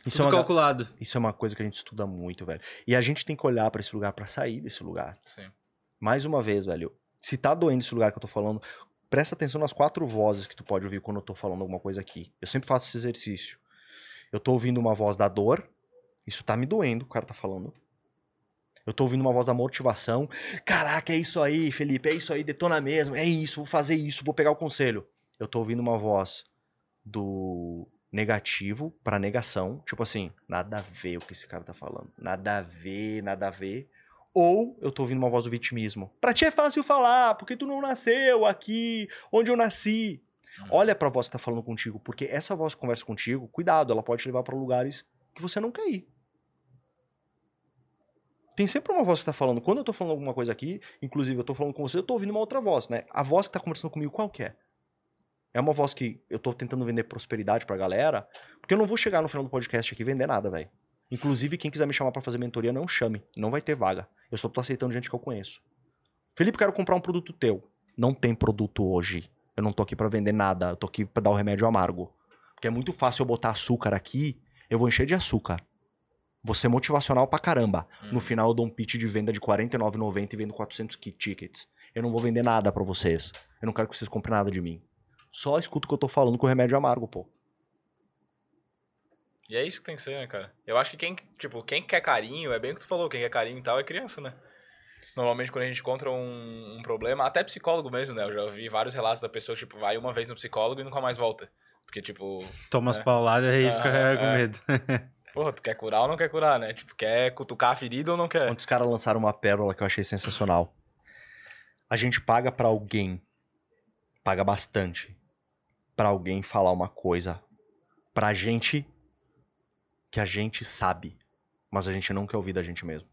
Isso é, Tudo uma, calculado. isso é uma coisa que a gente estuda muito, velho. E a gente tem que olhar pra esse lugar pra sair desse lugar. Sim. Mais uma vez, velho. Se tá doendo esse lugar que eu tô falando, presta atenção nas quatro vozes que tu pode ouvir quando eu tô falando alguma coisa aqui. Eu sempre faço esse exercício. Eu tô ouvindo uma voz da dor, isso tá me doendo, o cara tá falando. Eu tô ouvindo uma voz da motivação. Caraca, é isso aí, Felipe, é isso aí, detona mesmo, é isso, vou fazer isso, vou pegar o conselho. Eu tô ouvindo uma voz do negativo pra negação, tipo assim, nada a ver o que esse cara tá falando, nada a ver, nada a ver. Ou eu tô ouvindo uma voz do vitimismo. Pra ti é fácil falar, porque tu não nasceu aqui, onde eu nasci. Uhum. Olha pra voz que tá falando contigo, porque essa voz que conversa contigo, cuidado, ela pode te levar pra lugares que você não quer ir. Tem sempre uma voz que tá falando. Quando eu tô falando alguma coisa aqui, inclusive eu tô falando com você, eu tô ouvindo uma outra voz, né? A voz que tá conversando comigo, qual que é? É uma voz que eu tô tentando vender prosperidade pra galera, porque eu não vou chegar no final do podcast aqui e vender nada, velho. Inclusive, quem quiser me chamar pra fazer mentoria, não chame. Não vai ter vaga. Eu só tô aceitando gente que eu conheço. Felipe, quero comprar um produto teu. Não tem produto hoje. Eu não tô aqui pra vender nada. Eu tô aqui pra dar o remédio amargo. Porque é muito fácil eu botar açúcar aqui, eu vou encher de açúcar. Vou ser motivacional pra caramba. No Uhum. final eu dou um pitch de venda de R$ 49,90 e vendo 400 kit tickets. Eu não vou vender nada pra vocês. Eu não quero que vocês comprem nada de mim. Só escuta o que eu tô falando com o remédio amargo, pô. E é isso que tem que ser, né, cara? Eu acho que quem, tipo, quem quer carinho, é bem o que tu falou, quem quer carinho e tal é criança, né? Normalmente quando a gente encontra um, um problema, até psicólogo mesmo, né? Eu já ouvi vários relatos da pessoa, tipo, vai uma vez no psicólogo e nunca mais volta. Porque, tipo, Toma as É. pauladas e Ah, fica é. com medo. porra, tu quer curar ou não quer curar, né? Tipo, quer cutucar a ferida ou não quer? Ontem os caras lançaram uma pérola que eu achei sensacional. A gente paga pra alguém, paga bastante, pra alguém falar uma coisa pra gente que a gente sabe, mas a gente não quer ouvir da gente mesmo.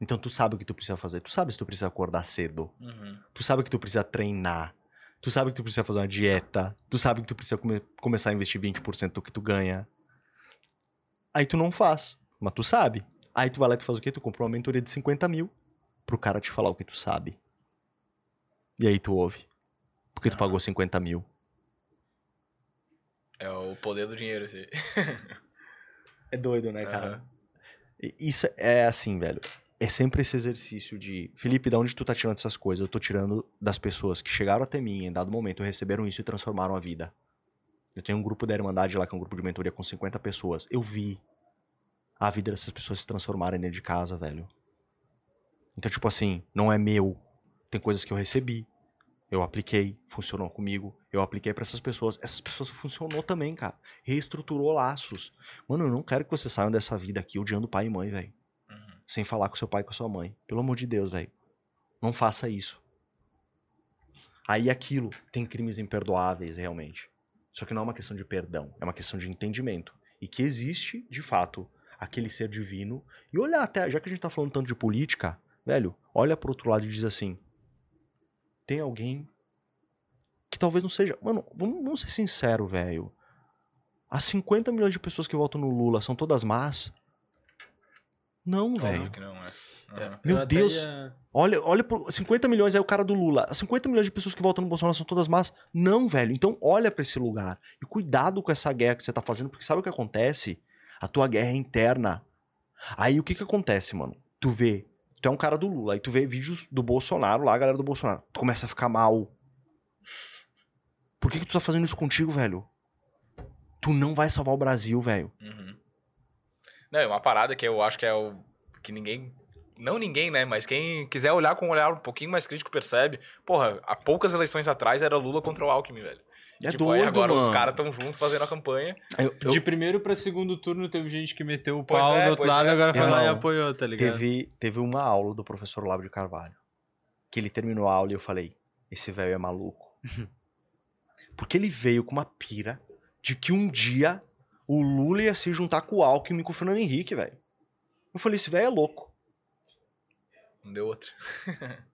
Então tu sabe o que tu precisa fazer, tu sabe se tu precisa acordar cedo, Uhum. tu sabe que tu precisa treinar, tu sabe que tu precisa fazer uma dieta, tu sabe que tu precisa come- começar a investir 20% do que tu ganha. Aí tu não faz, mas tu sabe. Aí tu vai lá e tu faz o quê? Tu compra uma mentoria de 50 mil pro cara te falar o que tu sabe. E aí tu ouve. Porque tu Ah. pagou 50 mil. É o poder do dinheiro, esse. É doido, né, Aham. E Isso é assim, velho. É sempre esse exercício de Felipe, de onde tu tá tirando essas coisas? Eu tô tirando das pessoas que chegaram até mim em dado momento, receberam isso e transformaram a vida. Eu tenho um grupo da Irmandade lá, que é um grupo de mentoria com 50 pessoas. Eu vi a vida dessas pessoas se transformarem dentro de casa, velho. Então, tipo assim, não é meu. Tem coisas que eu recebi. Eu apliquei, funcionou comigo. Eu apliquei pra essas pessoas. Essas pessoas funcionou também, cara. Reestruturou laços. Mano, eu não quero que vocês saiam dessa vida aqui odiando pai e mãe, velho. Sem falar com seu pai e com sua mãe. Pelo amor de Deus, velho. Não faça isso. Aí aquilo tem crimes imperdoáveis, realmente. Só que não é uma questão de perdão, é uma questão de entendimento. E que existe, de fato, aquele ser divino. E olhar até, já que a gente tá falando tanto de política, velho, olha pro outro lado e diz assim: tem alguém que talvez não seja. Mano, vamos, vamos ser sinceros, velho. As 50 milhões de pessoas que votam no Lula são todas más? Não, velho. Óbvio que não, é. Uhum. Meu Deus. ia- Olha, olha pro 50 milhões é o cara do Lula. As 50 milhões de pessoas que votam no Bolsonaro são todas más? Não, velho. Então olha pra esse lugar. E cuidado com essa guerra que você tá fazendo, porque sabe o que acontece? A tua guerra é interna. Aí o que que acontece, mano? Tu vê, tu é um cara do Lula, aí tu vê vídeos do Bolsonaro lá, a galera do Bolsonaro. Tu começa a ficar mal. Por que que tu tá fazendo isso contigo, velho? Tu não vai salvar o Brasil, velho. Uhum. Não, é uma parada que eu acho que é o. que ninguém. Não ninguém, né? Mas quem quiser olhar com um olhar um pouquinho mais crítico percebe. Porra, há poucas eleições atrás era Lula contra o Alckmin, velho. É tipo, aí doido, agora os mano. caras estão juntos fazendo a campanha. Eu- eu- De primeiro pra segundo turno teve gente que meteu o pau é, do outro lado, é. agora foi lá e apoiou, tá ligado? Teve, teve uma aula do professor Olavo de Carvalho. Que ele terminou a aula e eu falei: esse velho é maluco. Porque ele veio com uma pira de que um dia o Lula ia se juntar com o Alckmin e com o Fernando Henrique, velho. Eu falei: esse velho é louco. Não deu outra.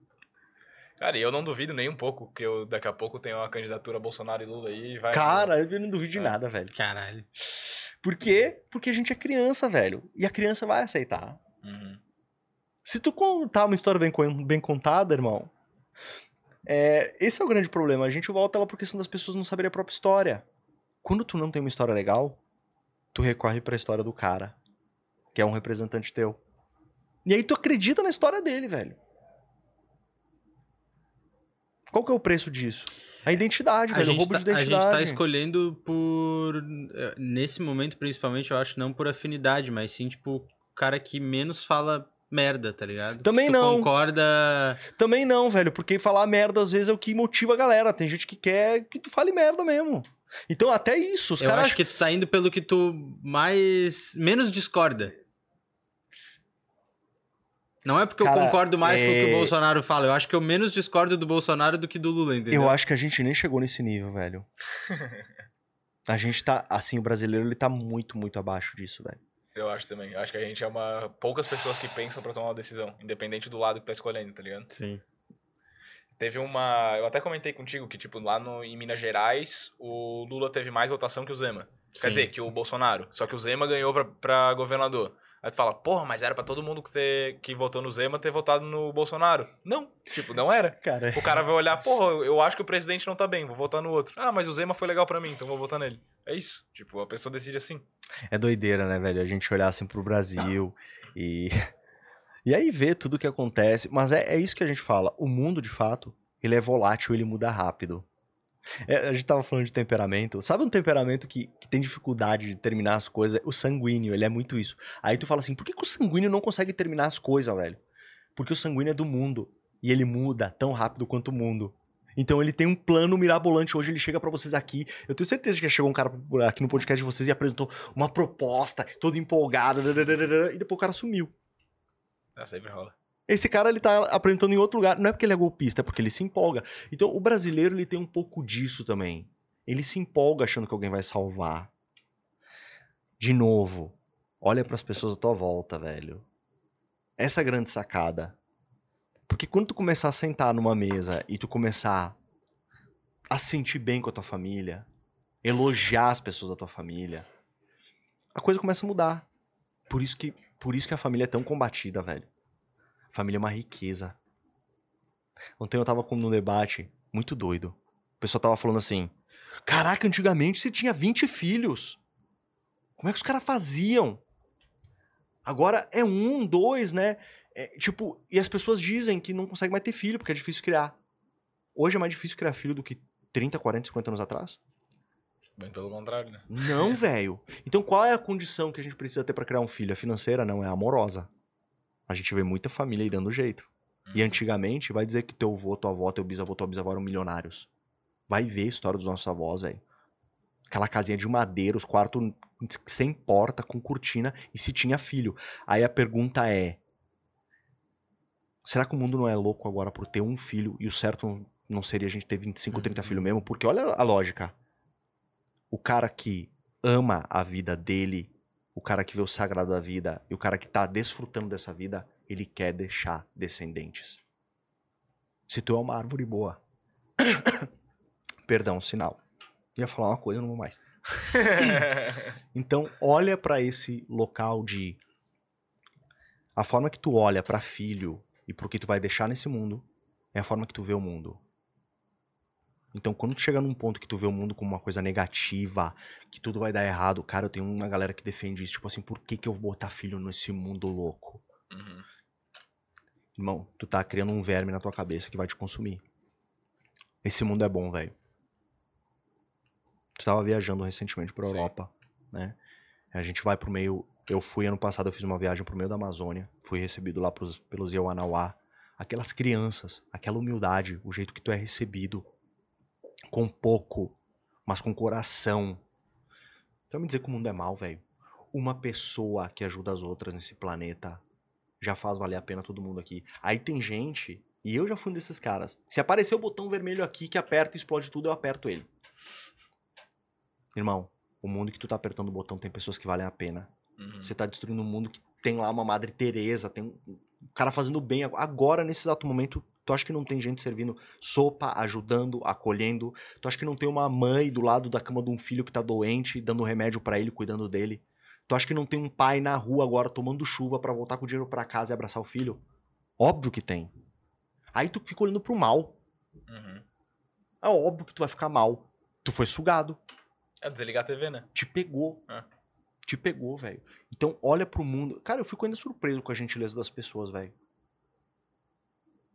Cara, e eu não duvido nem um pouco que eu daqui a pouco tenha uma candidatura Bolsonaro e Lula aí e vai. Cara, eu não duvido de É. nada, velho. Caralho. Por quê? Porque a gente é criança, velho. E a criança vai aceitar. Uhum. Se tu contar uma história bem, bem contada, irmão, é, esse é o grande problema. A gente volta lá por questão das pessoas não saberem a própria história. Quando tu não tem uma história legal, tu recorre pra história do cara, que é um representante teu. E aí tu acredita na história dele, velho. Qual que é o preço disso? A identidade, A velho. O roubo tá, de a gente identidade. tá escolhendo por. eh, Nesse momento, principalmente, eu acho, não por afinidade, mas sim, tipo, o cara que menos fala merda, tá ligado? Também tu não. concorda. Também não, velho, porque falar merda às vezes é o que motiva a galera. Tem gente que quer que tu fale merda mesmo. Então, até isso, os eu caras acho que tu tá indo pelo que tu mais. menos discorda. Não é porque Cara, eu concordo mais com o que é- o Bolsonaro fala. Eu acho que eu menos discordo do Bolsonaro do que do Lula, entendeu? Eu acho que a gente nem chegou nesse nível, velho. A gente tá, assim, o brasileiro ele tá muito, muito abaixo disso, velho. Eu acho também. Eu acho que a gente é uma. poucas pessoas que pensam pra tomar uma decisão, independente do lado que tá escolhendo, tá ligado? Sim. Teve uma. Eu até comentei contigo que, tipo, lá no, em Minas Gerais, o Lula teve mais votação que o Zema. Sim. Quer dizer, que o Bolsonaro. Só que o Zema ganhou pra, pra governador. Aí tu fala, porra, mas era pra todo mundo que, ter, que votou no Zema ter votado no Bolsonaro. Não, tipo, não era. Cara, O cara vai olhar, porra, eu acho que o presidente não tá bem, vou votar no outro. Ah, mas o Zema foi legal pra mim, então vou votar nele. É isso. Tipo, a pessoa decide assim. é doideira, né, velho? A gente olhar assim pro Brasil e. E aí ver tudo o que acontece. Mas é, é isso que a gente fala. O mundo, de fato, ele é volátil, ele muda rápido. É, a gente tava falando de temperamento. Sabe um temperamento que, que tem dificuldade de terminar as coisas? O sanguíneo, ele é muito isso. Aí tu fala assim, por que, que o sanguíneo não consegue terminar as coisas, velho? Porque o sanguíneo é do mundo. E ele muda tão rápido quanto o mundo. Então ele tem um plano mirabolante. Hoje ele chega pra vocês aqui. Eu tenho certeza que chegou um cara aqui no podcast de vocês e apresentou uma proposta, todo empolgado. E depois o cara sumiu. Ah, sempre rola. Esse cara, ele tá apresentando em outro lugar. Não é porque ele é golpista, é porque ele se empolga. Então, o brasileiro, ele tem um pouco disso também. Ele se empolga achando que alguém vai salvar. De novo, olha pras pessoas à tua volta, velho. Essa é a grande sacada. Porque quando tu começar a sentar numa mesa e tu começar a se sentir bem com a tua família, elogiar as pessoas da tua família, a coisa começa a mudar. Por isso que, por isso que a família é tão combatida, velho. Família é uma riqueza. Ontem eu tava com num debate muito doido. O pessoal tava falando assim: Caraca, antigamente você tinha 20 filhos. Como é que os caras faziam? Agora é um, dois, né? É, tipo, e as pessoas dizem que não conseguem mais ter filho porque é difícil criar. Hoje é mais difícil criar filho do que 30, 40, 50 anos atrás? Bem pelo contrário, né? Não, velho. Então qual é a condição que a gente precisa ter pra criar um filho? É financeira? Não, é amorosa. A gente vê muita família aí dando jeito. E Uhum. antigamente, vai dizer que teu avô, tua avó, teu bisavô, tua bisavó eram milionários. Vai ver a história dos nossos avós, velho. Aquela casinha de madeira, os quartos sem porta, com cortina, e se tinha filho. Aí a pergunta é: será que o mundo não é louco agora por ter um filho e o certo não seria a gente ter 25, 30 filhos mesmo? Porque olha a lógica. O cara que ama a vida dele, o cara que vê o sagrado da vida e o cara que tá desfrutando dessa vida, ele quer deixar descendentes. Se tu é uma árvore boa. Perdão, sinal. Ia falar uma coisa, não vou mais. Então, olha pra esse local de a forma que tu olha pra filho e pro que tu vai deixar nesse mundo é a forma que tu vê o mundo. Então, quando tu chega num ponto que tu vê o mundo como uma coisa negativa, que tudo vai dar errado, cara, eu tenho uma galera que defende isso, tipo assim, por que que eu vou botar filho nesse mundo louco? Uhum. Irmão, tu tá criando um verme na tua cabeça que vai te consumir. Esse mundo é bom, velho. Tu tava viajando recentemente pra Sim. Europa, né? A gente vai pro meio. Eu fui ano passado, eu fiz uma viagem pro meio da Amazônia. Fui recebido lá pros, pelos Yawanawá. Aquelas crianças, aquela humildade, o jeito que tu é recebido. Com pouco, mas com coração. Vai me dizer que o mundo é mal, velho? Uma pessoa que ajuda as outras nesse planeta já faz valer a pena todo mundo aqui. Aí tem gente, e eu já fui um desses caras. Se aparecer o botão vermelho aqui que aperta e explode tudo, eu aperto ele. Irmão, o mundo que tu tá apertando o botão tem pessoas que valem a pena. Uhum. Você tá destruindo um mundo que tem lá uma Madre Teresa, tem um cara fazendo bem. Agora, nesse exato momento, tu acha que não tem gente servindo sopa, ajudando, acolhendo? Tu acha que não tem uma mãe do lado da cama de um filho que tá doente, dando remédio pra ele, cuidando dele? Tu acha que não tem um pai na rua agora tomando chuva pra voltar com o dinheiro pra casa e abraçar o filho? Óbvio que tem. Aí tu fica olhando pro mal. Uhum. É óbvio que tu vai ficar mal. Tu foi sugado. É desligar a TV, né? Te pegou. É. Te pegou, velho. Então, olha pro mundo. Cara, eu fico ainda surpreso com a gentileza das pessoas, velho.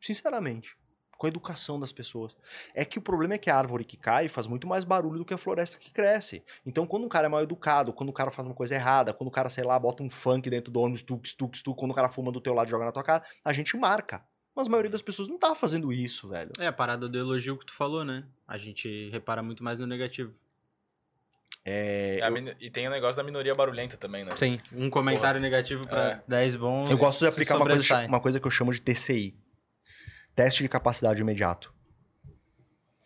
Sinceramente. Com a educação das pessoas. É que o problema é que a árvore que cai faz muito mais barulho do que a floresta que cresce. Então, quando um cara é mal educado, quando o cara faz uma coisa errada, quando o cara, sei lá, bota um funk dentro do ônibus, tuk, tuk, tuk, quando o cara fuma do teu lado e joga na tua cara, a gente marca. Mas a maioria das pessoas não tá fazendo isso, velho. É a parada do elogio que tu falou, né? A gente repara muito mais no negativo. É, É a eu- mino- E tem o negócio da minoria barulhenta também, né? Sim, um comentário negativo pra É. 10 bons. Eu gosto de aplicar uma coisa, uma coisa que eu chamo de TCI. Teste de capacidade imediato.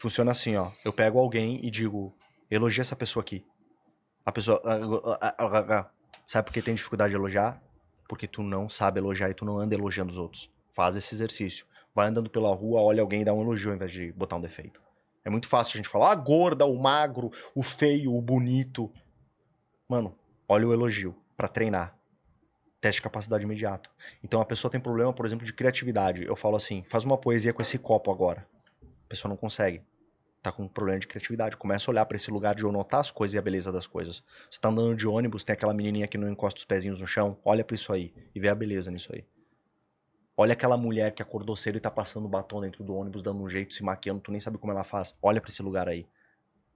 Funciona assim, ó. Eu pego alguém e digo, elogia essa pessoa aqui. A pessoa. Sabe por que tem dificuldade de elogiar? Porque tu não sabe elogiar e tu não anda elogiando os outros. Faz esse exercício. Vai andando pela rua, olha alguém e dá um elogio ao invés de botar um defeito. É muito fácil a gente falar, ah, gorda, o magro, o feio, o bonito. Mano, olha o elogio pra treinar. Teste de capacidade imediato. Então a pessoa tem problema, por exemplo, de criatividade. Eu falo assim, faz uma poesia com esse copo agora. A pessoa não consegue. Tá com problema de criatividade. Começa a olhar pra esse lugar de eu notar as coisas e a beleza das coisas. Você tá andando de ônibus, tem aquela menininha que não encosta os pezinhos no chão. Olha pra isso aí e vê a beleza nisso aí. Olha aquela mulher que acordou cedo e tá passando batom dentro do ônibus, dando um jeito, se maquiando, tu nem sabe como ela faz. Olha pra esse lugar aí.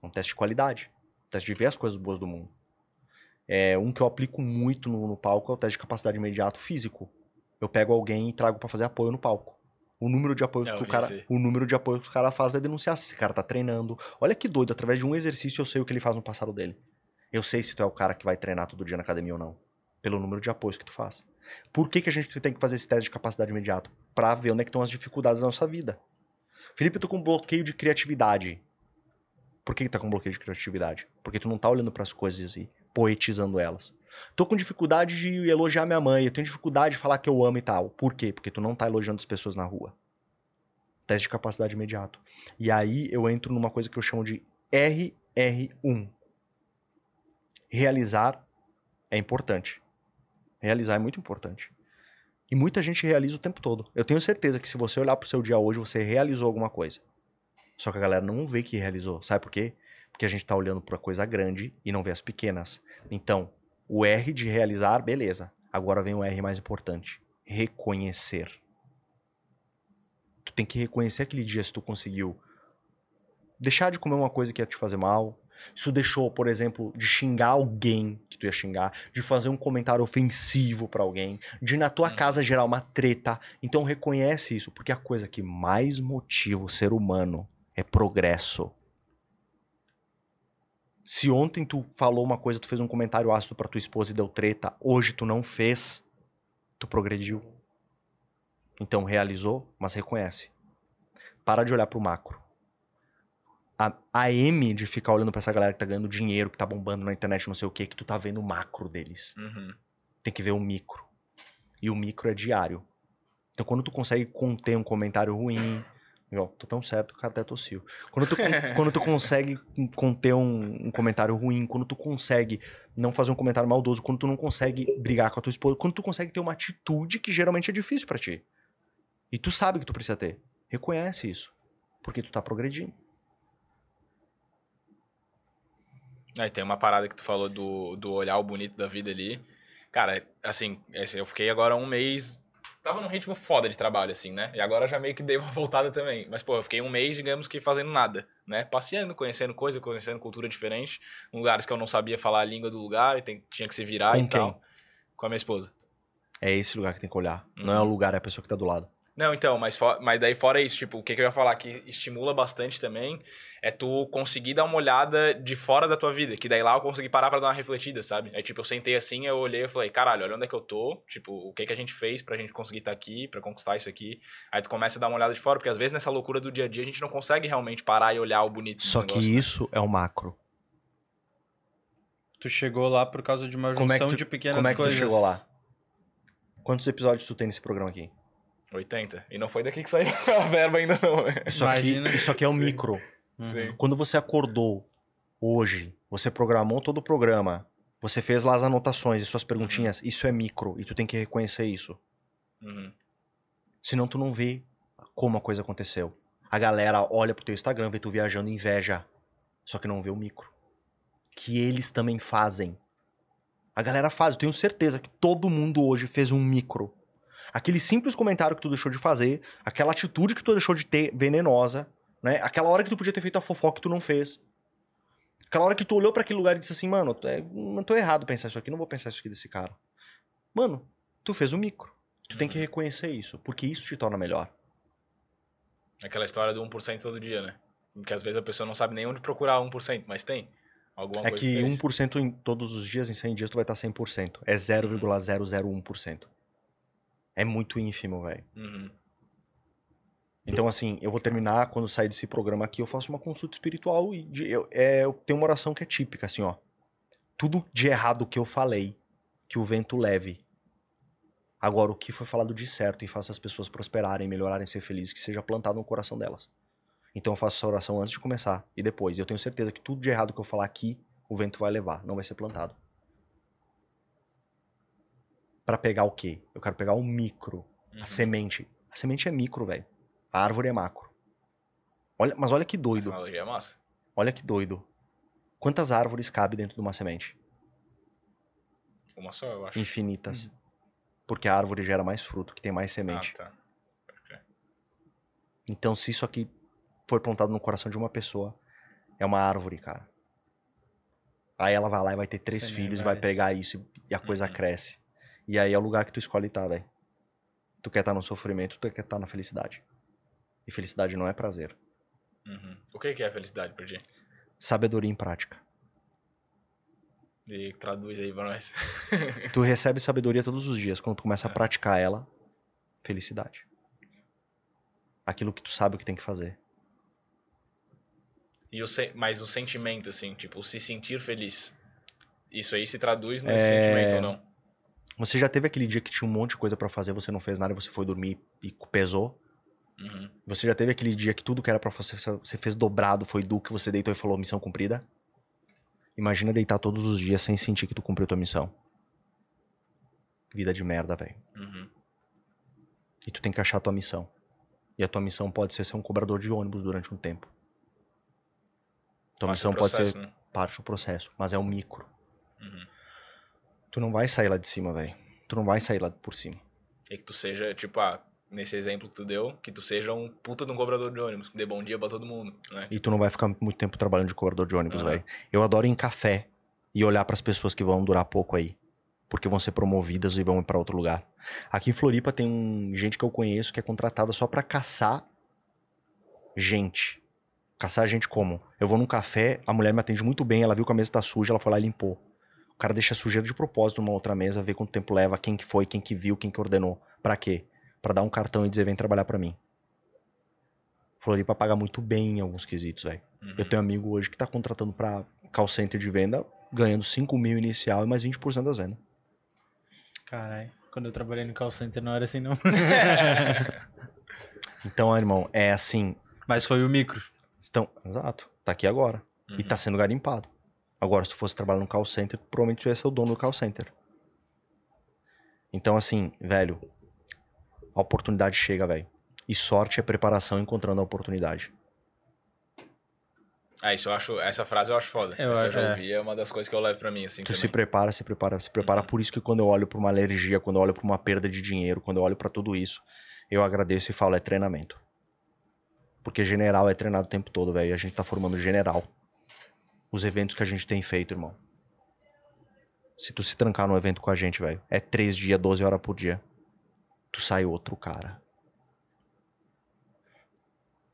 É um teste de qualidade. Um teste de ver as coisas boas do mundo. É, um que eu aplico muito no, no palco é o teste de capacidade imediato físico. Eu pego alguém e trago pra fazer apoio no palco. O número de apoios Eu que o cara, aí. o número de apoios que o cara faz vai denunciar se esse cara tá treinando. Olha que doido, através de um exercício eu sei o que ele faz no passado dele. Eu sei se tu é o cara que vai treinar todo dia na academia ou não, pelo número de apoios que tu faz. Por que, que a gente tem que fazer esse teste de capacidade imediato? Pra ver onde é que estão as dificuldades da nossa vida. Felipe, eu tô com bloqueio de criatividade. Por que, que tá com bloqueio de criatividade? Porque tu não tá olhando pras coisas e poetizando elas. Tô com dificuldade de elogiar minha mãe, eu tenho dificuldade de falar que eu amo e tal. Por quê? Porque tu não tá elogiando as pessoas na rua. Teste de capacidade imediato. E aí eu entro numa coisa que eu chamo de RR1. Realizar é importante. Realizar é muito importante. E muita gente realiza o tempo todo. Eu tenho certeza que se você olhar pro seu dia hoje, você realizou alguma coisa. Só que a galera não vê que realizou. Sabe por quê? Porque a gente tá olhando pra coisa grande e não vê as pequenas. Então, o R de realizar, beleza. Agora vem o R mais importante. Reconhecer. Tu tem que reconhecer aquele dia se tu conseguiu deixar de comer uma coisa que ia te fazer mal, Isso deixou, por exemplo, de xingar alguém que tu ia xingar, de fazer um comentário ofensivo pra alguém, de na tua Hum. casa gerar uma treta. Então reconhece isso, porque a coisa que mais motiva o ser humano é progresso. Se ontem tu falou uma coisa, tu fez um comentário ácido pra tua esposa e deu treta, hoje tu não fez, tu progrediu. Então realizou, mas reconhece. Para de olhar pro macro. A, a M de ficar olhando pra essa galera que tá ganhando dinheiro, que tá bombando na internet, não sei o que, que tu tá vendo o macro deles. Uhum. Tem que ver o micro. E o micro é diário. Então quando tu consegue conter um comentário ruim. Ó, tô tão certo que até tossiu. Quando tu, quando tu consegue conter um, um comentário ruim, quando tu consegue não fazer um comentário maldoso, quando tu não consegue brigar com a tua esposa, quando tu consegue ter uma atitude que geralmente é difícil pra ti. E tu sabe que tu precisa ter. Reconhece isso. Porque tu tá progredindo. Aí tem uma parada que tu falou do, do olhar o bonito da vida ali. Cara, assim, eu fiquei agora um mês. Tava num ritmo foda de trabalho, assim, né? E agora já meio que dei uma voltada também. Mas, pô, eu fiquei um mês, digamos que fazendo nada, né? Passeando, conhecendo coisa, conhecendo cultura diferente. em Lugares que eu não sabia falar a língua do lugar e tem- tinha que se virar Com e quem? tal. Com a minha esposa. É esse lugar que tem que olhar. Não é Uhum. o lugar, é a pessoa que tá do lado. Não, então, mas, mas daí fora isso, tipo, o que, que eu ia falar que estimula bastante também é tu conseguir dar uma olhada de fora da tua vida, que daí lá eu consegui parar pra dar uma refletida, sabe? Aí, tipo, eu sentei assim, eu olhei e falei, caralho, olha onde é que eu tô, tipo, o que que a gente fez pra gente conseguir estar aqui, pra conquistar isso aqui. Aí tu começa a dar uma olhada de fora, porque às vezes nessa loucura do dia a dia a gente não consegue realmente parar e olhar o bonito do Só que negócio, né? isso é o macro. Tu chegou lá por causa de uma Como é que junção tu- de pequenas Como é que coisas. tu chegou lá? Quantos episódios tu tem nesse programa aqui? 80. E não foi daqui que saiu a verba ainda não, né? Isso aqui, isso aqui é o Sim. micro. Uhum. Sim. Quando você acordou hoje, você programou todo o programa, você fez lá as anotações e suas perguntinhas, isso é micro e tu tem que reconhecer isso. Uhum. Senão tu não vê como a coisa aconteceu. A galera olha pro teu Instagram, vê tu viajando e inveja, só que não vê o micro. Que eles também fazem. A galera faz, eu tenho certeza que todo mundo hoje fez um micro. Aquele simples comentário que tu deixou de fazer, aquela atitude que tu deixou de ter venenosa, né? Aquela hora que tu podia ter feito a fofoca que tu não fez. Aquela hora que tu olhou pra aquele lugar e disse assim, mano, é, não tô errado pensar isso aqui, não vou pensar isso aqui desse cara. Mano, tu fez um micro. Tu tem que reconhecer isso, porque isso te torna melhor. Aquela história do 1% todo dia, né? Porque às vezes a pessoa não sabe nem onde procurar 1%, mas tem. Alguma É coisa que fez. 1% em todos os dias, em 100 dias, tu vai estar 100%. É 0,001%. É muito ínfimo, velho. Uhum. Então, assim, eu vou terminar, quando sair desse programa aqui, eu faço uma consulta espiritual e de- eu, é, eu tenho uma oração que é típica, assim, ó. Tudo de errado que eu falei, que o vento leve. Agora, o que foi falado de certo e faça as pessoas prosperarem, melhorarem, ser felizes, que seja plantado no coração delas. Então eu faço essa oração antes de começar e depois. Eu tenho certeza que tudo de errado que eu falar aqui, o vento vai levar, não vai ser plantado. Pra pegar o quê? Eu quero pegar o micro, Uhum. a semente. A semente é micro, velho. A árvore é macro. Olha, mas olha que Essa doido. analogia é massa. Olha que doido. Quantas árvores cabem dentro de uma semente? Uma só, eu acho. Infinitas. Porque a árvore gera mais fruto, que tem mais semente. Ah, tá. Então, se isso aqui for plantado no coração de uma pessoa, é uma árvore, cara. Aí ela vai lá e vai ter três Semeia filhos e vai pegar isso e- e a coisa Uhum. cresce. E aí é o lugar que tu escolhe estar, velho. Tu quer estar no sofrimento, tu quer estar na felicidade. E felicidade não é prazer. Uhum. O que é felicidade pra ti? Sabedoria em prática. E traduz aí pra nós. Tu recebe sabedoria todos os dias. Quando tu começa a É. praticar ela, felicidade. Aquilo que tu sabe o que tem que fazer. E o se... Mas o sentimento, assim, tipo, se sentir feliz. Isso aí se traduz nesse É. sentimento ou não? Você já teve aquele dia que tinha um monte de coisa pra fazer, você não fez nada você foi dormir e pesou? Uhum. Você já teve aquele dia que tudo que era pra você, você fez dobrado, foi do que você deitou e falou missão cumprida? Imagina deitar todos os dias sem sentir que tu cumpriu tua missão. Vida de merda, velho. Uhum. E tu tem que achar a tua missão. E a tua missão pode ser ser um cobrador de ônibus durante um tempo. Tua Parte missão pode ser processo, né? parte do processo, mas é um micro. Uhum. Tu não vai sair lá de cima, velho. Tu não vai sair lá por cima. E que tu seja, tipo, ah, nesse exemplo que tu deu, que tu seja um puta de um cobrador de ônibus, que dê bom dia pra todo mundo, né? E tu não vai ficar muito tempo trabalhando de cobrador de ônibus, Aham. velho. Eu adoro ir em café e olhar pras pessoas que vão durar pouco aí. Porque vão ser promovidas e vão ir pra outro lugar. Aqui em Floripa tem um- gente que eu conheço que é contratada só pra caçar gente. Caçar gente como? Eu vou num café, a mulher me atende muito bem, ela viu que a mesa tá suja, ela foi lá e limpou. O cara deixa sujeira de propósito numa outra mesa, vê quanto tempo leva, quem que foi, quem que viu, quem que ordenou. Pra quê? Pra dar um cartão e dizer vem trabalhar pra mim. Floripa paga muito bem em alguns quesitos, velho. Uhum. Eu tenho um amigo hoje que tá contratando pra call center de venda, ganhando 5 mil inicial e mais 20% das vendas. Caralho. Quando eu trabalhei no call center não era assim, não. Então, irmão, é assim. Mas foi o micro. Estão. Exato. Tá aqui agora. E Uhum. tá sendo garimpado. Agora, se tu fosse trabalhar no call center, provavelmente tu ia ser o dono do call center. Então, assim, velho, a oportunidade chega, velho. E sorte é preparação encontrando a oportunidade. Ah, isso eu acho, essa frase eu acho foda. Eu Essa eu já é. ouvi, é uma das coisas que eu levo pra mim, assim, Tu se também. prepara, se prepara, se prepara. Uhum. Por isso que quando eu olho pra uma alergia, quando eu olho pra uma perda de dinheiro, quando eu olho pra tudo isso, eu agradeço e falo, é treinamento. Porque general é treinado o tempo todo, velho. E a gente tá formando general. Os eventos que a gente tem feito, irmão. Se tu se trancar num evento com a gente, velho, é três dias, 12 horas por dia. Tu sai outro cara.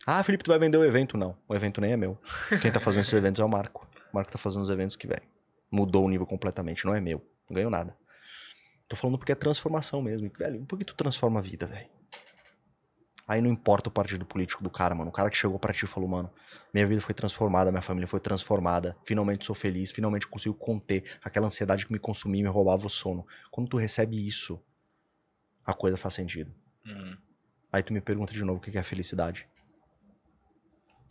Ah, Felipe, tu vai vender o evento? Não, o evento nem é meu. Quem tá fazendo esses eventos é o Marco. O Marco tá fazendo os eventos que, velho, mudou o nível completamente. Não é meu. Não ganho nada. Tô falando porque é transformação mesmo. Velho, por que tu transforma a vida, velho? Aí não importa o partido político do cara, mano. O cara que chegou pra ti e falou, mano, minha vida foi transformada, minha família foi transformada. Finalmente sou feliz, finalmente consigo conter aquela ansiedade que me consumia e me roubava o sono. Quando tu recebe isso, a coisa faz sentido. Uhum. Aí tu me pergunta de novo o que que é felicidade.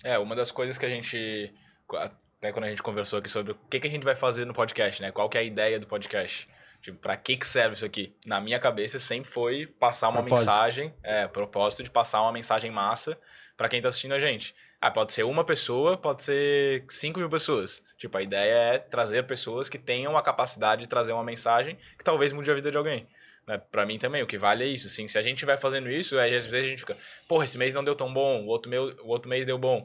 É, uma das coisas que a gente. Até quando a gente conversou aqui sobre o que, que a gente vai fazer no podcast, né? Qual que é a ideia do podcast? Tipo, pra que, que serve isso aqui? Na minha cabeça sempre foi passar uma Propósito. mensagem. É, propósito de passar uma mensagem massa pra quem tá assistindo a gente. Ah, pode ser uma pessoa, pode ser 5 mil pessoas. Tipo, a ideia é trazer pessoas que tenham a capacidade de trazer uma mensagem que talvez mude a vida de alguém. Né? Pra mim também, o que vale é isso. Assim, se a gente vai fazendo isso, aí às vezes a gente fica, porra, esse mês não deu tão bom, o outro, meu, o outro mês deu bom.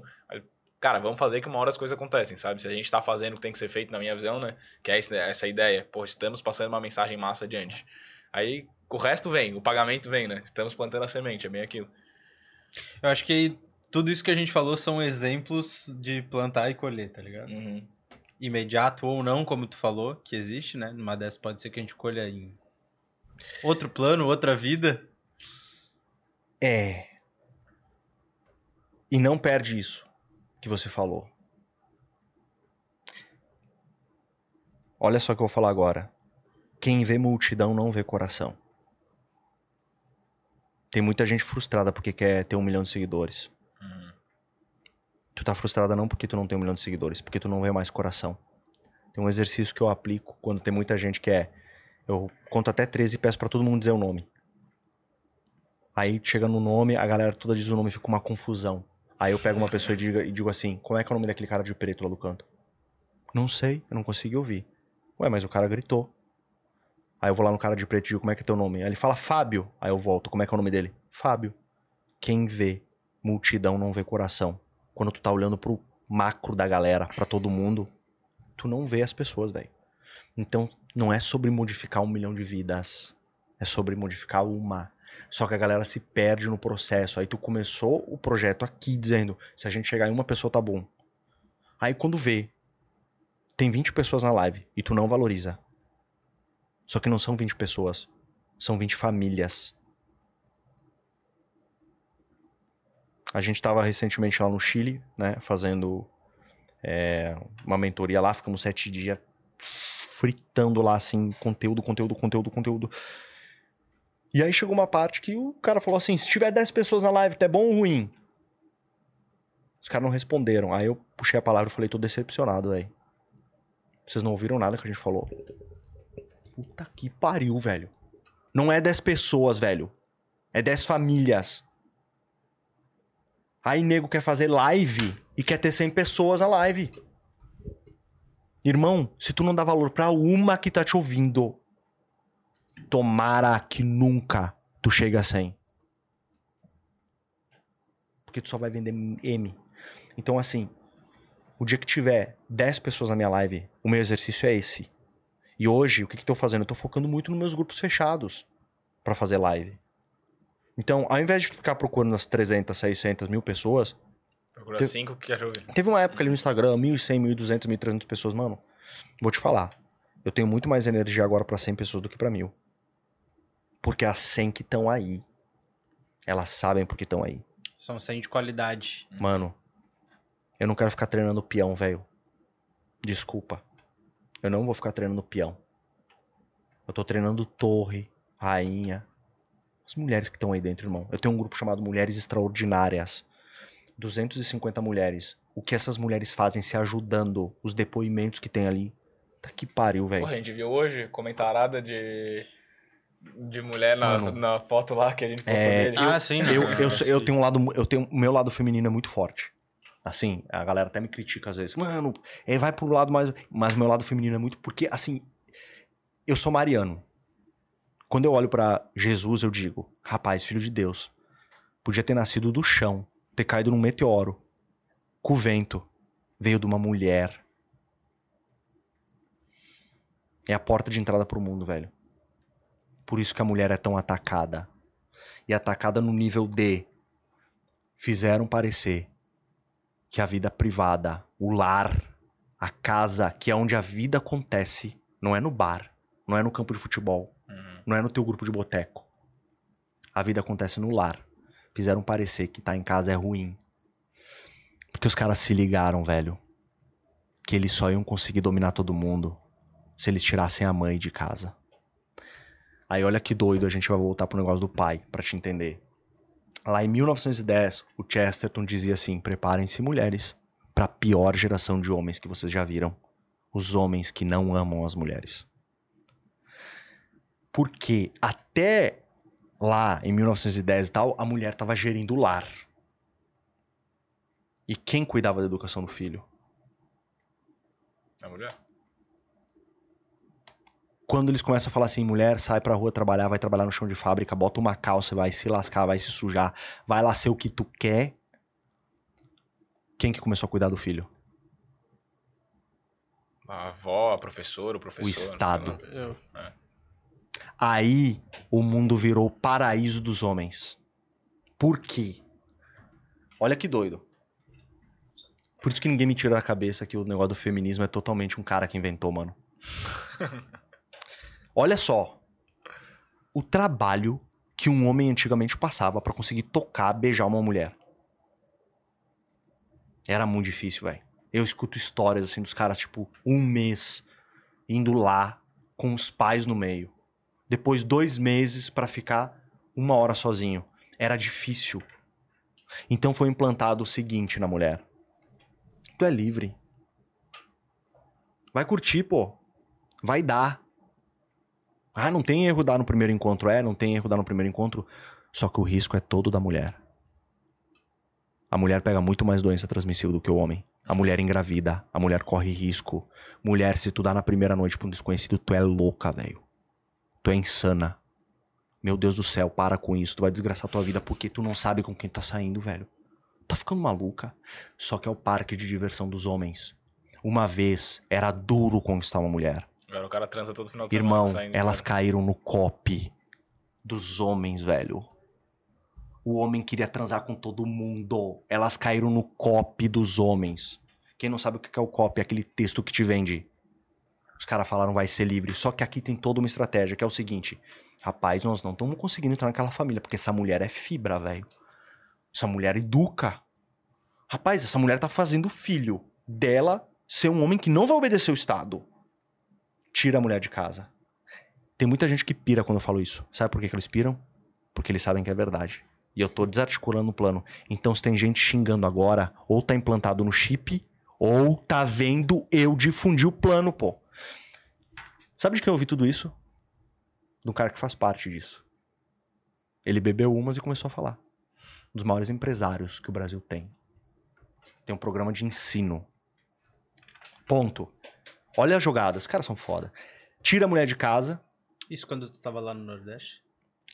Cara, vamos fazer que uma hora as coisas acontecem, sabe? Se a gente tá fazendo o que tem que ser feito, na minha visão, né? Que é esse- essa ideia. Pô, estamos passando uma mensagem massa adiante. Aí o resto vem, o pagamento vem, né? Estamos plantando a semente, é bem aquilo. Eu acho que tudo isso que a gente falou são exemplos de plantar e colher, tá ligado? Uhum. Imediato ou não, como tu falou, que existe, né? Numa dessas pode ser que a gente colha em outro plano, outra vida. É. E não perde isso que você falou. Olha só o que eu vou falar agora. Quem vê multidão não vê coração. Tem muita gente frustrada porque quer ter um milhão de seguidores. Uhum. Tu tá frustrada não porque tu não tem um milhão de seguidores, porque tu não vê mais coração. Tem um exercício que eu aplico quando tem muita gente que é. Eu conto até 13 e peço pra todo mundo dizer o nome. Aí chega no nome, a galera toda diz o nome e fica uma confusão. Aí eu pego uma pessoa e digo, e digo assim: como é que é o nome daquele cara de preto lá do canto? Não sei, eu não consegui ouvir. Ué, mas o cara gritou. Aí eu vou lá no cara de preto e digo: como é que é teu nome? Aí ele fala Fábio. Aí eu volto: como é que é o nome dele? Fábio. Quem vê multidão não vê coração. Quando tu tá olhando pro macro da galera, pra todo mundo, tu não vê as pessoas, velho. Então, não é sobre modificar um milhão de vidas. É sobre modificar uma. Só que a galera se perde no processo. Aí tu começou o projeto aqui dizendo: se a gente chegar em uma pessoa, tá bom. Aí quando vê, tem 20 pessoas na live e tu não valoriza. Só que não são 20 pessoas. São 20 famílias. A gente tava recentemente lá no Chile, né? Fazendo é, uma mentoria lá. Ficamos sete dias fritando lá, assim, conteúdo, conteúdo, conteúdo, conteúdo. E aí chegou uma parte que o cara falou assim: se tiver 10 pessoas na live, tá bom ou ruim? Os caras não responderam. Aí eu puxei a palavra e falei: tô decepcionado, velho. Vocês não ouviram nada que a gente falou. Puta que pariu, velho. Não é 10 pessoas, velho. É 10 famílias. Aí nego quer fazer live e quer ter 100 pessoas na live. Irmão, se tu não dá valor pra uma que tá te ouvindo, tomara que nunca tu chegue a 100. Porque tu só vai vender M. Então, assim, o dia que tiver 10 pessoas na minha live, o meu exercício é esse. E hoje, o que, que tô fazendo? Eu tô focando muito nos meus grupos fechados para fazer live. Então, ao invés de ficar procurando as 300, 600 mil pessoas, Procura Teve- cinco que quer ouvir. Teve uma época ali no Instagram, 1.100, 1.200, 1.300 pessoas, mano. Vou te falar. Eu tenho muito mais energia agora pra 100 pessoas do que pra mil. Porque as 100 que estão aí, elas sabem porque estão aí. São 100 de qualidade. Mano, eu não quero ficar treinando peão, velho. Desculpa. Eu não vou ficar treinando peão. Eu tô treinando torre, rainha. As mulheres que estão aí dentro, irmão. Eu tenho um grupo chamado Mulheres Extraordinárias. 250 mulheres. O que essas mulheres fazem se ajudando, os depoimentos que tem ali. Tá que pariu, velho. Porra, a gente viu hoje comentarada de, de mulher na, Mano. na foto lá que a gente postou É, dele. Ah, sim. Eu, eu, sou- eu sei. tenho um lado. Eu tenho. O meu lado feminino é muito forte. Assim, a galera até me critica às vezes. Mano, é, vai pro lado mais. Mas o meu lado feminino é muito. Porque, assim. Eu sou mariano. Quando eu olho pra Jesus, eu digo: rapaz, filho de Deus. Podia ter nascido do chão, ter caído num meteoro. Com o vento. Veio de uma mulher. É a porta de entrada pro mundo, velho. Por isso que a mulher é tão atacada e atacada no nível de fizeram parecer que a vida privada, o lar, a casa, que é onde a vida acontece, não é no bar, não é no campo de futebol, Uhum. não é no teu grupo de boteco. A vida acontece no lar. Fizeram parecer que tá em casa é ruim. Porque os caras se ligaram, velho, que eles só iam conseguir dominar todo mundo se eles tirassem a mãe de casa. Aí olha que doido, a gente vai voltar pro negócio do pai, pra te entender. Lá em 1910, o Chesterton dizia assim: preparem-se, mulheres, pra pior geração de homens que vocês já viram. Os homens que não amam as mulheres. Porque até lá, em 1910 e tal, a mulher tava gerindo o lar. E quem cuidava da educação do filho? A mulher? Quando eles começam a falar assim, mulher, sai pra rua trabalhar, vai trabalhar no chão de fábrica, bota uma calça, vai se lascar, vai se sujar, vai lá ser o que tu quer. Quem que começou a cuidar do filho? A avó, a professora, o professor. O Estado. Eu- Aí o mundo virou o paraíso dos homens. Por quê? Olha que doido. Por isso que ninguém me tira da cabeça que o negócio do feminismo é totalmente um cara que inventou, mano. Olha só. O trabalho que um homem antigamente passava pra conseguir tocar, beijar uma mulher. Era muito difícil, velho. Eu escuto histórias assim dos caras, tipo, um mês indo lá com os pais no meio. Depois dois meses pra ficar uma hora sozinho. Era difícil. Então foi implantado o seguinte na mulher: Tu é livre. Vai curtir, pô. Vai dar. Ah, não tem erro dar no primeiro encontro. É, não tem erro dar no primeiro encontro. Só que o risco é todo da mulher. A mulher pega muito mais doença transmissível do que o homem. A mulher engravida. A mulher corre risco. Mulher, se tu dá na primeira noite pra um desconhecido, tu é louca, velho. Tu é insana. Meu Deus do céu, para com isso. Tu vai desgraçar tua vida porque tu não sabe com quem tu tá saindo, velho. Tá ficando maluca. Só que é o parque de diversão dos homens. Uma vez era duro conquistar uma mulher. Agora o cara transa todo final de Irmão, semana. saindo elas de caíram no copy dos homens, velho. O homem queria transar com todo mundo. Elas caíram no copy dos homens. Quem não sabe o que é o copy? É aquele texto que te vende. Os caras falaram vai ser livre. Só que aqui tem toda uma estratégia, que é o seguinte. Rapaz, nós não estamos conseguindo entrar naquela família, porque essa mulher é fibra, velho. Essa mulher educa. Rapaz, essa mulher tá fazendo filho dela ser um homem que não vai obedecer o Estado. Tira a mulher de casa. Tem muita gente que pira quando eu falo isso. Sabe por que, que eles piram? Porque eles sabem que é verdade. E eu tô desarticulando o plano. Então, se tem gente xingando agora, ou tá implantado no chip, ou tá vendo eu difundir o plano, pô. Sabe de quem eu ouvi tudo isso? Um cara que faz parte disso. Ele bebeu umas e começou a falar. Um dos maiores empresários que o Brasil tem. Tem um programa de ensino. Ponto. Olha a jogada, os caras são foda. Tira a mulher de casa. Isso quando tu tava lá no Nordeste?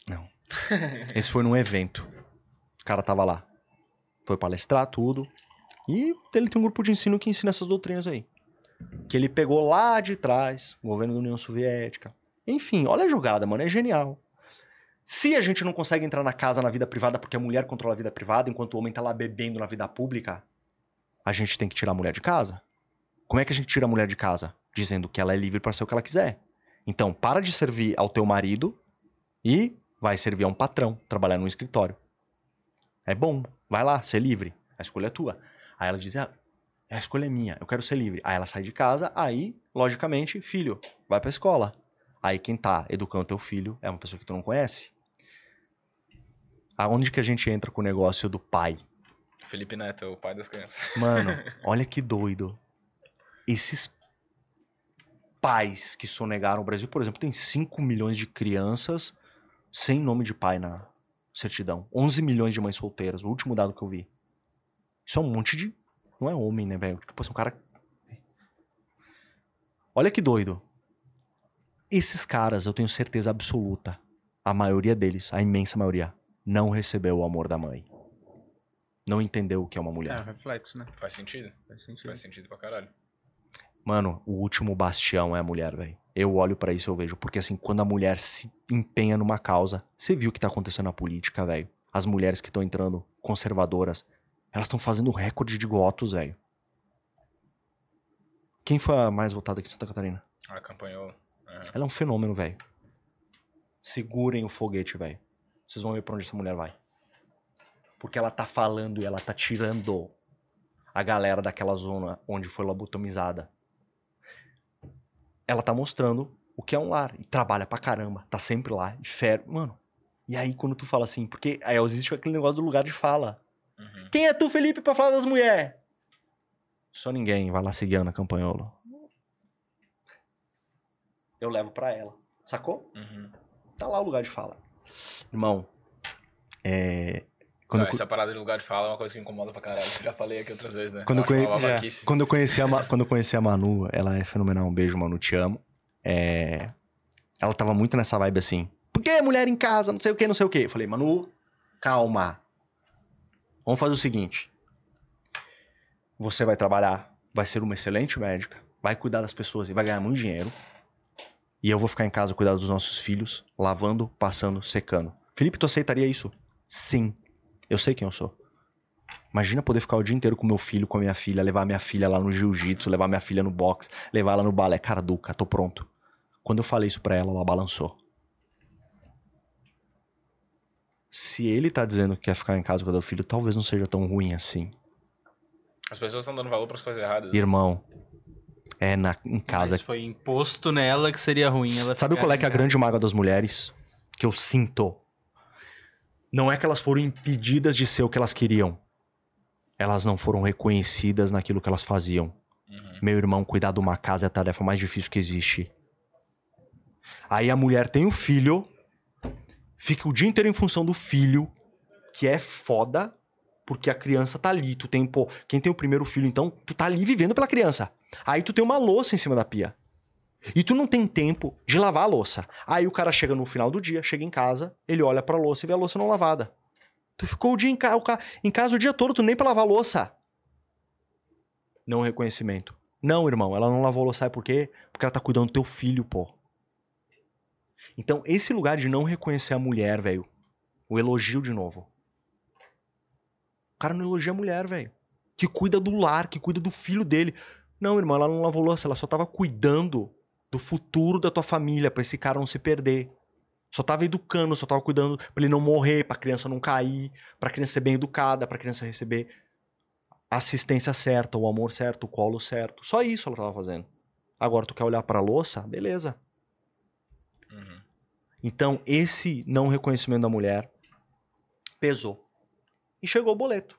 Não. Esse foi num evento. O cara tava lá. foi palestrar tudo. E ele tem um grupo de ensino que ensina essas doutrinas aí. Que ele pegou lá de trás, governo da União Soviética. Enfim, olha a jogada, mano, é genial. Se a gente não consegue entrar na casa na vida privada porque a mulher controla a vida privada enquanto o homem tá lá bebendo na vida pública, a gente tem que tirar a mulher de casa. Como é que a gente tira a mulher de casa? Dizendo que ela é livre para ser o que ela quiser. Então, para de servir ao teu marido e vai servir a um patrão, trabalhar num escritório. É bom, vai lá, ser livre. A escolha é tua. Aí ela diz: ah, a escolha é minha, eu quero ser livre. Aí ela sai de casa, aí, logicamente, filho, vai pra escola. Aí quem tá educando teu filho é uma pessoa que tu não conhece. Aonde que a gente entra com o negócio do pai? Felipe Neto, o pai das crianças. Mano, olha que doido. Esses pais que sonegaram o Brasil, por exemplo, tem 5 milhões de crianças sem nome de pai na certidão. 11 milhões de mães solteiras, o último dado que eu vi. Isso é um monte de. Não é homem, né, velho? Tipo, é um cara. Olha que doido. Esses caras, eu tenho certeza absoluta, a maioria deles, a imensa maioria, não recebeu o amor da mãe. Não entendeu o que é uma É, mulher. reflexo, né? Faz sentido. Faz sentido. Faz sentido pra caralho. Mano, o último bastião é a mulher, velho. Eu olho pra isso e eu vejo. Porque assim, quando a mulher se empenha numa causa, você viu o que tá acontecendo na política, velho. As mulheres que estão entrando conservadoras, elas estão fazendo recorde de votos, velho. Quem foi a mais votada aqui em Santa Catarina? Ah, campanhou. É. Ela é um fenômeno, velho. Segurem o foguete, velho. Vocês vão ver pra onde essa mulher vai. Porque ela tá falando e ela tá tirando a galera daquela zona onde foi lobotomizada. Ela tá mostrando o que é um lar. E trabalha pra caramba. Tá sempre lá. E fer... Mano. E aí quando tu fala assim... Porque aí existe aquele negócio do lugar de fala. Uhum. Quem é tu, Felipe, pra falar das mulheres? Só ninguém. Vai lá seguir a Ana Campanholo. Eu levo pra ela. Sacou? Uhum. Tá lá o lugar de fala. Irmão, é. Quando, Não, eu, essa parada de lugar de fala é uma coisa que incomoda pra caralho. Já falei aqui outras vezes, né? Quando eu conhe- quando eu conheci a, Ma- quando eu conheci a Manu, ela é fenomenal. Um beijo, Manu, te amo. É, Ela tava muito nessa vibe assim. Por que mulher em casa? Não sei o que, não sei o que. Eu falei, Manu, calma. Vamos fazer o seguinte. Você vai trabalhar, vai ser uma excelente médica, vai cuidar das pessoas e vai ganhar muito dinheiro. E eu vou ficar em casa cuidar dos nossos filhos, lavando, passando, secando. Felipe, tu aceitaria isso? Sim. Eu sei quem eu sou. Imagina poder ficar o dia inteiro com meu filho, com a minha filha, levar minha filha lá no jiu-jitsu, levar minha filha no boxe, levar ela no balé. Cara, Duca, tô pronto. Quando eu falei isso pra ela, ela balançou. Se ele tá dizendo que quer ficar em casa com o filho, talvez não seja tão ruim assim. As pessoas estão dando valor pras coisas erradas. né? Irmão, é na, em casa. Mas foi imposto nela que seria ruim ela Sabe qual é que é a grande mágoa das mulheres? Que eu sinto. Não é que elas foram impedidas de ser o que elas queriam. Elas não foram reconhecidas naquilo que elas faziam. Uhum. Meu irmão, cuidar de uma casa é a tarefa mais difícil que existe. Aí a mulher tem o filho, fica o dia inteiro em função do filho, que é foda, porque a criança tá ali. Tu tem, pô, quem tem o primeiro filho, então, tu tá ali vivendo pela criança. Aí tu tem uma louça em cima da pia. E tu não tem tempo de lavar a louça. Aí o cara chega no final do dia, chega em casa, ele olha pra louça e vê a louça não lavada. Tu ficou o dia em, ca o ca- em casa o dia todo, tu nem pra lavar a louça. Não reconhecimento. Não, irmão, ela não lavou a louça, sabe por quê? Porque ela tá cuidando do teu filho, pô. Então, esse lugar de não reconhecer a mulher, velho. O elogio de novo. O cara não elogia a mulher, velho. Que cuida do lar, que cuida do filho dele. Não, irmão, ela não lavou louça, ela só tava cuidando do futuro da tua família, pra esse cara não se perder. Só tava educando, só tava cuidando pra ele não morrer, pra criança não cair, pra criança ser bem educada, pra criança receber a assistência certa, o amor certo, o colo certo. Só isso ela tava fazendo. Agora tu quer olhar pra louça? Beleza. Uhum. Então, esse não reconhecimento da mulher pesou. E chegou o boleto.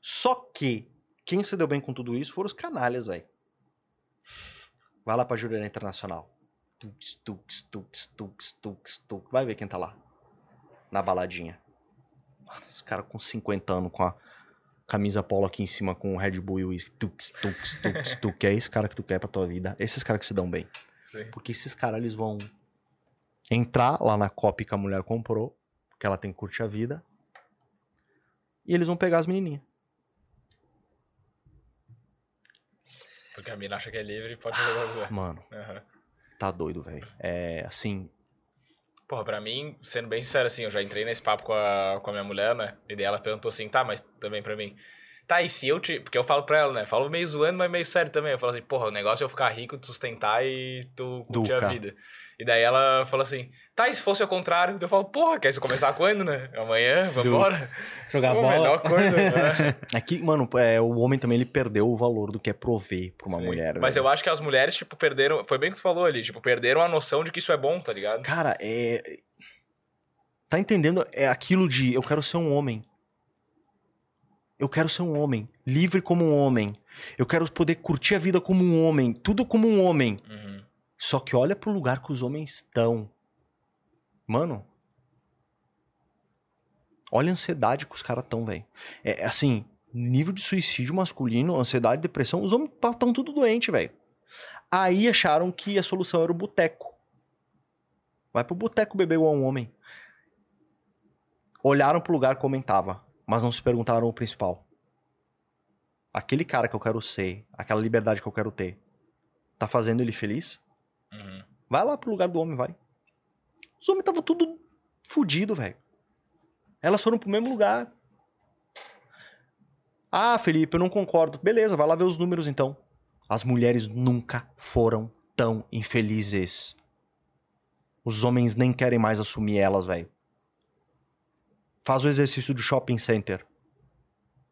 Só que quem se deu bem com tudo isso foram os canalhas, velho. Vai lá pra Jurerê Internacional. Tux, tux, tux, tux, tux, tux. Vai ver quem tá lá. Na baladinha. Mano, Os caras com 50 anos, com a camisa polo aqui em cima, com o Red Bull e o uísque. Tux, tux, tux, tux. É esse cara que tu quer pra tua vida. Esses caras que se dão bem. Sim. Porque esses caras, eles vão entrar lá na copy que a mulher comprou, que ela tem que curtir a vida, e eles vão pegar as menininhas. Porque a mina acha que é livre e pode fazer o que quiser. Mano, Aham. tá doido, velho. É, assim, Porra, pra mim, sendo bem sincero, assim, eu já entrei nesse papo com a, com a minha mulher, né? E daí ela perguntou assim, tá, mas também pra mim. Tá, e se eu te. Porque eu falo pra ela, né? Falo meio zoando, mas meio sério também. Eu falo assim, porra, o negócio é eu ficar rico, tu sustentar e tu curtir a Duca. vida. E daí ela falou assim, tá, e se fosse ao contrário? Eu falo, porra, quer isso começar quando, né? Amanhã? Vambora? Jogar Pô, bola. melhor coisa. né? é que, mano, é, o homem também ele perdeu o valor do que é prover pra uma Sim. mulher. Mas velho. eu acho que as mulheres, tipo, perderam. Foi bem o que tu falou ali, tipo, perderam a noção de que isso é bom, tá ligado? Cara, é. Tá entendendo? É aquilo de eu quero ser um homem. Eu quero ser um homem. Livre como um homem. Eu quero poder curtir a vida como um homem. Tudo como um homem. Uhum. Só que olha pro lugar que os homens estão. Mano. Olha a ansiedade que os caras estão, velho. É é assim, nível de suicídio masculino, ansiedade, depressão, os homens estão tudo doente, velho. Aí acharam que a solução era o boteco. Vai pro boteco beber igual um homem. Olharam pro lugar que comentava, mas não se perguntaram o principal. Aquele cara que eu quero ser, aquela liberdade que eu quero ter, tá fazendo ele feliz? Uhum. Vai lá pro lugar do homem, vai. Os homens estavam tudo fudido, velho. Elas foram pro mesmo lugar. Ah, Felipe, eu não concordo. Beleza, vai lá ver os números então. As mulheres nunca foram tão infelizes. Os homens nem querem mais assumir elas, velho. Faz o exercício do shopping center.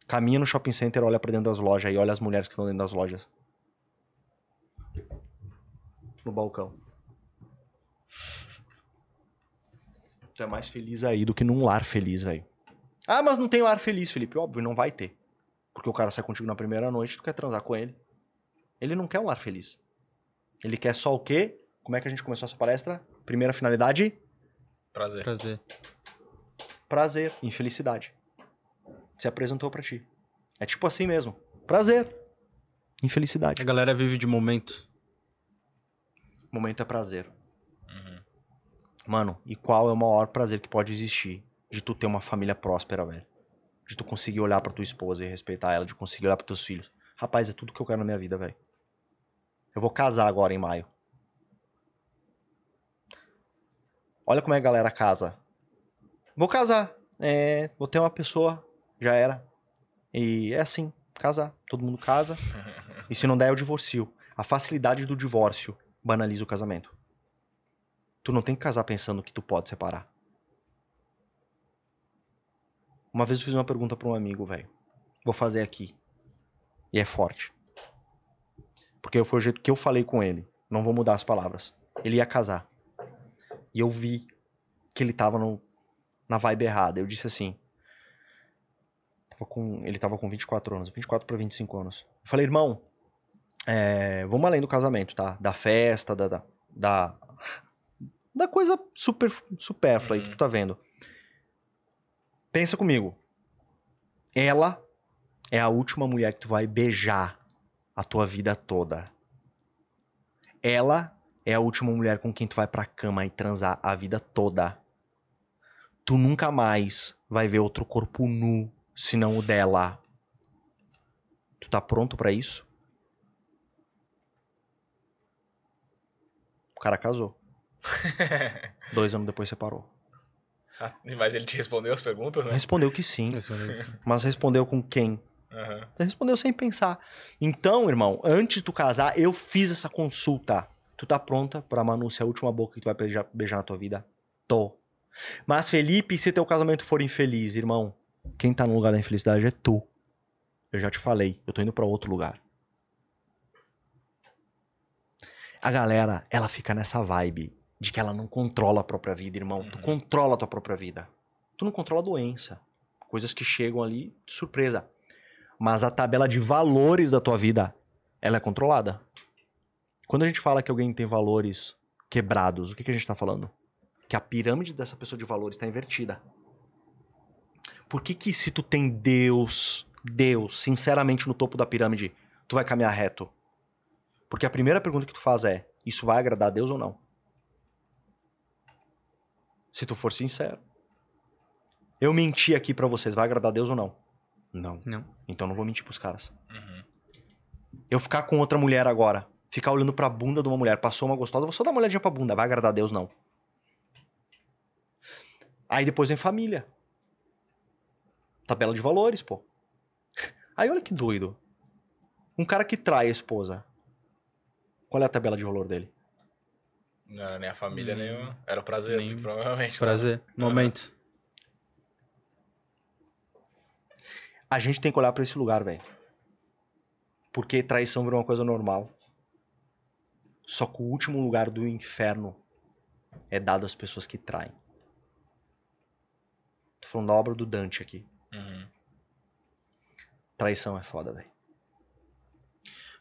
Caminha no shopping center, olha pra dentro das lojas e olha as mulheres que estão dentro das lojas. No balcão. Tu é mais feliz aí do que num lar feliz, velho. Ah, mas não tem lar feliz, Felipe. Óbvio, não vai ter. Porque o cara sai contigo na primeira noite, tu quer transar com ele. Ele não quer um lar feliz. Ele quer só o quê? Como é que a gente começou essa palestra? Primeira finalidade? Prazer. Prazer. Prazer, infelicidade. Se apresentou pra ti. É tipo assim mesmo. Prazer. Infelicidade. A galera vive de momento. Momento é prazer. Uhum. Mano, e qual é o maior prazer que pode existir de tu ter uma família próspera, velho? De tu conseguir olhar pra tua esposa e respeitar ela, de conseguir olhar pros teus filhos. Rapaz, é tudo que eu quero na minha vida, velho. Eu vou casar agora em maio. Olha como é que a galera casa. Vou casar. É, vou ter uma pessoa, já era. E é assim, casar. Todo mundo casa. E se não der, eu divorcio. A facilidade do divórcio banaliza o casamento. Tu não tem que casar pensando que tu pode separar. Uma vez eu fiz uma pergunta pra um amigo, velho. Vou fazer aqui. E é forte. Porque foi o jeito que eu falei com ele. Não vou mudar as palavras. Ele ia casar. E eu vi que ele tava no, na vibe errada. Eu disse assim. Tava com, ele tava com 24 anos. 24 pra 25 anos. Eu falei, irmão, é, vamos além do casamento, tá? Da festa, da. da, da, da coisa super supérflua aí que Uhum. tu tá vendo. Pensa comigo. Ela é a última mulher que tu vai beijar a tua vida toda. Ela é a última mulher com quem tu vai pra cama e transar a vida toda. Tu nunca mais vai ver outro corpo nu senão o dela. Tu tá pronto pra isso? O cara casou. Dois anos depois separou. Ah, Mas ele te respondeu as perguntas, né? Respondeu que sim, mas respondeu com quem? Você respondeu sem pensar. Então, irmão, antes de tu casar, eu fiz essa consulta. Tu tá pronta pra Manu ser a última boca que tu vai beijar, beijar na tua vida? Tô. Mas, Felipe, se teu casamento for infeliz, irmão, quem tá no lugar da infelicidade é tu. Eu já te falei, eu tô indo pra outro lugar. A galera, ela fica nessa vibe de que ela não controla a própria vida, irmão. Tu Uhum. controla a tua própria vida. Tu não controla a doença. Coisas que chegam ali de surpresa. Mas a tabela de valores da tua vida, ela é controlada. Quando a gente fala que alguém tem valores quebrados, o que, que a gente tá falando? Que a pirâmide dessa pessoa de valores está invertida. Por que que se tu tem Deus, Deus, sinceramente no topo da pirâmide, tu vai caminhar reto? Porque a primeira pergunta que tu faz é, isso vai agradar a Deus ou não? Se tu for sincero. Eu menti aqui pra vocês, vai agradar a Deus ou não? Não. Não. Então não vou mentir pros caras. Uhum. Eu ficar com outra mulher agora, ficar olhando pra bunda de uma mulher, passou uma gostosa, vou só dar uma olhadinha pra bunda, vai agradar a Deus, não. Aí depois vem família. Tabela de valores, pô. Aí olha que doido. Um cara que trai a esposa. Qual é a tabela de valor dele? Não era nem a família, nem Hum. o... Era o prazer, Nem- provavelmente. né? Prazer. Momento. A gente tem que olhar pra esse lugar, velho. Porque traição virou uma coisa normal. Só que o último lugar do inferno é dado às pessoas que traem. Tô falando da obra do Dante aqui. Uhum. Traição é foda, velho.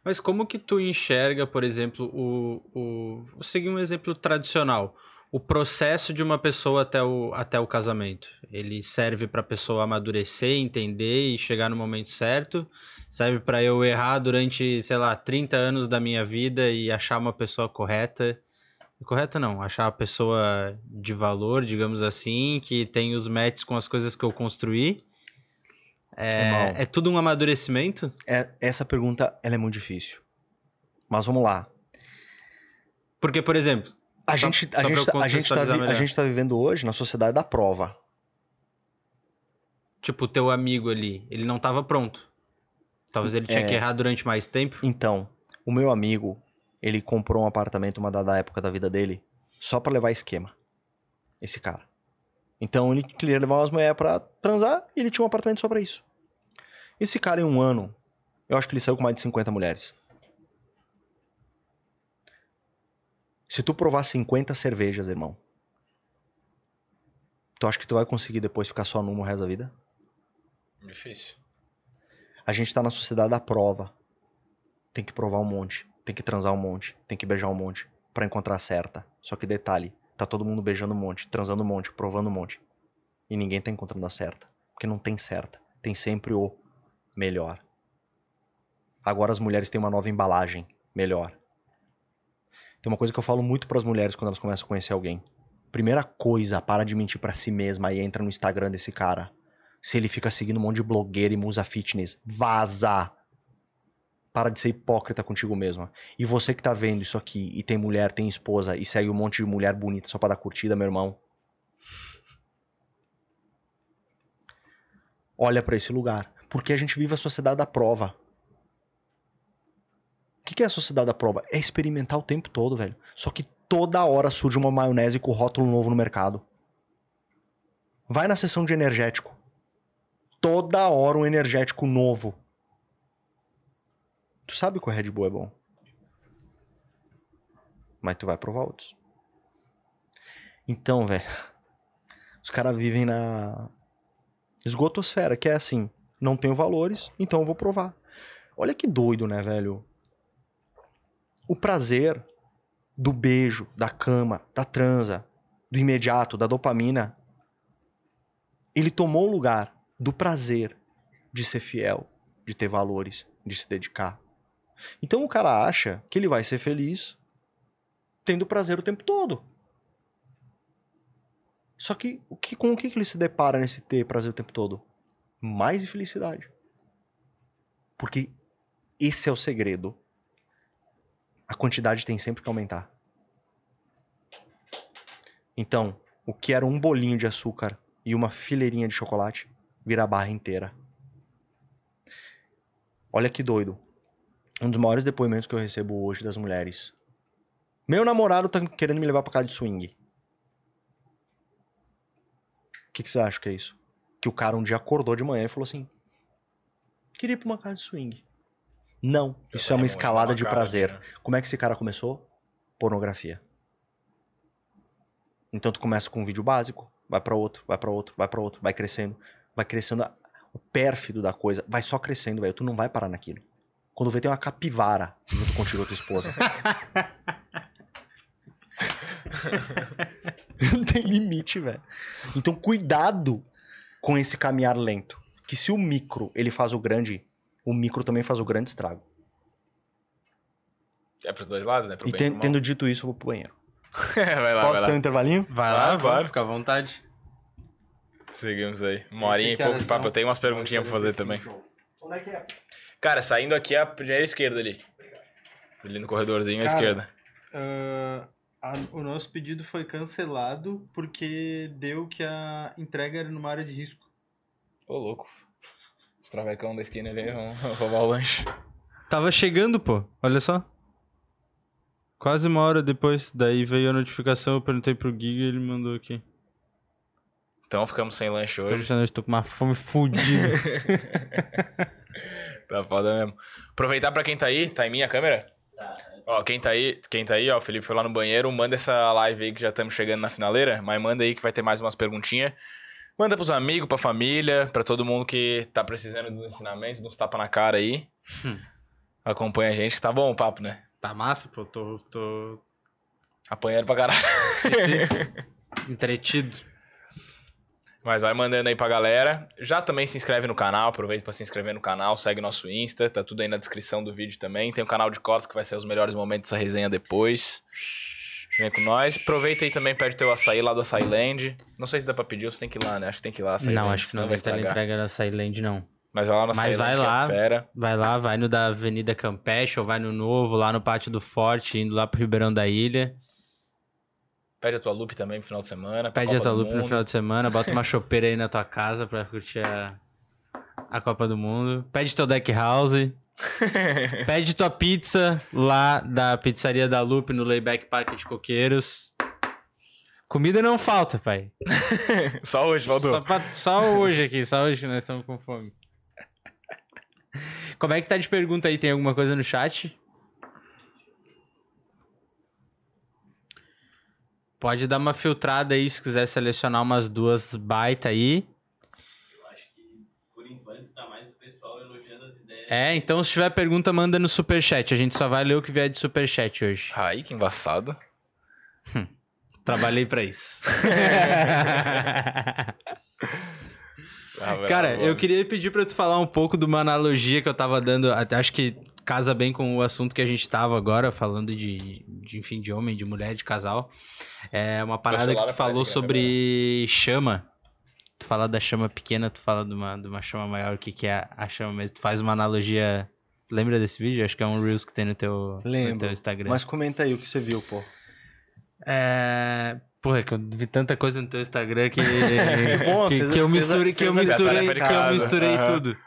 Mas como que tu enxerga, por exemplo, o, o... Vou seguir um exemplo tradicional. O processo de uma pessoa até o, até o casamento. Ele serve pra pessoa amadurecer, entender e chegar no momento certo. Serve pra eu errar durante, sei lá, 30 anos da minha vida e achar uma pessoa correta. Correta não, achar a pessoa de valor, digamos assim, que tem os matches com as coisas que eu construí. Irmão. É, é tudo um amadurecimento? É, essa pergunta, ela é muito difícil. Mas vamos lá. Porque, por exemplo, A Só- gente, só a, gente tá, a, gente tá, a gente tá vivendo hoje na sociedade da prova. Tipo, o teu amigo ali, ele não tava pronto. Talvez ele tinha É. que errar durante mais tempo. Então, o meu amigo, ele comprou um apartamento uma dada época da vida dele só pra levar esquema. Esse cara. Então ele queria levar umas mulheres pra transar e ele tinha um apartamento só pra isso. Esse cara em um ano, eu acho que ele saiu com mais de 50 mulheres. Se tu provar 50 cervejas, irmão, tu acha que tu vai conseguir depois ficar só numa o resto da vida? Difícil. A gente tá na sociedade da prova. Tem que provar um monte, tem que transar um monte, tem que beijar um monte pra encontrar a certa. Só que detalhe, tá todo mundo beijando um monte, transando um monte, provando um monte. E ninguém tá encontrando a certa, porque não tem certa, tem sempre o melhor. Agora as mulheres têm uma nova embalagem, melhor. Tem uma coisa que eu falo muito pras mulheres quando elas começam a conhecer alguém. Primeira coisa, para de mentir pra si mesma e entra no Instagram desse cara. Se ele fica seguindo um monte de blogueira e musa fitness, vaza! Para de ser hipócrita contigo mesma. E você que tá vendo isso aqui e tem mulher, tem esposa e segue um monte de mulher bonita só pra dar curtida, meu irmão. Olha pra esse lugar. Porque a gente vive a sociedade da prova. O que é a sociedade da prova? É experimentar o tempo todo, velho. Só que toda hora surge uma maionese com rótulo novo no mercado. Vai na seção de energético toda hora um energético novo. Tu sabe que o Red Bull é bom. Mas tu vai provar outros. Então, velho. Os caras vivem na esgotosfera, que é assim, não tenho valores, então eu vou provar. Olha que doido, né, velho? O prazer do beijo, da cama, da transa, do imediato, da dopamina, ele tomou o lugar do prazer de ser fiel, de ter valores, de se dedicar. Então o cara acha que ele vai ser feliz tendo prazer o tempo todo. Só que, que com o que ele se depara nesse ter prazer o tempo todo? Mais infelicidade. Porque esse é o segredo. A quantidade tem sempre que aumentar. Então, o que era um bolinho de açúcar e uma fileirinha de chocolate vira a barra inteira. Olha que doido. Um dos maiores depoimentos que eu recebo hoje das mulheres. Meu namorado tá querendo me levar pra casa de swing. O que, que você acha que é isso? Que o cara um dia acordou de manhã e falou assim: Queria ir pra uma casa de swing. Não, Eu isso é uma também escalada de prazer. né? Como é que esse cara começou? Pornografia. Então tu começa com um vídeo básico, vai pra outro, vai pra outro, vai pra outro, vai crescendo, vai crescendo a- o pérfido da coisa, vai só crescendo, velho. Tu não vai parar naquilo. Quando vê tem uma capivara junto contigo a tua esposa. não tem limite, velho. Então cuidado com esse caminhar lento, que se o micro ele faz o grande, o micro também faz o grande estrago. É pros dois lados, né? Pro E bem ten- mal. tendo dito isso, eu vou pro banheiro. vai lá, Posso vai ter um lá. intervalinho? Vai lá, vai, fica à vontade. Seguimos aí. Uma horinha e pouco de papo. são? Eu tenho umas perguntinhas pra fazer também. Onde é que é? Cara, saindo aqui é a primeira esquerda ali. Ali no corredorzinho à Cara, esquerda. Ah, a- o nosso pedido foi cancelado porque deu que a entrega era numa área de risco. Ô, louco. Os travecão da esquina ali vão roubar o lanche. Tava chegando, pô. Olha só. Quase uma hora depois. Daí veio a notificação, eu perguntei pro Giga e ele mandou aqui. Então ficamos sem lanche Hoje hoje. eu estou com uma fome fodida. Tá foda mesmo. Aproveitar pra quem tá aí, tá em minha câmera? Ó, quem tá aí, quem tá aí, ó, o Felipe foi lá no banheiro, manda essa live aí que já estamos chegando na finaleira, mas manda aí que vai ter mais umas perguntinhas. Manda pros amigos, pra família, pra todo mundo que tá precisando dos ensinamentos, dos tapa na cara aí. Hum. Acompanha a gente, que tá bom o papo, né? tá massa, pô. Tô, tô Apanhando pra caralho. entretido. Mas vai mandando aí pra galera. Já também se inscreve no canal, aproveita pra se inscrever no canal, segue nosso Insta, tá tudo aí na descrição do vídeo também. Tem o canal de cortes que vai ser os melhores momentos dessa resenha depois. Vem com nós. Aproveita aí também, pede teu açaí lá do Açaí Land. Não sei se dá pra pedir ou se tem que ir lá, né? Acho que tem que ir lá. Açaí não, Land, acho que não vai ter estragar. entrega da Silent, não. Mas vai lá no Açaí Mas vai Land, é lá. fera. Vai lá, vai no da Avenida Campeche ou vai no novo, lá no Pátio do Forte, indo lá pro Ribeirão da Ilha. Pede a tua loop também pro final de semana. Pede a Copa tua do loop no Mundo. final de semana, bota uma chopeira aí na tua casa pra curtir a, a Copa do Mundo. Pede teu deck house. Pede tua pizza lá da pizzaria da Loop no Layback Parque de Coqueiros. Comida não falta, pai. Só hoje, faltou. Só, pra- só hoje aqui, só hoje que nós estamos com fome. Como é que tá de pergunta aí? Tem alguma coisa no chat? Pode dar uma filtrada aí se quiser selecionar umas duas baita aí. Eu acho que, por enquanto, tá mais o pessoal elogiando as ideias. É, então se tiver pergunta, manda no superchat. A gente só vai ler o que vier de superchat hoje. Ai, que embaçado. Trabalhei pra isso. Ah, Cara, eu queria pedir pra tu falar um pouco de uma analogia que eu tava dando, até acho que casa bem com o assunto que a gente tava agora, falando de, de enfim, de homem, de mulher, de casal. É uma parada que tu falou sobre chama. Tu fala da chama pequena, tu fala de uma, de uma chama maior, o que, que é a chama mesmo. Tu faz uma analogia. Lembra desse vídeo? Acho que é um Reels que tem no teu, no Lembro. teu Instagram. Mas comenta aí o que você viu, pô. É. Porra, que eu vi tanta coisa no teu Instagram que. bom, que, fez a- que eu misturei, que eu misturei, que eu misturei Aham. tudo.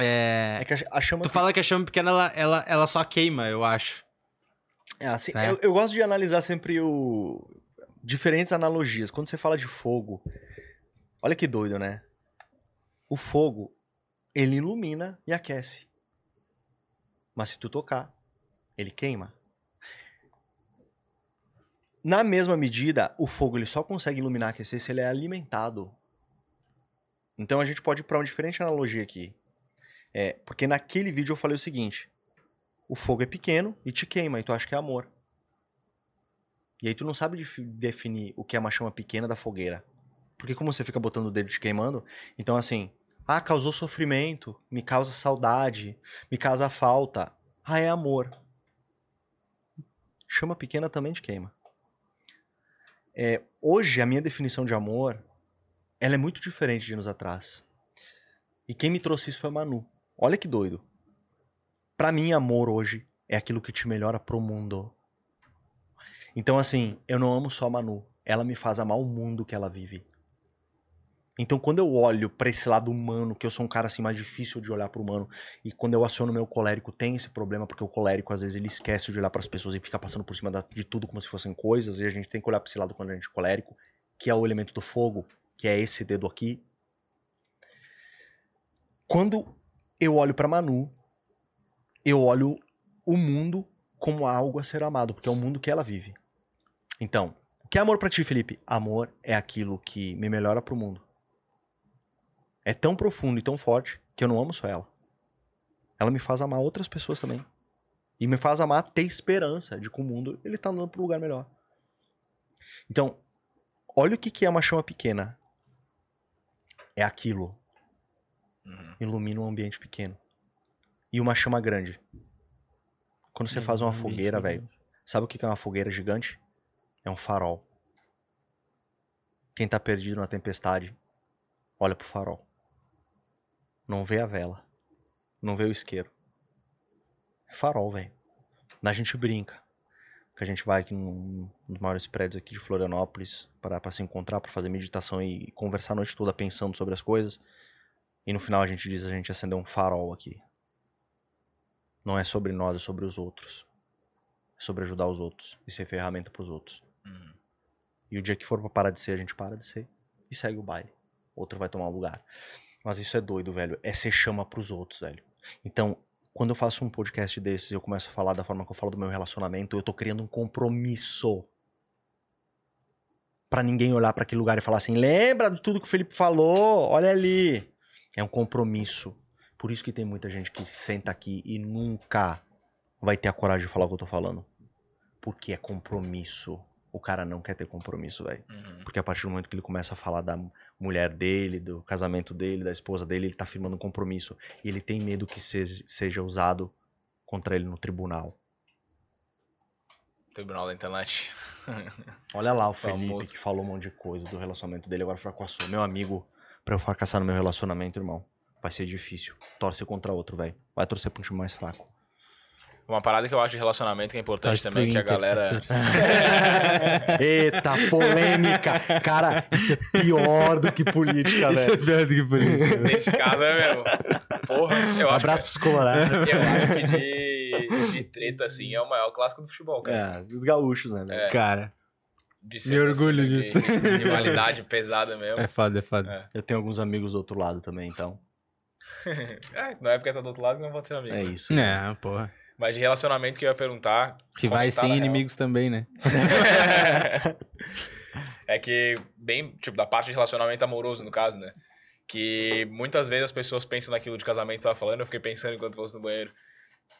É. É que a, a chama. Tu fala que a chama pequena, ela, ela, ela só queima, eu acho. É, assim, né? eu, eu gosto de analisar sempre o... diferentes analogias. Quando você fala de fogo, olha que doido, né? O fogo, ele ilumina e aquece. Mas se tu tocar, ele queima. Na mesma medida, o fogo ele só consegue iluminar e aquecer se ele é alimentado. Então a gente pode ir para uma diferente analogia aqui. É, porque naquele vídeo eu falei o seguinte: o fogo é pequeno e te queima, e tu acha que é amor. E aí tu não sabe definir o que é uma chama pequena da fogueira. Porque como você fica botando o dedo te queimando, então assim, ah, causou sofrimento, me causa saudade, me causa falta. Ah, é amor. Chama pequena também te queima. É, hoje a minha definição de amor, ela é muito diferente de anos atrás. E quem me trouxe isso foi a Manu. Olha que doido. Pra mim, amor hoje é aquilo que te melhora pro mundo. Então, assim, eu não amo só a Manu. Ela me faz amar o mundo que ela vive. Então, quando eu olho pra esse lado humano, que eu sou um cara assim mais difícil de olhar pro humano, e quando eu aciono meu colérico, tem esse problema, porque o colérico às vezes ele esquece de olhar pras pessoas e fica passando por cima de tudo como se fossem coisas, e a gente tem que olhar pra esse lado quando a gente é colérico, que é o elemento do fogo, que é esse dedo aqui. Quando eu olho pra Manu, eu olho o mundo como algo a ser amado, porque é o mundo que ela vive. Então, o que é amor pra ti, Felipe? Amor é aquilo que me melhora pro mundo. É tão profundo e tão forte que eu não amo só ela. Ela me faz amar outras pessoas também. E me faz amar ter esperança de que o mundo ele tá andando pro lugar melhor. Então, olha o que que é uma chama pequena. É aquilo. Uhum. Ilumina um ambiente pequeno. E uma chama grande. Quando você faz uma Um ambiente fogueira, velho. Sabe o que é uma fogueira gigante? É um farol. Quem tá perdido na tempestade, olha pro farol. Não vê a vela. não vê o isqueiro. É farol, velho. A gente brinca. Que a gente vai aqui num num dos maiores prédios aqui de Florianópolis para pra se encontrar, pra fazer meditação e conversar a noite toda pensando sobre as coisas. E no final a gente diz a gente acendeu um farol aqui. Não é sobre nós, é sobre os outros. É sobre ajudar os outros e ser ferramenta pros outros. Uhum. E o dia que for pra parar de ser, a gente para de ser e segue o baile. Outro vai tomar o lugar. Mas isso é doido, velho. É ser chama pros outros, velho. Então, quando eu faço um podcast desses e eu começo a falar da forma que eu falo do meu relacionamento, eu tô criando um compromisso. Pra ninguém olhar pra aquele lugar e falar assim: lembra de tudo que o Felipe falou? Olha ali. É um compromisso. Por isso que tem muita gente que senta aqui e nunca vai ter a coragem de falar o que eu tô falando. Porque é compromisso. O cara não quer ter compromisso, velho. Uhum. Porque a partir do momento que ele começa a falar da mulher dele, do casamento dele, da esposa dele, ele tá firmando um compromisso. E ele tem medo que seja, usado contra ele no tribunal. Tribunal da internet. Olha lá o Felipe Famoso. que falou um monte de coisa do relacionamento dele, agora fracassou. Meu amigo, pra eu fracassar no meu relacionamento, irmão, vai ser difícil. Torce contra outro, velho. Vai torcer pra um time mais fraco. Uma parada que eu acho de relacionamento que é importante Torce também, que a galera. Eita, polêmica! Cara, isso é pior do que política, Isso é velho. pior do que política. Nesse caso é mesmo. Porra, eu acho, Abraço pros colorados. eu acho que de, de treta, assim, é o maior clássico do futebol, cara. É, os gaúchos, né, velho? É. Cara, De Me orgulho de, disso. De, de rivalidade pesada mesmo. é foda, é foda. É. Eu tenho alguns amigos do outro lado também, então. É, não é porque tá do outro lado que não pode ser amigo. É isso. É, porra. Mas de relacionamento que eu ia perguntar. Rivais como tá, sem na real. inimigos também, né? é que, bem, tipo, da parte de relacionamento amoroso, no caso, né? Que muitas vezes as pessoas pensam naquilo de casamento que eu tava falando, eu fiquei pensando enquanto fosse no banheiro.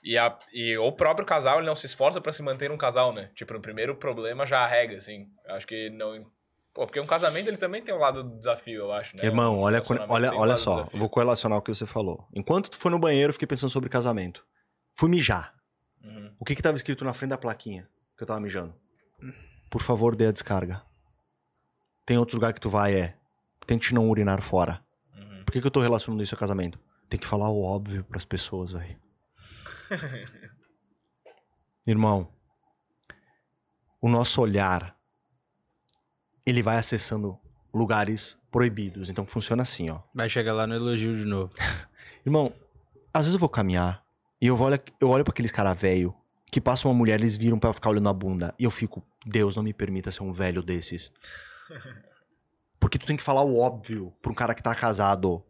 E, a, e o próprio casal, ele não se esforça pra se manter um casal, né? Tipo, no primeiro problema já arrega, assim. Acho que não. Pô, porque um casamento ele também tem um lado do desafio, eu acho, né? Irmão, Um olha, olha, um olha só, vou correlacionar o que você falou. Enquanto tu foi no banheiro, eu fiquei pensando sobre casamento. Fui mijar. Uhum. O que que tava escrito na frente da plaquinha que eu tava mijando? Por favor, dê a descarga. Tem outro lugar que tu vai, é. Tente não urinar fora. Uhum. Por que, que eu tô relacionando isso a casamento? Tem que falar o óbvio pras pessoas, velho. Irmão, o nosso olhar, ele vai acessando lugares proibidos. Então funciona assim, ó. Vai chegar lá no elogio de novo. Irmão, às vezes eu vou caminhar e eu, olhar, eu olho pra aqueles cara velho que passa uma mulher, eles viram pra ficar olhando a bunda. E eu fico, Deus, não me permita ser um velho desses. Porque tu tem que falar o óbvio pra um cara que tá casado.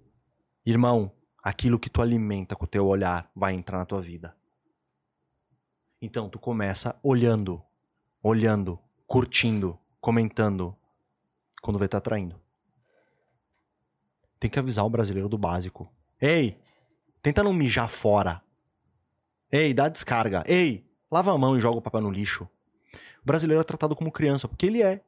Irmão, aquilo que tu alimenta com o teu olhar vai entrar na tua vida. Então tu começa olhando, olhando, curtindo, comentando. Quando vê tá traindo. Tem que avisar o brasileiro do básico. Ei, tenta não mijar fora. Ei, dá descarga. Ei, lava a mão e joga o papel no lixo. O brasileiro é tratado como criança, porque ele é.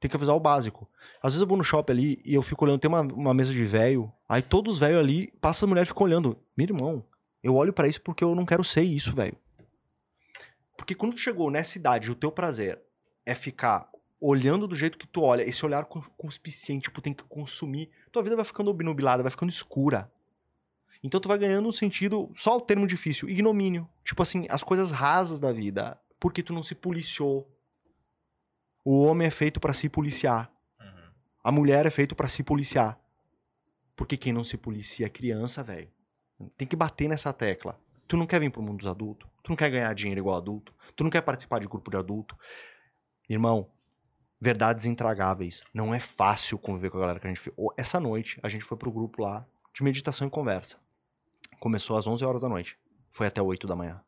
Tem que avisar o básico. Às vezes eu vou no shopping ali e eu fico olhando, tem uma, uma mesa de velho, aí todos os velhos ali, passa a mulher e fica olhando. Meu irmão, eu olho pra isso porque eu não quero ser isso, velho. Porque quando tu chegou nessa idade, o teu prazer é ficar olhando do jeito que tu olha, esse olhar con- conspiciente, tipo, tem que consumir, tua vida vai ficando obnubilada, vai ficando escura. Então tu vai ganhando um sentido, só o termo difícil, ignomínio. Tipo assim, as coisas rasas da vida, porque tu não se policiou. O homem é feito pra se policiar. Uhum. A mulher é feito pra se policiar. Porque quem não se policia é criança, velho. Tem que bater nessa tecla. Tu não quer vir pro mundo dos adultos. Tu não quer ganhar dinheiro igual adulto. Tu não quer participar de grupo de adulto. Irmão, verdades intragáveis. Não é fácil conviver com a galera que a gente... Essa noite, a gente foi pro grupo lá de meditação e conversa. Começou às 11 horas da noite. Foi até 8 da manhã.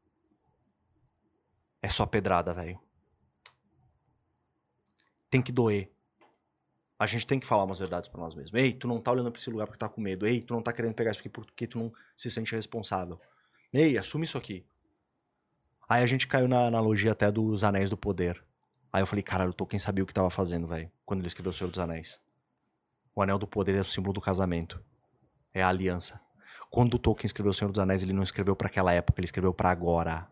É só pedrada, velho. Tem que doer. A gente tem que falar umas verdades pra nós mesmos. Ei, tu não tá olhando pra esse lugar porque tá com medo. Ei, tu não tá querendo pegar isso aqui porque tu não se sente responsável. Ei, assume isso aqui. Aí a gente caiu na analogia até dos Anéis do Poder. Aí eu falei, caralho, o Tolkien sabia o que tava fazendo, velho, quando ele escreveu O Senhor dos Anéis. O Anel do Poder é o símbolo do casamento. É a aliança. Quando o Tolkien escreveu O Senhor dos Anéis, ele não escreveu pra aquela época, ele escreveu pra agora.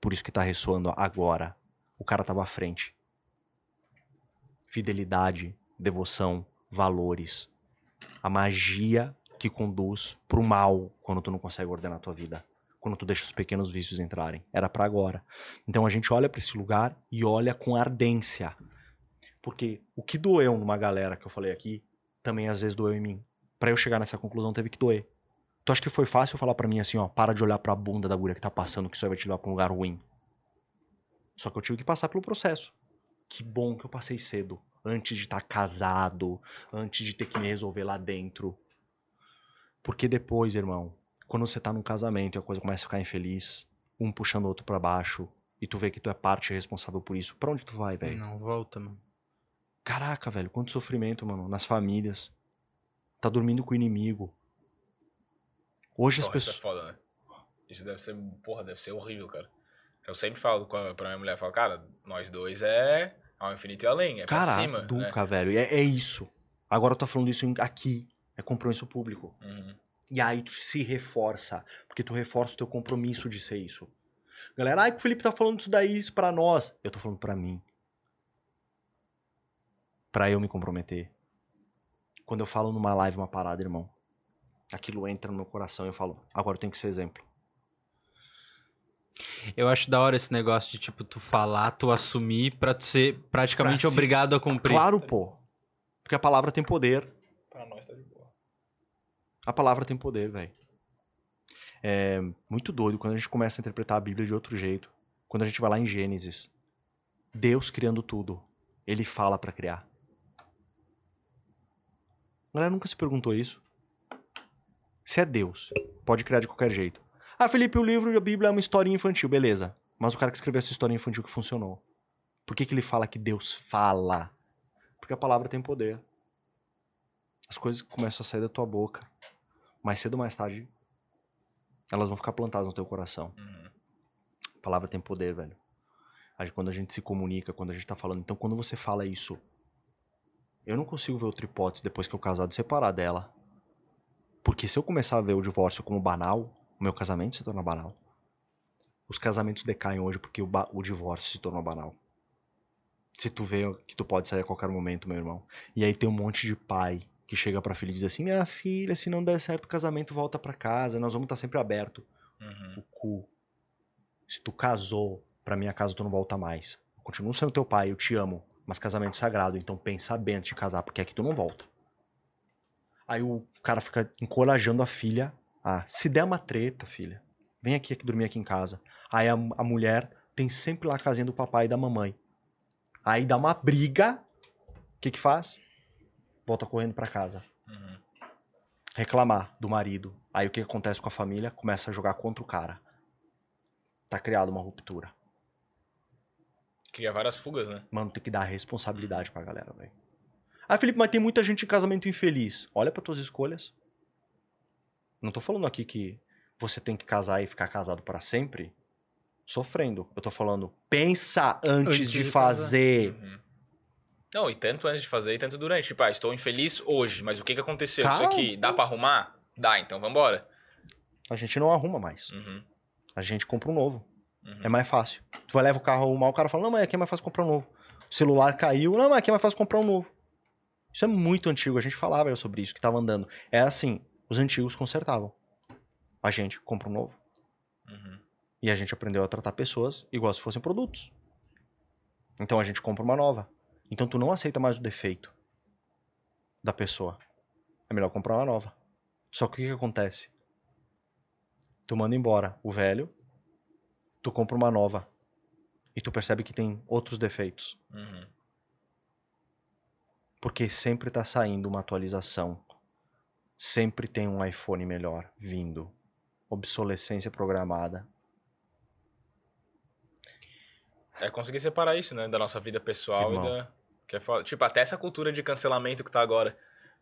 Por isso que tá ressoando agora. O cara tava à frente. Fidelidade, devoção, valores. A magia que conduz pro mal quando tu não consegue ordenar tua vida. Quando tu deixa os pequenos vícios entrarem. Era pra agora. Então a gente olha pra esse lugar e olha com ardência. Porque o que doeu numa galera que eu falei aqui, também às vezes doeu em mim. Pra eu chegar nessa conclusão teve que doer. Tu acha que foi fácil falar pra mim assim, ó, para de olhar pra bunda da guria que tá passando, que isso vai te levar pra um lugar ruim. Só que eu tive que passar pelo processo. Que bom que eu passei cedo. Antes de estar casado, antes de ter que me resolver lá dentro. Porque depois, irmão, quando você tá num casamento e a coisa começa a ficar infeliz, um puxando o outro pra baixo, e tu vê que tu é parte responsável por isso, pra onde tu vai, velho? Não, volta, mano. Caraca, velho, quanto sofrimento, mano, nas famílias. Tá dormindo com o inimigo. Hoje as Porra, isso pessoas. é foda, né? Isso deve ser, porra, deve ser horrível, cara. Eu sempre falo pra minha mulher, eu falo, cara, nós dois é ao infinito e além, é pra Caraca, cima, né? Duca, velho. É, é isso. Agora eu tô falando isso aqui. É compromisso público. Uhum. E aí tu se reforça. Porque tu reforça o teu compromisso de ser isso. Galera, ai que o Felipe tá falando isso daí, isso pra nós. Eu tô falando pra mim. Pra eu me comprometer. Quando eu falo numa live uma parada, irmão, aquilo entra no meu coração e eu falo, agora eu tenho que ser exemplo. Eu acho da hora esse negócio de, tipo, tu falar, tu assumir pra tu ser praticamente Pra se- obrigado a cumprir. Claro, pô. Porque a palavra tem poder. Pra nós tá de. A palavra tem poder, velho. É muito doido quando a gente começa a interpretar a Bíblia de outro jeito. Quando a gente vai lá em Gênesis. Deus criando tudo. Ele fala pra criar. A galera nunca se perguntou isso. Se é Deus, pode criar de qualquer jeito. Ah, Felipe, o livro da Bíblia é uma historinha infantil, beleza. Mas o cara que escreveu essa historinha infantil que funcionou. Por que, que ele fala que Deus fala? Porque a palavra tem poder. As coisas começam a sair da tua boca. Mais cedo ou mais tarde, elas vão ficar plantadas no teu coração. Uhum. A palavra tem poder, velho. Quando a gente se comunica, quando a gente tá falando. Então, quando você fala isso, eu não consigo ver outra hipótese depois que eu casado separar dela. Porque se eu começar a ver o divórcio como banal, o meu casamento se torna banal. Os casamentos decaem hoje porque o, o divórcio se tornou banal. Se tu vê que tu pode sair a qualquer momento, meu irmão. E aí tem um monte de pai que chega pra filha e diz assim: Minha filha, se não der certo o casamento, volta pra casa, nós vamos estar sempre aberto Uhum. o cu. Se tu casou, pra minha casa tu não volta mais. Eu continuo sendo teu pai, eu te amo, mas casamento sagrado, então pensa bem antes de casar, porque aqui tu não volta. Aí o cara fica encorajando a filha. Ah, se der uma treta, filha, vem aqui, aqui dormir aqui em casa. Aí a, a mulher tem sempre lá a casinha do papai e da mamãe. Aí dá uma briga, o que que faz? Volta correndo pra casa Uhum. reclamar do marido. Aí o que acontece com a família? Começa a jogar contra o cara. Tá criada uma ruptura. Cria várias fugas, né? Mano, tem que dar responsabilidade pra galera, velho. Ah, Felipe, mas tem muita gente em casamento infeliz. Olha pra tuas escolhas. Não tô falando aqui que você tem que casar e ficar casado pra sempre sofrendo. Eu tô falando, pensa antes, Antes de, de fazer. Uhum. Não, e tanto antes de fazer e tanto durante. Tipo, ah, estou infeliz hoje, mas o que que aconteceu? Isso aqui, dá pra arrumar? Dá, então vambora. A gente não arruma mais. Uhum. A gente compra um novo. Uhum. É mais fácil. Tu vai levar o carro arrumar, o cara fala, não, mas aqui é mais fácil comprar um novo. O celular caiu, não, mas aqui é mais fácil comprar um novo. Isso é muito antigo, a gente falava sobre isso, que tava andando. É assim, os antigos consertavam. A gente compra um novo. Uhum. E a gente aprendeu a tratar pessoas igual se fossem produtos. Então a gente compra uma nova. Então tu não aceita mais o defeito da pessoa. É melhor comprar uma nova. Só que o que, que acontece? Tu manda embora o velho, tu compra uma nova. E tu percebe que tem outros defeitos. Uhum. Porque sempre tá saindo uma atualização. Sempre tem um iPhone melhor vindo. Obsolescência programada. É conseguir separar isso, né? Da nossa vida pessoal Irmão. e da. Que é foda. Tipo, até essa cultura de cancelamento que tá agora.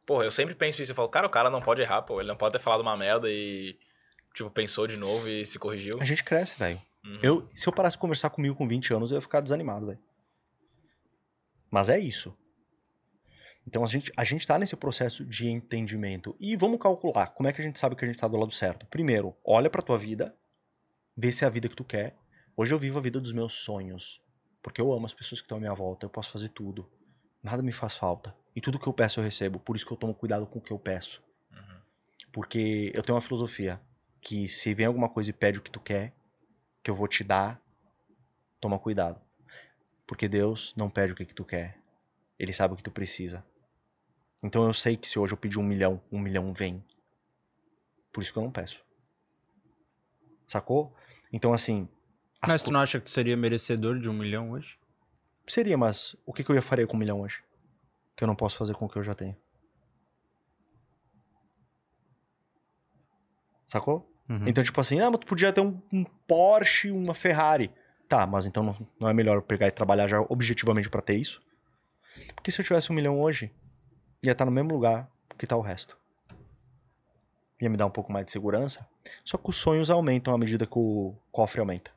Porra, eu sempre penso isso. Eu falo, cara, o cara não pode errar, pô. Ele não pode ter falado uma merda e. Tipo, pensou de novo e se corrigiu. A gente cresce, velho. Uhum. Eu, se eu parasse de conversar comigo com 20 anos, eu ia ficar desanimado, velho. Mas é isso. Então a gente, a gente tá nesse processo de entendimento. E vamos calcular como é que a gente sabe que a gente tá do lado certo. Primeiro, olha pra tua vida, vê se é a vida que tu quer. Hoje eu vivo a vida dos meus sonhos. Porque eu amo as pessoas que estão à minha volta, eu posso fazer tudo. Nada me faz falta. E tudo que eu peço eu recebo. Por isso que eu tomo cuidado com o que eu peço. Uhum. Porque eu tenho uma filosofia que se vem alguma coisa e pede o que tu quer, que eu vou te dar, toma cuidado. Porque Deus não pede o que, que tu quer. Ele sabe o que tu precisa. Então eu sei que se hoje eu pedir um milhão, um milhão vem. Por isso que eu não peço. Sacou? Então, assim. as Mas co- tu não acha que tu seria merecedor de um milhão hoje? Seria, mas o que, que eu ia fazer com um milhão hoje? Que eu não posso fazer com o que eu já tenho. Sacou? Uhum. Então, tipo assim, ah, mas tu podia ter um, um Porsche, uma Ferrari. Tá, mas então não, não é melhor eu pegar e trabalhar já objetivamente pra ter isso? Porque se eu tivesse um milhão hoje, ia estar no mesmo lugar que tá o resto. Ia me dar um pouco mais de segurança. Só que os sonhos aumentam à medida que o cofre aumenta.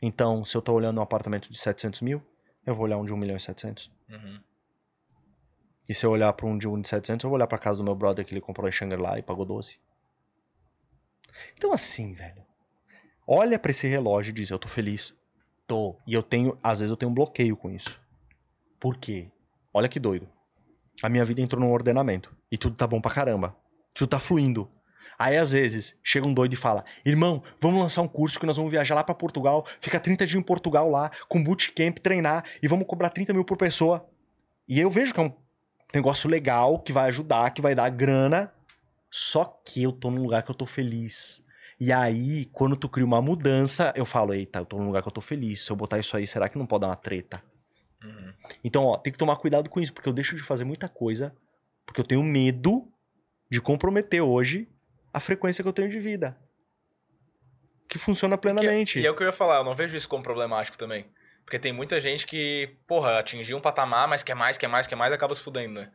Então, se eu tô olhando um apartamento de 700 mil, eu vou olhar um de 1 milhão e 700. Uhum. E se eu olhar pra um de 1 de 700, eu vou olhar pra casa do meu brother que ele comprou em Shangri-La e pagou 12. Então assim, velho. Olha pra esse relógio e diz, eu tô feliz. Tô. E eu tenho, às vezes eu tenho um bloqueio com isso. Por quê? Olha que doido. A minha vida entrou num ordenamento. E tudo tá bom pra caramba. Tudo tá fluindo. Aí, às vezes, chega um doido e fala: Irmão, vamos lançar um curso que nós vamos viajar lá pra Portugal, ficar 30 dias em Portugal lá, com bootcamp, treinar, e vamos cobrar 30 mil por pessoa. E eu vejo que é um negócio legal, que vai ajudar, que vai dar grana. Só que eu tô num lugar que eu tô feliz. E aí, quando tu cria uma mudança, eu falo: Eita, eu tô num lugar que eu tô feliz. Se eu botar isso aí, será que não pode dar uma treta? Uhum. Então, ó, tem que tomar cuidado com isso, porque eu deixo de fazer muita coisa, porque eu tenho medo de comprometer hoje a frequência que eu tenho de vida. Que funciona plenamente. E é o que eu ia falar, eu não vejo isso como problemático também. Porque tem muita gente que, porra, atingiu um patamar, mas quer mais, quer mais, quer mais, acaba se fudendo, né?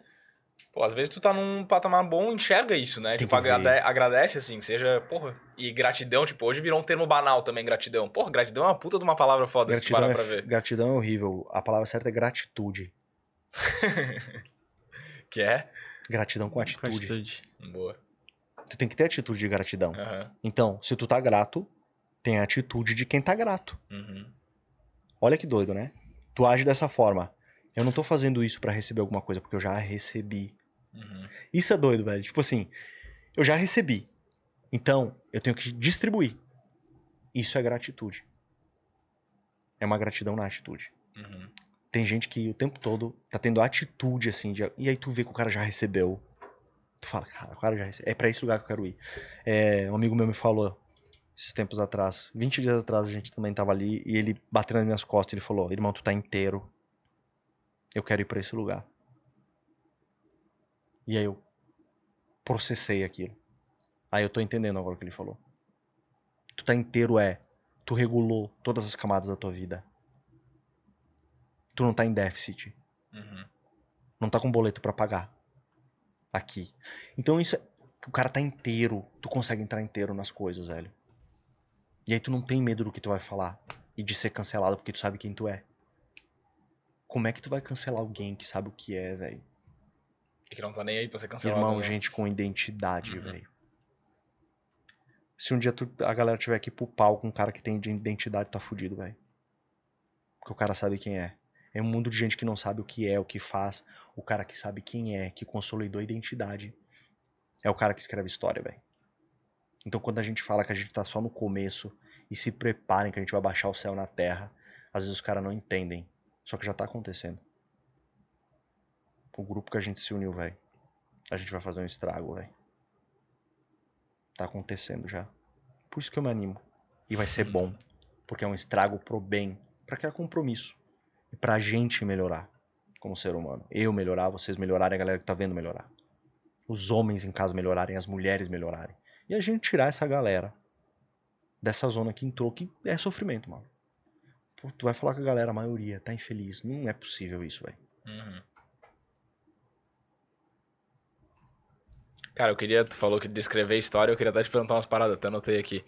Pô, às vezes tu tá num patamar bom, enxerga isso, né? Tem tipo, agrade- agradece, assim, seja, porra. E gratidão, tipo, hoje virou um termo banal também, gratidão. Porra, gratidão é uma puta de uma palavra foda, se tu Gratidão parar é, pra ver. gratidão é horrível. A palavra certa é gratitude. Que é? Gratidão com atitude. Atitude. Boa. Tu tem que ter atitude de gratidão. Aham. Então, se tu tá grato, tem a atitude de quem tá grato. Uhum. Olha que doido, né? Tu age dessa forma. Eu não tô fazendo isso pra receber alguma coisa, porque eu já recebi. Uhum. Isso é doido, velho. Tipo assim, eu já recebi. Então, eu tenho que distribuir. Isso é gratitude. É uma gratidão na atitude. Uhum. Tem gente que o tempo todo tá tendo atitude, assim, de... e aí tu vê que o cara já recebeu. Tu fala, cara, o cara já. É pra esse lugar que eu quero ir. É, um amigo meu me falou, esses tempos atrás, 20 dias atrás a gente também tava ali, e ele bateu nas minhas costas, ele falou, irmão, tu tá inteiro. Eu quero ir pra esse lugar. E aí eu processei aquilo. Aí eu tô entendendo agora o que ele falou. Tu tá inteiro é, tu regulou todas as camadas da tua vida. Tu não tá em déficit. Uhum. Não tá com boleto pra pagar. Aqui. Então isso é. O cara tá inteiro. Tu consegue entrar inteiro nas coisas, velho. E aí tu não tem medo do que tu vai falar. E de ser cancelado porque tu sabe quem tu é. Como é que tu vai cancelar alguém que sabe o que é, velho? E que não tá nem aí pra ser cancelado. Irmão, né? gente com identidade, Uhum. velho. Se um dia tu- a galera tiver aqui pro pau com um cara que tem de identidade, tá fudido, velho. Porque o cara sabe quem é. É um mundo de gente que não sabe o que é, o que faz. O cara que sabe quem é, que consolidou a identidade. É o cara que escreve história, velho. Então quando a gente fala que a gente tá só no começo e se preparem que a gente vai baixar o céu na terra, às vezes os caras não entendem. Só que já tá acontecendo. O grupo que a gente se uniu, velho. A gente vai fazer um estrago, velho. Tá acontecendo já. Por isso que eu me animo. E vai ser bom. Porque é um estrago pro bem. Pra criar compromisso. Pra gente melhorar. Como ser humano. Eu melhorar, vocês melhorarem, a galera que tá vendo melhorar. Os homens em casa melhorarem, as mulheres melhorarem. E a gente tirar essa galera dessa zona que entrou, que é sofrimento, mano. Pô, tu vai falar com a galera, a maioria tá infeliz. Não é possível isso, velho. Uhum. Cara, eu queria, tu falou que descrever história, eu queria até te perguntar umas paradas, até anotei aqui.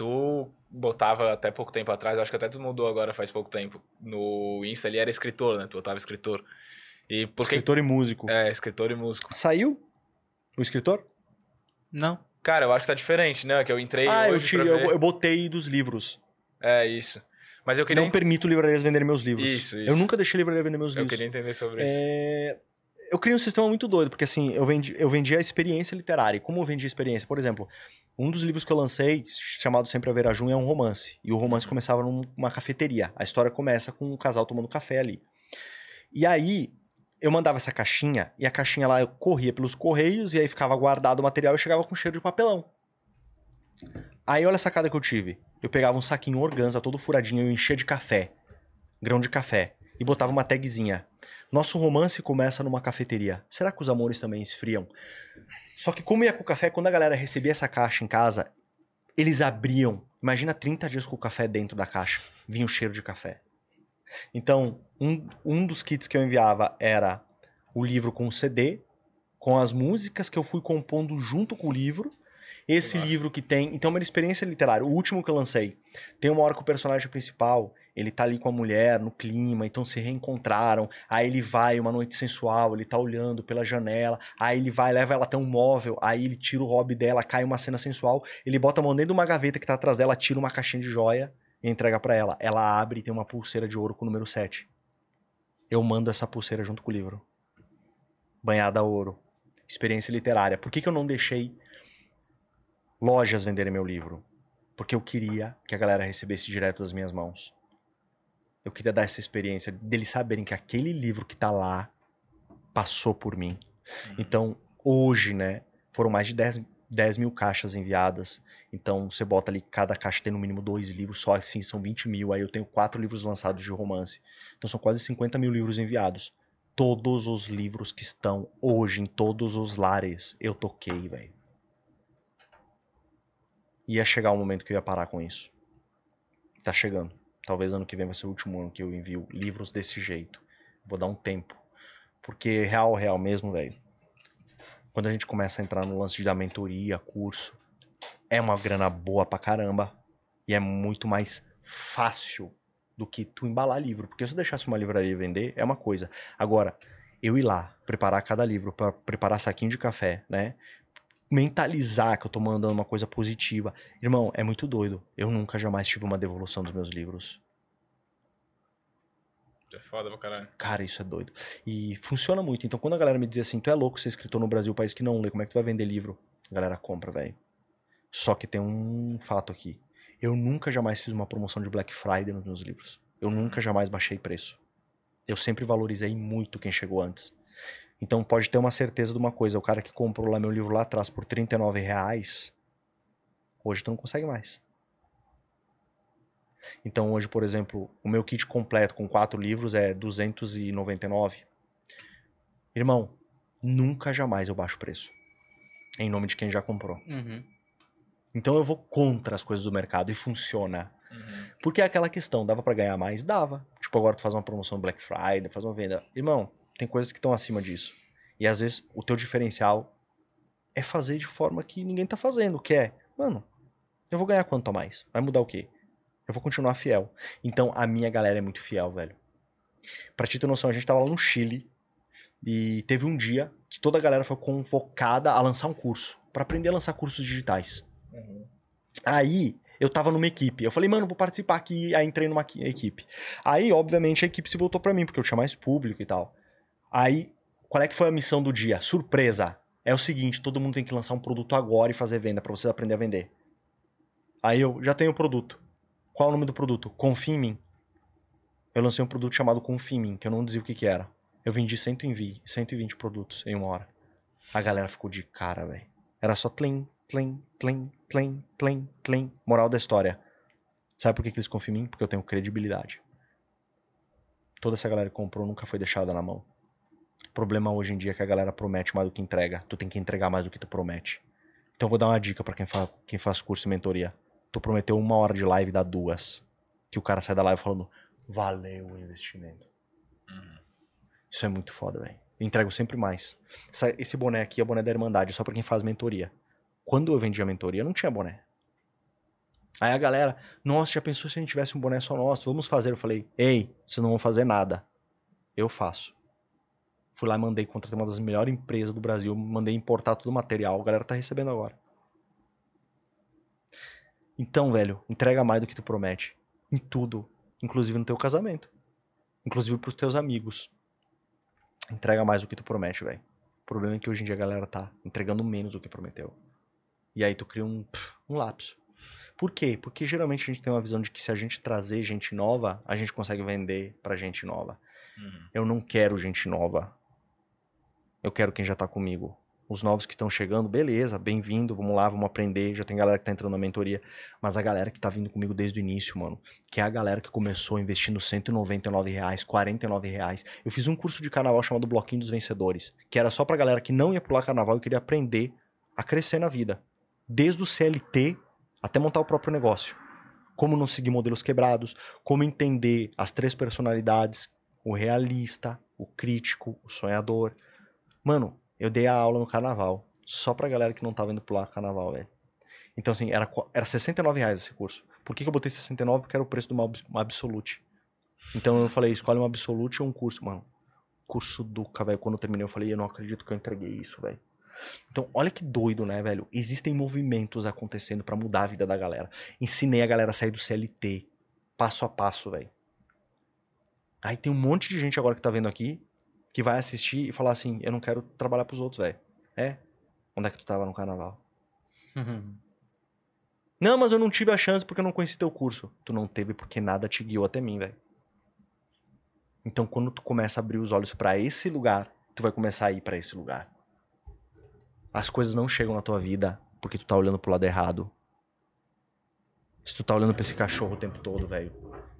Tu botava até pouco tempo atrás, acho que até tu mudou agora faz pouco tempo. No Insta ali era escritor, né? Tu botava escritor. E por que. Escritor e músico. É, escritor e músico. Saiu? O escritor? Não. Cara, eu acho que tá diferente, né? Que eu entrei ah, eu, hoje tirei, pra ver. eu, eu botei dos livros. É, isso. Mas eu queria, Não permito livrarias venderem meus livros. Isso, Eu isso. nunca deixei livraria vender meus eu livros. queria entender sobre isso. Eu criei um sistema muito doido, porque assim, eu vendi, eu vendi a experiência literária. E como eu vendi a experiência? Por exemplo, um dos livros que eu lancei, chamado Sempre a Vera Jun, é um romance. E o romance começava numa cafeteria. A história começa com um casal tomando café ali. E aí, eu mandava essa caixinha, e a caixinha lá eu corria pelos correios, e aí ficava guardado o material e chegava com cheiro de papelão. Aí olha a sacada que eu tive. Eu pegava um saquinho organza todo furadinho, eu enchia de café, grão de café, e botava uma tagzinha. Nosso romance começa numa cafeteria. Será que os amores também esfriam? Só que como ia com o café, quando a galera recebia essa caixa em casa, eles abriam. Imagina 30 dias com o café dentro da caixa. Vinha o cheiro de café. Então, um, um dos kits que eu enviava era o livro com CD, com as músicas que eu fui compondo junto com o livro. Esse Nossa. livro que tem. Então, é uma experiência literária. O último que eu lancei. Tem uma hora que o personagem principal ele tá ali com a mulher no clima, então se reencontraram. Aí ele vai, uma noite sensual, ele tá olhando pela janela. Aí ele vai, leva ela até um móvel. Aí ele tira o hobby dela, cai uma cena sensual. Ele bota a mão dentro de uma gaveta que tá atrás dela, tira uma caixinha de joia e entrega para ela. Ela abre e tem uma pulseira de ouro com o número 7. Eu mando essa pulseira junto com o livro. Banhada a ouro. Experiência literária. Por que, que eu não deixei lojas venderem meu livro? Porque eu queria que a galera recebesse direto das minhas mãos. Eu queria dar essa experiência deles saberem que aquele livro que tá lá passou por mim. Uhum. Então, hoje, né, foram mais de 10, 10 mil caixas enviadas. Então, você bota ali, cada caixa tem no mínimo dois livros, só assim são 20 mil. Aí eu tenho quatro livros lançados de romance. Então, são quase 50 mil livros enviados. Todos os livros que estão hoje em todos os lares, eu toquei, velho. Ia chegar o um momento que eu ia parar com isso. Tá chegando. Talvez ano que vem vai ser o último ano que eu envio livros desse jeito. Vou dar um tempo. Porque real, real mesmo, velho. Quando a gente começa a entrar no lance da mentoria, curso, é uma grana boa pra caramba. E é muito mais fácil do que tu embalar livro. Porque se eu deixasse uma livraria vender, é uma coisa. Agora, eu ir lá, preparar cada livro, para preparar saquinho de café, né? Mentalizar que eu tô mandando uma coisa positiva. Irmão, é muito doido. Eu nunca jamais tive uma devolução dos meus livros. É foda pra caralho. Cara, isso é doido. E funciona muito. Então, quando a galera me diz assim, tu é louco ser escritor no Brasil, país que não lê, como é que tu vai vender livro? A galera compra, velho. Só que tem um fato aqui. Eu nunca jamais fiz uma promoção de Black Friday nos meus livros. Eu nunca jamais baixei preço. Eu sempre valorizei muito quem chegou antes. Então pode ter uma certeza de uma coisa, o cara que comprou lá meu livro lá atrás por 39 reais, hoje tu não consegue mais. Então hoje, por exemplo, o meu kit completo com quatro livros é 299. Irmão, nunca jamais eu baixo o preço. Em nome de quem já comprou. Uhum. Então eu vou contra as coisas do mercado e funciona. Uhum. Porque é aquela questão, dava para ganhar mais? Dava. Tipo, agora tu faz uma promoção Black Friday, faz uma venda. Irmão, tem coisas que estão acima disso. E às vezes o teu diferencial é fazer de forma que ninguém tá fazendo, que é, mano, eu vou ganhar quanto a mais? Vai mudar o quê? Eu vou continuar fiel. Então a minha galera é muito fiel, velho. Pra te ter noção, a gente tava lá no Chile e teve um dia que toda a galera foi convocada a lançar um curso, para aprender a lançar cursos digitais. Uhum. Aí eu tava numa equipe. Eu falei, mano, vou participar aqui. Aí entrei numa equipe. Aí, obviamente, a equipe se voltou para mim, porque eu tinha mais público e tal. Aí, qual é que foi a missão do dia? Surpresa. É o seguinte, todo mundo tem que lançar um produto agora e fazer venda para você aprender a vender. Aí eu já tenho o produto. Qual é o nome do produto? Confia em mim. Eu lancei um produto chamado Confia em mim, que eu não dizia o que, que era. Eu vendi 120, 120 produtos em uma hora. A galera ficou de cara, velho. Era só tlim, tlim, tlim, tlim, tlim, tlim. Moral da história. Sabe por que, que eles confiam em mim? Porque eu tenho credibilidade. Toda essa galera que comprou nunca foi deixada na mão. O problema hoje em dia é que a galera promete mais do que entrega. Tu tem que entregar mais do que tu promete. Então vou dar uma dica para quem, fa quem faz curso e mentoria. Tu prometeu uma hora de live, dá duas. Que o cara sai da live falando, valeu o investimento. Uhum. Isso é muito foda, velho. Entrego sempre mais. Essa, esse boné aqui é o boné da Irmandade, só pra quem faz mentoria. Quando eu vendi a mentoria, não tinha boné. Aí a galera, nossa, já pensou se a gente tivesse um boné só nosso? Vamos fazer. Eu falei, ei, vocês não vão fazer nada. Eu faço. Fui lá e mandei, contratei uma das melhores empresas do Brasil, mandei importar todo o material, a galera tá recebendo agora. Então, velho, entrega mais do que tu promete. Em tudo. Inclusive no teu casamento. Inclusive pros teus amigos. entrega mais do que tu promete, velho. O problema é que hoje em dia a galera tá entregando menos do que prometeu. E aí tu cria um, um lapso. Por quê? Porque geralmente a gente tem uma visão de que se a gente trazer gente nova, a gente consegue vender pra gente nova. Uhum. Eu não quero gente nova. Eu quero quem já tá comigo. Os novos que estão chegando, beleza, bem-vindo, vamos lá, vamos aprender. Já tem galera que tá entrando na mentoria. Mas a galera que tá vindo comigo desde o início, mano, que é a galera que começou investindo 199 reais, 49 reais. Eu fiz um curso de carnaval chamado Bloquinho dos Vencedores, que era só pra galera que não ia pular carnaval e queria aprender a crescer na vida. Desde o CLT até montar o próprio negócio. Como não seguir modelos quebrados, como entender as três personalidades, o realista, o crítico, o sonhador. Mano, eu dei a aula no carnaval, só pra galera que não tava indo pular carnaval, velho. Então, assim, era, era 69 reais esse curso. Por que, que eu botei 69? Porque era o preço de uma, uma Absolute. Então eu falei, escolhe uma Absolute ou um curso. Mano, curso do velho. Quando eu terminei, eu falei, eu não acredito que eu entreguei isso, velho. Então, olha que doido, né, velho? Existem movimentos acontecendo pra mudar a vida da galera. Ensinei a galera a sair do CLT, passo a passo, velho. Aí tem um monte de gente agora que tá vendo aqui que vai assistir e falar assim: eu não quero trabalhar pros outros, velho. É? Onde é que tu tava no carnaval? Não, mas eu não tive a chance porque eu não conheci teu curso. Tu não teve porque nada te guiou até mim, velho. Então, quando tu começa a abrir os olhos pra esse lugar, tu vai começar a ir pra esse lugar. As coisas não chegam na tua vida porque tu tá olhando pro lado errado. Se tu tá olhando pra esse cachorro o tempo todo, velho,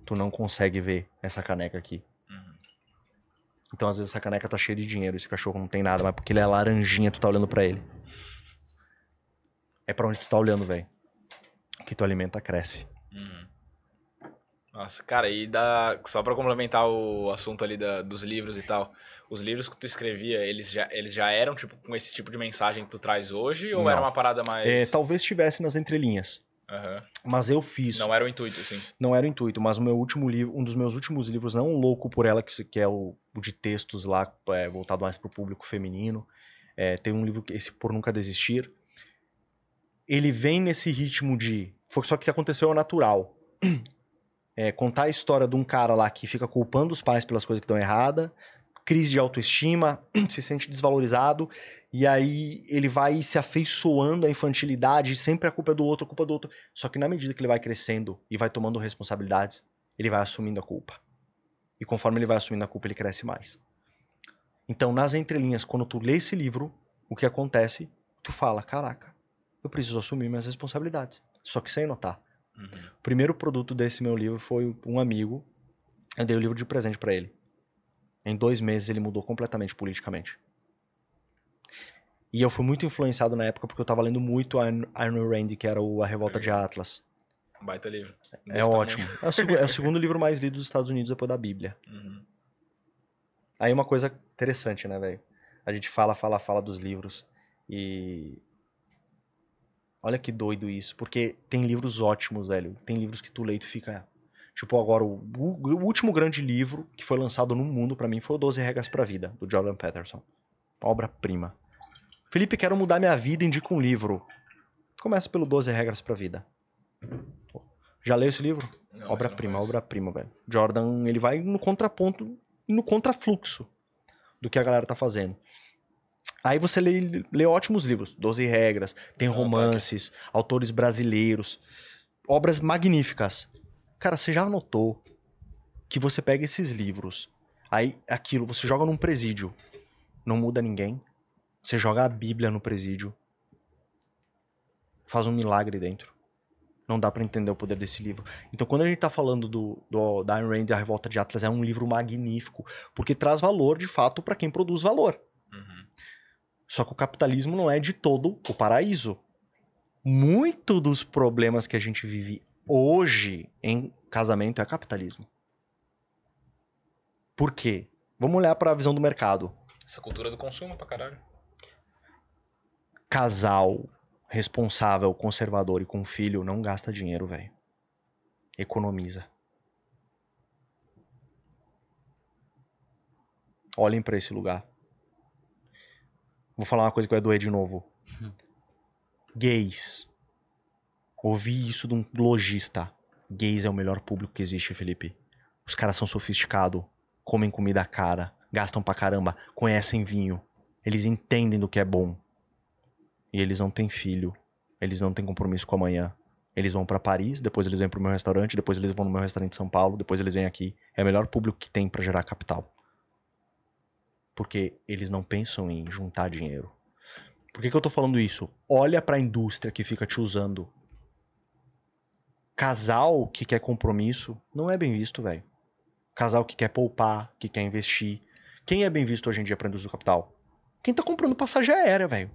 tu não consegue ver essa caneca aqui. Então, às vezes, essa caneca tá cheia de dinheiro, esse cachorro não tem nada, mas porque ele é laranjinha, tu tá olhando pra ele. É pra onde tu tá olhando, velho. Que tu alimenta, cresce. Uhum. Nossa, cara, e dá, só pra complementar o assunto ali da- dos livros e tal, os livros que tu escrevia, eles já, eles já eram tipo com esse tipo de mensagem que tu traz hoje ou Não. era uma parada mais É, talvez tivesse nas entrelinhas. Mas eu fiz. Não era o intuito assim. não era o intuito, mas o meu último livro, um dos meus últimos livros, não louco por ela, que, que é o, o de textos lá, é, voltado mais pro público feminino. É, tem um livro, esse Por Nunca Desistir. Ele vem nesse ritmo de. foi Só que aconteceu ao natural. É, contar a história de um cara lá que fica culpando os pais pelas coisas que estão erradas, crise de autoestima, se sente desvalorizado, e aí ele vai se afeiçoando à infantilidade, sempre a culpa é do outro, a culpa é do outro. Só que na medida que ele vai crescendo e vai tomando responsabilidades, ele vai assumindo a culpa. E conforme ele vai assumindo a culpa, ele cresce mais. Então, nas entrelinhas, quando tu lê esse livro, o que acontece? Tu fala, caraca, eu preciso assumir minhas responsabilidades. Só que sem notar. Uhum. O primeiro produto desse meu livro foi um amigo. Eu dei o livro de presente pra ele. Em dois meses ele mudou completamente politicamente. E eu fui muito influenciado na época porque eu tava lendo muito Ayn Rand, que era o A Revolta de Atlas. Baita livro. É Desse ótimo. É o, é o segundo livro mais lido dos Estados Unidos depois da Bíblia. Uhum. Aí uma coisa interessante, né, velho? A gente fala, fala, fala dos livros e. Olha que doido isso, porque tem livros ótimos, velho. Tem livros que tu lê e tu fica. Tipo, agora, o, o- último grande livro que foi lançado no mundo pra mim foi o 12 Regras pra Vida, do Jordan Peterson. Obra-prima. Felipe, quero mudar minha vida, indica um livro. Começa pelo 12 Regras pra Vida. Pô, Já leu esse livro? Obra-prima, obra-prima, velho. Jordan, ele vai no contraponto, no contrafluxo do que a galera tá fazendo. Aí você lê, lê ótimos livros, 12 regras, tem romances, autores brasileiros, obras magníficas. Cara, você já notou que você pega esses livros, aí aquilo, você joga num presídio, não muda ninguém. Você joga a Bíblia no presídio, faz um milagre dentro. Não dá pra entender o poder desse livro. Então, quando a gente tá falando do, do da Ayn Rand e a Revolta de Atlas, é um livro magnífico, porque traz valor, de fato, pra quem produz valor. Uhum. Só que o capitalismo não é de todo o paraíso. Muito dos problemas que a gente vive hoje em casamento é capitalismo. Por quê? Vamos olhar para a visão do mercado. Essa cultura do consumo pra caralho. Casal responsável, conservador e com filho não gasta dinheiro, velho. Economiza. Olhem para esse lugar. Vou falar uma coisa que vai doer de novo. Gays. Ouvi isso de um lojista. Gays é o melhor público que existe, Felipe. Os caras são sofisticados, comem comida cara, gastam pra caramba, conhecem vinho. Eles entendem do que é bom. E eles não têm filho. Eles não têm compromisso com amanhã. Eles vão pra Paris, depois eles vêm pro meu restaurante, depois eles vão no meu restaurante em São Paulo, depois eles vêm aqui. É o melhor público que tem pra gerar capital. Porque eles não pensam em juntar dinheiro. Por que, que eu tô falando isso? Olha pra indústria que fica te usando. Casal que quer compromisso não é bem visto, velho. Casal que quer poupar, que quer investir. Quem é bem visto hoje em dia pra indústria do capital? Quem tá comprando passagem aérea, velho.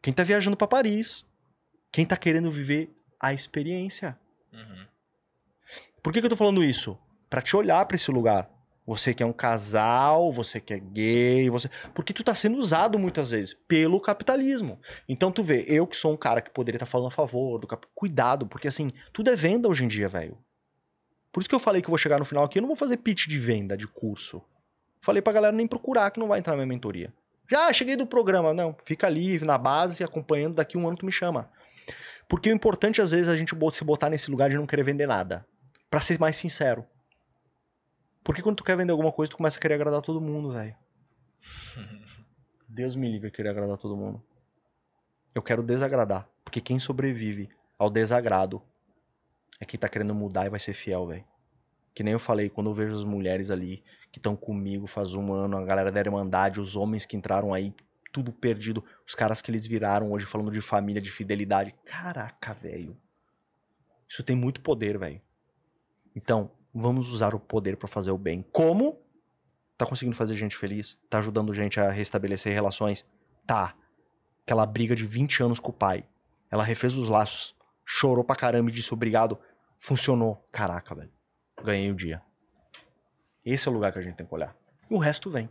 Quem tá viajando pra Paris. Quem tá querendo viver a experiência. Uhum. Por que, que eu tô falando isso? Pra te olhar pra esse lugar. Você que é um casal, você que é gay, você. Porque tu tá sendo usado muitas vezes pelo capitalismo. Então tu vê, eu que sou um cara que poderia estar falando a favor do cap... Cuidado, porque assim, tudo é venda hoje em dia, velho. Por isso que eu falei que eu vou chegar no final aqui, eu não vou fazer pitch de venda, de curso. Falei pra galera nem procurar que não vai entrar na minha mentoria. Já cheguei do programa. Não, fica ali na base, acompanhando, daqui um ano tu me chama. Porque o importante, às vezes, é a gente se botar nesse lugar de não querer vender nada. Pra ser mais sincero. Porque quando tu quer vender alguma coisa, tu começa a querer agradar todo mundo, velho. Deus me livre querer agradar todo mundo. Eu quero desagradar. Porque quem sobrevive ao desagrado é quem tá querendo mudar e vai ser fiel, velho. Que nem eu falei, quando eu vejo as mulheres ali que estão comigo faz um ano, a galera da Irmandade, os homens que entraram aí, tudo perdido, os caras que eles viraram hoje falando de família, de fidelidade. Caraca, velho. Isso tem muito poder, velho. Então, vamos usar o poder para fazer o bem. Como? Tá conseguindo fazer gente feliz? Tá ajudando gente a restabelecer relações? Tá. Aquela briga de 20 anos com o pai. Ela refez os laços, chorou pra caramba e disse obrigado. Funcionou. Caraca, velho. Ganhei o dia. Esse é o lugar que a gente tem que olhar. E o resto vem.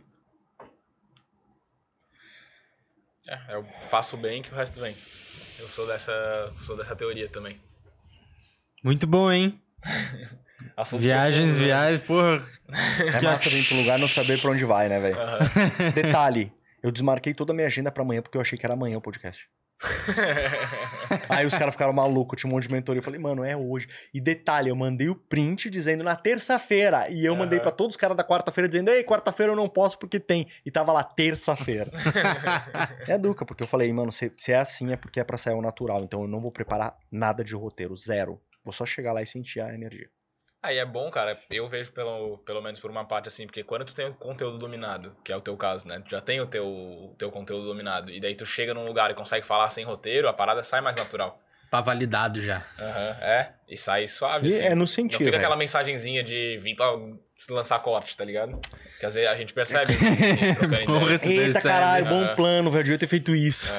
É, eu faço bem que o resto vem. Eu sou dessa, sou dessa teoria também. Muito bom, hein? Assuntos Viagens, né? viagens, porra. É massa vir pro lugar e não saber pra onde vai, né, velho? Aham. Detalhe, eu desmarquei toda a minha agenda pra amanhã porque eu achei que era amanhã o podcast. Aí os caras ficaram malucos, tinha um monte de mentoria. Eu falei, mano, é hoje. E detalhe, eu mandei o print dizendo na terça-feira. E eu mandei Aham. pra todos os caras da quarta-feira dizendo, ei, quarta-feira eu não posso porque tem. E tava lá, terça-feira. é duca, porque eu falei, mano, se, se é assim é porque é pra sair o natural. Então eu não vou preparar nada de roteiro, zero. Vou só chegar lá e sentir a energia. Aí é bom, cara, eu vejo pelo, pelo menos por uma parte assim, porque quando tu tem o conteúdo dominado, que é o teu caso, né? Tu já tem o teu, o teu conteúdo dominado, e daí tu chega num lugar e consegue falar sem roteiro, a parada sai mais natural. Tá validado já. Aham, é, e sai suave, E assim. é no Não sentir, fica velho. aquela mensagenzinha de vir pra lançar corte, tá ligado? Que às vezes a gente percebe. se Eita, caralho, bom Aham. plano, velho. Eu devia ter feito isso.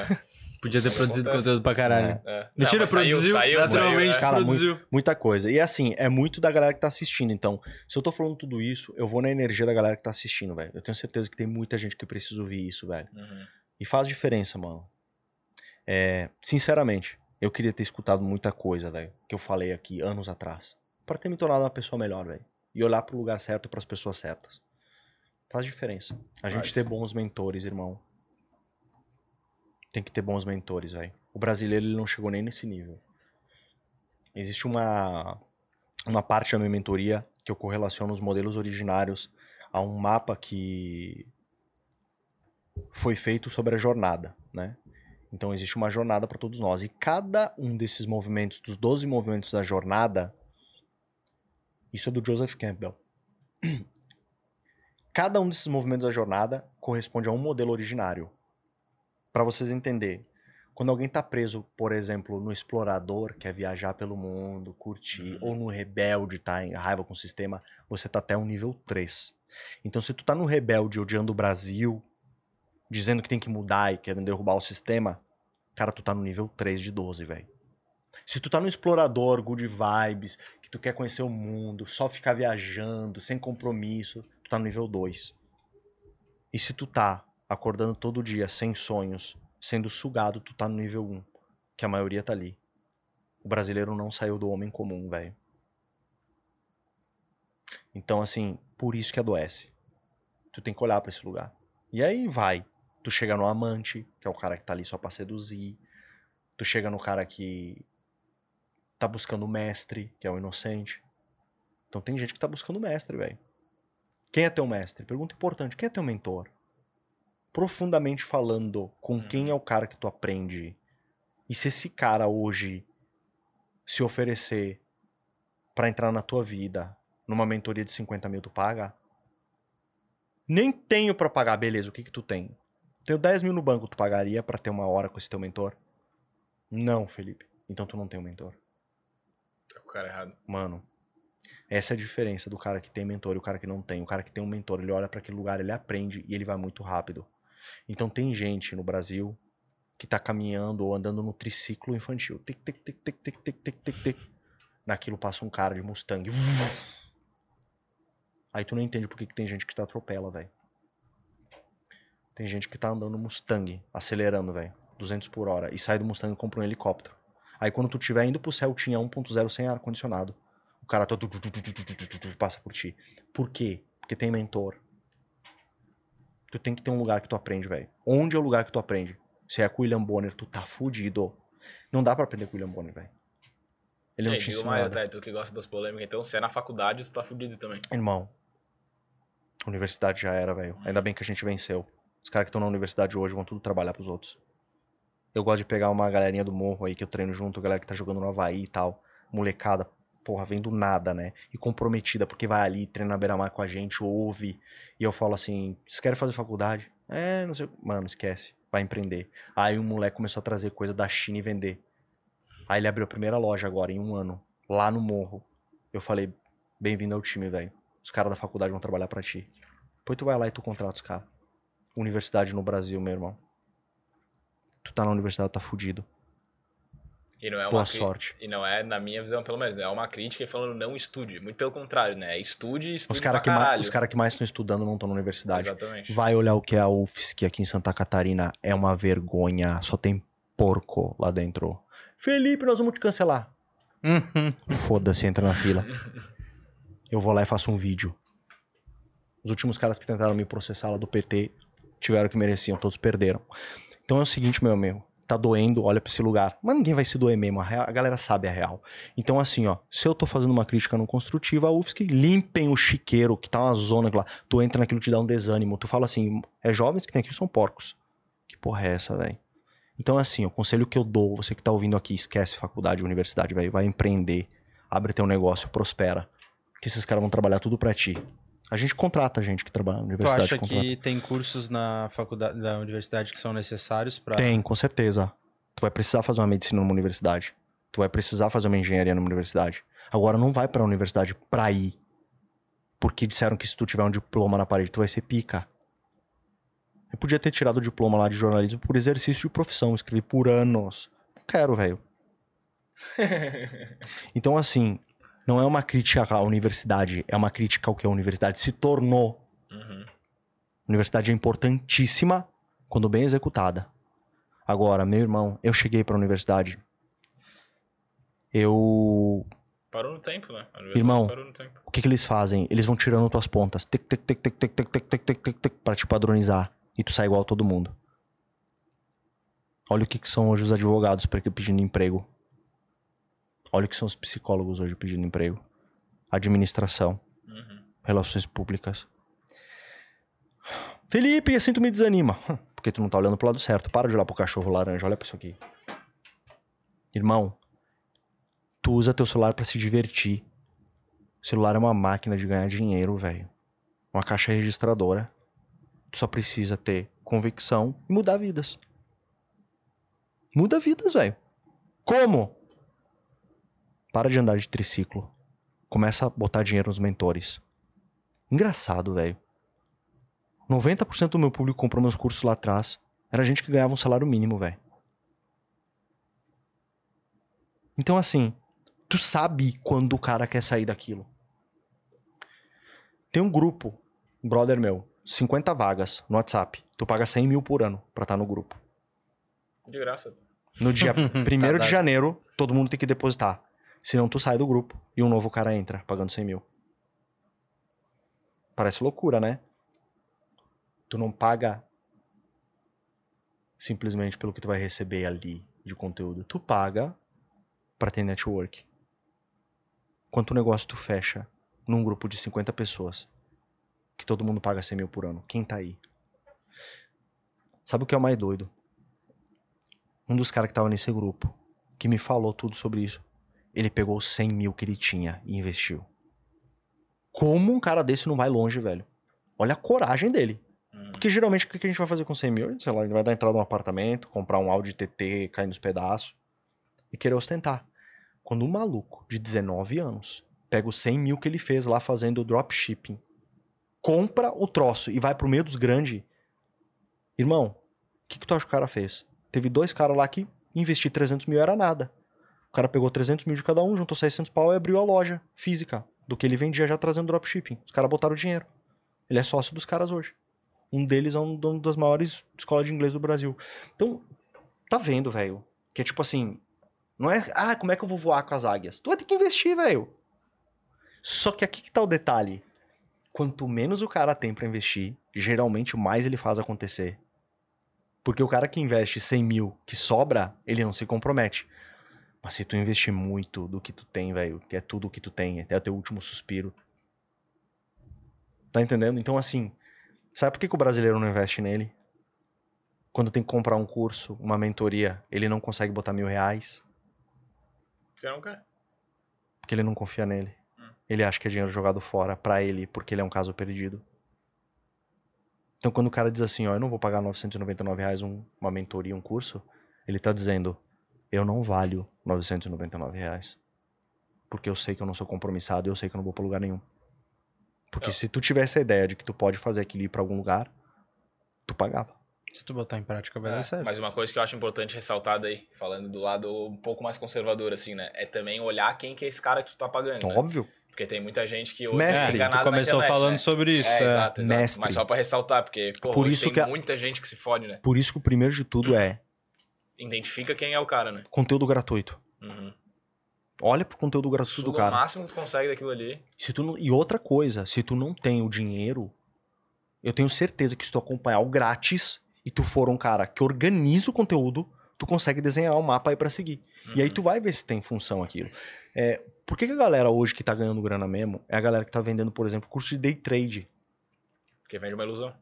Podia ter produzido Acontece. conteúdo pra caralho. É. Mentira, Não, mas saiu- produziu. saiu, naturalmente saiu, Cara, produziu. Muita coisa. E assim, é muito da galera que tá assistindo. Então, se eu tô falando tudo isso, eu vou na energia da galera que tá assistindo, velho. Eu tenho certeza que tem muita gente que precisa ouvir isso, velho. Uhum. E faz diferença, mano. É, sinceramente, eu queria ter escutado muita coisa, velho, que eu falei aqui anos atrás. Pra ter me tornado uma pessoa melhor, velho. E olhar pro lugar certo e pras pessoas certas. Faz diferença. A gente Faz. ter bons mentores, irmão. Tem que ter bons mentores, velho. O brasileiro ele não chegou nem nesse nível. Existe uma uma parte da minha mentoria que eu correlaciono os modelos originários a um mapa que foi feito sobre a jornada, né? Então existe uma jornada para todos nós e cada um desses movimentos, dos 12 movimentos da jornada, isso é do Joseph Campbell. Cada um desses movimentos da jornada corresponde a um modelo originário. Para vocês entenderem, quando alguém tá preso, por exemplo, no explorador, quer viajar pelo mundo, curtir, ou no rebelde, tá em raiva com o sistema, você tá até um nível 3. Então se tu tá no rebelde odiando o Brasil, dizendo que tem que mudar e querendo derrubar o sistema, cara, tu tá no nível 3 de 12, velho. Se tu tá no explorador, good vibes, que tu quer conhecer o mundo, só ficar viajando, sem compromisso, tu tá no nível 2. E se tu tá acordando todo dia sem sonhos, sendo sugado, tu tá no nível 1, que a maioria tá ali. O brasileiro não saiu do homem comum, velho. Então, assim, por isso que adoece. Tu tem que olhar pra esse lugar. E aí vai. Tu chega no amante, que é o cara que tá ali só pra seduzir. Tu chega no cara que tá buscando o mestre, que é o inocente. Então tem gente que tá buscando o mestre, velho. Quem é teu mestre? Pergunta importante. Quem é teu mentor? Profundamente falando, com Uhum. quem é o cara que tu aprende? E se esse cara hoje se oferecer pra entrar na tua vida numa mentoria de 50 mil, tu paga? Nem tenho pra pagar, beleza, o que que tu tem? Tenho 10 mil no banco, tu pagaria pra ter uma hora com esse teu mentor? Não, Felipe. Então tu não tem um mentor. Tá com o cara errado. Mano, essa é a diferença do cara que tem mentor e o cara que não tem. O cara que tem um mentor, ele olha pra aquele lugar, ele aprende e ele vai muito rápido. Então tem gente no Brasil que tá caminhando ou andando no triciclo infantil. Tic, tic, tic, tic, tic, tic, tic, tic, tic. Naquilo passa um cara de Mustang. Aí tu não entende por que, tem gente que te atropela, velho. Tem gente que tá andando Mustang, acelerando, velho. 200 por hora. E sai do Mustang e compra um helicóptero. Aí quando tu estiver indo pro céu, tinha 1.0 sem ar-condicionado. O cara todo passa por ti. Por quê? Porque tem mentor. Tu tem que ter um lugar que tu aprende, velho. Onde é o lugar que tu aprende? Se é com o William Bonner, tu tá fudido. Não dá pra aprender com o William Bonner, velho. Ele não Ei, te ensina mais, nada. até, tu que gosta das polêmicas, então se é na faculdade, tu tá fudido também. Irmão, a universidade já era, velho. Ainda bem que a gente venceu. Os caras que estão na universidade hoje vão tudo trabalhar pros outros. Eu gosto de pegar uma galerinha do morro aí que eu treino junto, galera que tá jogando no Havaí e tal. Molecada, porra, vem do nada, né? E comprometida, porque vai ali, treina na beira-mar com a gente, ouve. E eu falo assim: vocês querem fazer faculdade? É, não sei. Mano, esquece. Vai empreender. Aí um moleque começou a trazer coisa da China e vender. Aí ele abriu a primeira loja agora, em um ano, lá no morro. Eu falei: bem-vindo ao time, velho. Os caras da faculdade vão trabalhar pra ti. Depois tu vai lá e tu contrata os caras. Universidade no Brasil, meu irmão. Tu tá na universidade, tá fudido. E não é uma Boa cri- sorte. E não é, na minha visão, pelo menos, não é uma crítica falando não estude. Muito pelo contrário, né? Estude, estude Os caras que, mais- caralho. os cara que mais estão estudando não estão na universidade. Exatamente. Vai olhar o que é a UFSC aqui em Santa Catarina. É uma vergonha. Só tem porco lá dentro. Felipe, nós vamos te cancelar. Uhum. Foda-se, entra na fila. Eu vou lá e faço um vídeo. Os últimos caras que tentaram me processar lá do PT tiveram o que mereciam, todos perderam. Então é o seguinte, meu amigo. Tá doendo, olha pra esse lugar. Mas ninguém vai se doer mesmo, a, real- a galera sabe a real. Então, assim, ó, se eu tô fazendo uma crítica não construtiva, a UFSC, limpem o chiqueiro, que tá uma zona lá. Tu entra naquilo te dá um desânimo. Tu fala assim, é jovens que tem aqui são porcos. Que porra é essa, velho? Então, assim, o conselho que eu dou, você que tá ouvindo aqui, esquece faculdade, universidade, velho. Vai empreender, abre teu negócio, prospera. Que esses caras vão trabalhar tudo pra ti. A gente contrata gente que trabalha na Tu universidade. acha contrata. que tem cursos na faculdade da universidade que são necessários pra. Tem, com certeza. Tu vai precisar fazer uma medicina numa universidade. Tu vai precisar fazer uma engenharia numa universidade. Agora não vai pra universidade pra ir. Porque disseram que se tu tiver um diploma na parede, tu vai ser pica. Eu podia ter tirado o diploma lá de jornalismo por exercício de profissão, escrevi por anos. Não quero, velho. Então, assim, não é uma crítica à universidade, é uma crítica ao que a universidade se tornou. Uhum. A universidade é importantíssima quando bem executada. Agora, meu irmão, eu cheguei pra universidade. Eu. Parou no tempo, né? A Irmão. Tempo. O que, que eles fazem? Eles vão tirando tuas pontas. Tic, tic, tic, tic, tic, tic, tic, tic, tic, tic, tic, pra te padronizar. E tu sai igual a todo mundo. Olha o que, que são hoje os advogados pra pedindo emprego. Olha o que são os psicólogos hoje pedindo emprego. Administração. Uhum. Relações públicas. Felipe, assim tu me desanima. Hum, Porque tu não tá olhando pro lado certo. Para de olhar pro cachorro laranja, olha pra isso aqui. Irmão, tu usa teu celular pra se divertir. O celular é uma máquina de ganhar dinheiro, velho. Uma caixa registradora. Tu só precisa ter convicção e mudar vidas. Muda vidas, velho. Como? Para de andar de triciclo. Começa a botar dinheiro nos mentores. Engraçado, velho. 90% do meu público comprou meus cursos lá atrás. Era gente que ganhava um salário mínimo, velho. Então, assim, tu sabe quando o cara quer sair daquilo. Tem um grupo, um brother meu, 50 vagas no WhatsApp. Tu paga 100 mil por ano pra estar no grupo. De graça. No dia 1 Tá de dado. janeiro, todo mundo tem que depositar. Senão tu sai do grupo e um novo cara entra, pagando 100 mil. Parece loucura, né? Tu não paga simplesmente pelo que tu vai receber ali de conteúdo. Tu paga pra ter network. Quanto negócio tu fecha num grupo de 50 pessoas? que todo mundo paga 100 mil por ano? Quem tá aí? Sabe o que é o mais doido? Um dos caras que tava nesse grupo, que me falou tudo sobre isso, ele pegou 100 mil que ele tinha e investiu. Como um cara desse não vai longe, velho? Olha a coragem dele. Hum. Porque geralmente o que a gente vai fazer com 100 mil? Sei lá, ele vai dar entrada num apartamento, comprar um Audi TT, cair nos pedaços e querer ostentar. Quando um maluco de 19 anos pega os 100 mil que ele fez lá fazendo dropshipping, compra o troço e vai pro meio dos grandes, irmão, o que, que tu acha que o cara fez? Teve dois caras lá que investir 300 mil era nada. O cara pegou 300 mil de cada um, juntou 600 pau e abriu a loja física do que ele vendia já trazendo dropshipping. Os caras botaram o dinheiro. Ele é sócio dos caras hoje. Um deles é um dono das maiores escolas de inglês do Brasil. Então, tá vendo, velho? Que é tipo assim, não é, ah, como é que eu vou voar com as águias? Tu vai ter que investir, velho. Só que aqui que tá o detalhe. Quanto menos o cara tem pra investir, geralmente mais ele faz acontecer. Porque o cara que investe 100 mil, que sobra, ele não se compromete. Mas se tu investir muito do que tu tem, velho, que é tudo o que tu tem, até o teu último suspiro. Tá entendendo? Então, assim, sabe por que, que o brasileiro não investe nele? Quando tem que comprar um curso, uma mentoria, ele não consegue botar mil reais. Porque não quer. Porque ele não confia nele. Ele acha que é dinheiro jogado fora pra ele, porque ele é um caso perdido. Então, quando o cara diz assim, ó, eu não vou pagar 999 reais um, uma mentoria, um curso, ele tá dizendo, eu não valho 999 reais. Porque eu sei que eu não sou compromissado e eu sei que eu não vou pra lugar nenhum. Porque É. se tu tivesse a ideia de que tu pode fazer aquilo ir pra algum lugar, tu pagava. Se tu botar em prática, vai É, dar certo. mas uma coisa que eu acho importante ressaltar daí, falando do lado um pouco mais conservador, assim, né? É também olhar quem que é esse cara que tu tá pagando. né? Óbvio. Porque tem muita gente que hoje Mestre, é tu começou internet, falando né? sobre isso. É, é. exato, exato. Mestre. Mas só pra ressaltar, porque, pô, Por isso tem que a- muita gente que se fode, né? Por isso que o primeiro de tudo é Identifica quem é o cara, né? conteúdo gratuito. Uhum. Olha pro conteúdo gratuito do Suga o cara. máximo que tu consegue daquilo ali. Se tu não- E outra coisa, se tu não tem o dinheiro, eu tenho certeza que se tu acompanhar o grátis e tu for um cara que organiza o conteúdo, tu consegue desenhar um mapa aí pra seguir. E aí Uhum. tu vai ver se tem função aquilo. É, por que, que a galera hoje que tá ganhando grana mesmo é a galera que tá vendendo, por exemplo, curso de day trade? Porque vende uma ilusão.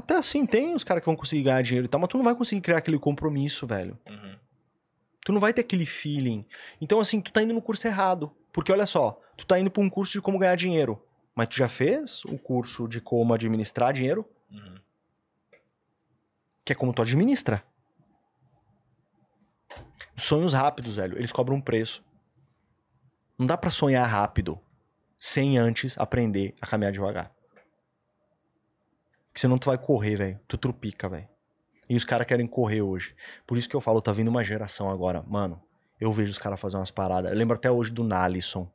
Até assim, tem os caras que vão conseguir ganhar dinheiro e tal, mas tu não vai conseguir criar aquele compromisso, velho. Uhum. Tu não vai ter aquele feeling. Então, assim, tu tá indo no curso errado. Porque olha só, tu tá indo pra um curso de como ganhar dinheiro. Mas tu já fez o curso de como administrar dinheiro? Uhum. Que é como tu administra. Sonhos rápidos, velho. Eles cobram um preço. Não dá pra sonhar rápido sem antes aprender a caminhar devagar. Porque senão tu vai correr, velho. Tu trupica, velho. E os caras querem correr hoje. Por isso que eu falo, tá vindo uma geração agora. Mano, eu vejo os caras fazendo umas paradas. Eu lembro até hoje do Nalisson.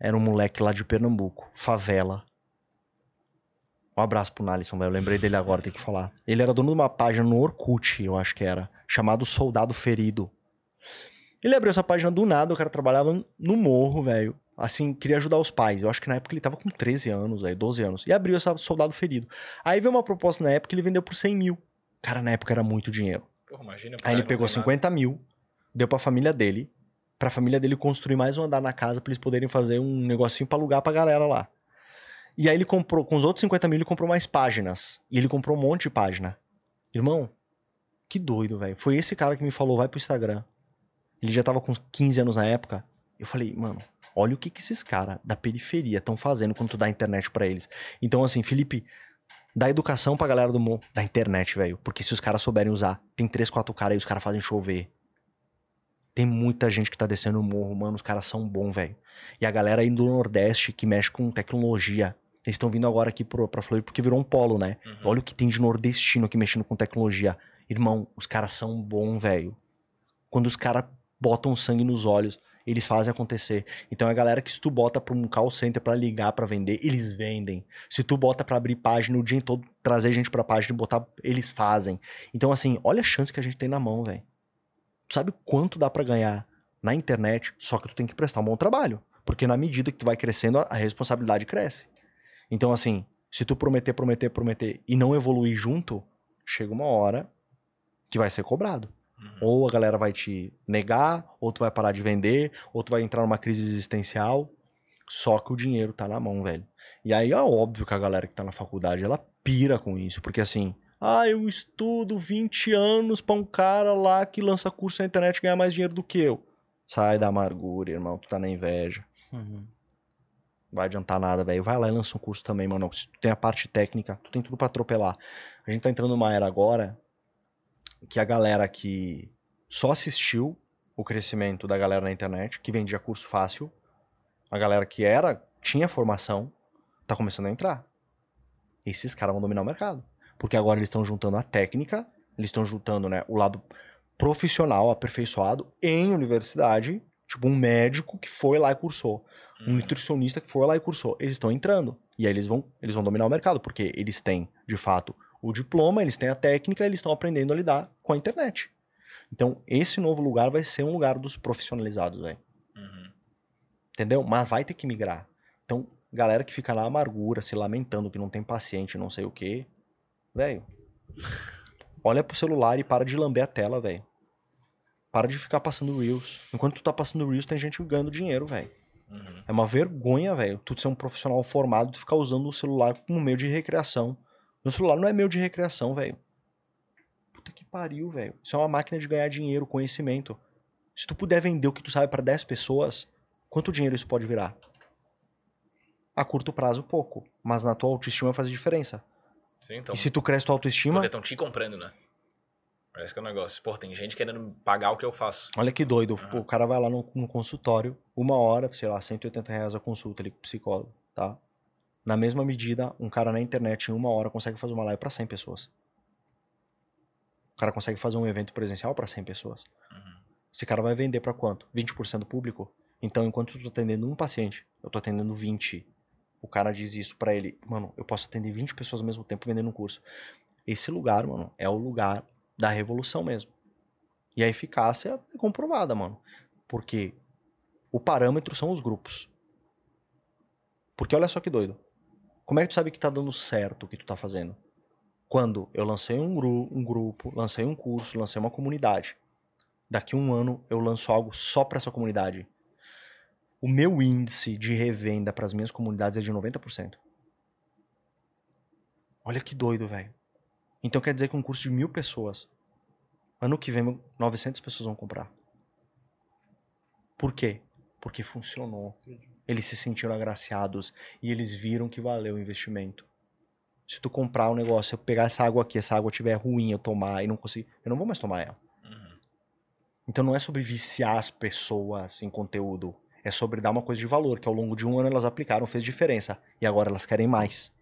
Era um moleque lá de Pernambuco. Favela. Um abraço pro Nalisson, velho. Eu lembrei dele agora, tem que falar. Ele era dono de uma página no Orkut, eu acho que era. Chamado Soldado Ferido. Ele abriu essa página do nada, o cara trabalhava no morro, velho. Assim, queria ajudar os pais. Eu acho que na época ele tava com 13 anos, velho, 12 anos. E abriu essa Soldado Ferido. Aí veio uma proposta na época que ele vendeu por 100 mil. Cara, na época era muito dinheiro. Porra, imagina. Aí ele pegou não tem 50 mil, deu pra família dele, pra família dele construir mais um andar na casa pra eles poderem fazer um negocinho pra alugar pra galera lá. E aí ele comprou, com os outros 50 mil, ele comprou mais páginas. E ele comprou um monte de página. Irmão, que doido, velho. Foi esse cara que me falou, vai pro Instagram. Ele já tava com uns 15 anos na época. Eu falei, mano, olha o que que esses caras da periferia estão fazendo quando tu dá internet pra eles. Então, assim, Felipe, dá educação pra galera do morro, da internet, velho. Porque se os caras souberem usar, tem três, quatro caras aí, os caras fazem chover. Tem muita gente que tá descendo o morro, mano, os caras são bons, velho. E a galera aí do Nordeste que mexe com tecnologia. Eles estão vindo agora aqui pro, pra Floripa porque virou um polo, né? Uhum. Olha o que tem de nordestino aqui mexendo com tecnologia. Irmão, os caras são bons, velho. Quando os caras botam sangue nos olhos, eles fazem acontecer. Então é galera que se tu bota pra um call center pra ligar, pra vender, eles vendem. Se tu bota pra abrir página o dia todo, trazer gente pra página e botar, eles fazem. Então assim, olha a chance que a gente tem na mão, velho. Tu sabe quanto dá pra ganhar na internet, só que tu tem que prestar um bom trabalho. Porque na medida que tu vai crescendo, a responsabilidade cresce. Então, assim, se tu prometer, prometer, prometer e não evoluir junto, chega uma hora que vai ser cobrado. Ou a galera vai te negar, ou tu vai parar de vender, ou tu vai entrar numa crise existencial. Só que o dinheiro tá na mão, velho. E aí é óbvio que a galera que tá na faculdade, ela pira com isso. Porque assim, ah, eu estudo 20 anos pra um cara lá que lança curso na internet ganhar mais dinheiro do que eu. Sai da amargura, irmão. Tu tá na inveja. Uhum. Vai adiantar nada, velho. Vai lá e lança um curso também, mano. Se tu tem a parte técnica, tu tem tudo pra atropelar. A gente tá entrando numa era agora que a galera que só assistiu o crescimento da galera na internet, que vendia curso fácil, a galera que era, tinha formação, tá começando a entrar. Esses caras vão dominar o mercado. Porque agora eles estão juntando a técnica, eles estão juntando né, o lado profissional, aperfeiçoado, em universidade, tipo um médico que foi lá e cursou, um Uhum. nutricionista que foi lá e cursou. Eles estão entrando. E aí eles vão, eles vão dominar o mercado, porque eles têm, de fato, o diploma, eles têm a técnica, eles estão aprendendo a lidar com a internet. Então, esse novo lugar vai ser um lugar dos profissionalizados, velho. Uhum. Entendeu? Mas vai ter que migrar. Então, galera que fica na amargura, se lamentando que não tem paciente, não sei o quê. Velho. Olha pro celular e para de lamber a tela, velho. Para de ficar passando Reels. Enquanto tu tá passando Reels, tem gente ganhando dinheiro, velho. Uhum. É uma vergonha, velho. Tu ser um profissional formado e ficar usando o celular como meio de recreação. Meu celular não é meio de recreação, velho. Puta que pariu, velho. Isso é uma máquina de ganhar dinheiro, conhecimento. Se tu puder vender o que tu sabe pra 10 pessoas, quanto dinheiro isso pode virar? A curto prazo, pouco. Mas na tua autoestima faz diferença. Sim, então. e se tu cresce tua autoestima, estão te comprando, né? Parece que é o negócio. Pô, tem gente querendo pagar o que eu faço. olha que doido. Aham. Pô, o cara vai lá no, no consultório, uma hora, sei lá, 180 reais a consulta ali com o psicólogo, tá? Na mesma medida, um cara na internet em uma hora consegue fazer uma live pra 100 pessoas. O cara consegue fazer um evento presencial pra 100 pessoas. Uhum. Esse cara vai vender pra quanto? 20% do público? Então, enquanto eu tô atendendo um paciente, eu tô atendendo 20. O cara diz isso pra ele, mano, eu posso atender 20 pessoas ao mesmo tempo vendendo um curso. Esse lugar, mano, é o lugar da revolução mesmo. E a eficácia é comprovada, mano. Porque o parâmetro são os grupos. Porque olha só que doido. Como é que tu sabe que tá dando certo o que tu tá fazendo? Quando eu lancei um, gru um grupo, lancei um curso, lancei uma comunidade. Daqui um ano eu lanço algo só pra essa comunidade. O meu índice de revenda para as minhas comunidades é de 90%. Olha que doido, velho. Então quer dizer que um curso de mil pessoas, ano que vem 900 pessoas vão comprar. Por quê? Porque funcionou. Eles se sentiram agraciados e eles viram que valeu o investimento. Se tu comprar um negócio, eu pegar essa água aqui, essa água estiver ruim, eu tomar e não conseguir, eu não vou mais tomar ela. Uhum. Então não é sobre viciar as pessoas em conteúdo. É sobre dar uma coisa de valor, que ao longo de um ano elas aplicaram, fez diferença. E agora elas querem mais.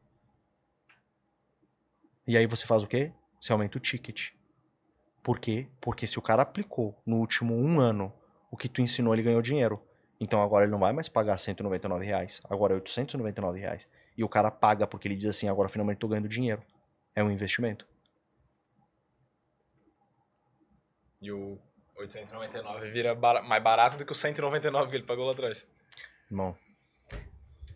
E aí você faz o quê? Você aumenta o ticket. Por quê? Porque se o cara aplicou no último um ano o que tu ensinou, ele ganhou dinheiro. Então agora ele não vai mais pagar 199 reais. Agora é 899 reais. E o cara paga porque ele diz assim, agora finalmente tô ganhando dinheiro. É um investimento. E o 899 vira bara- mais barato do que o 199 que ele pagou lá atrás. Irmão,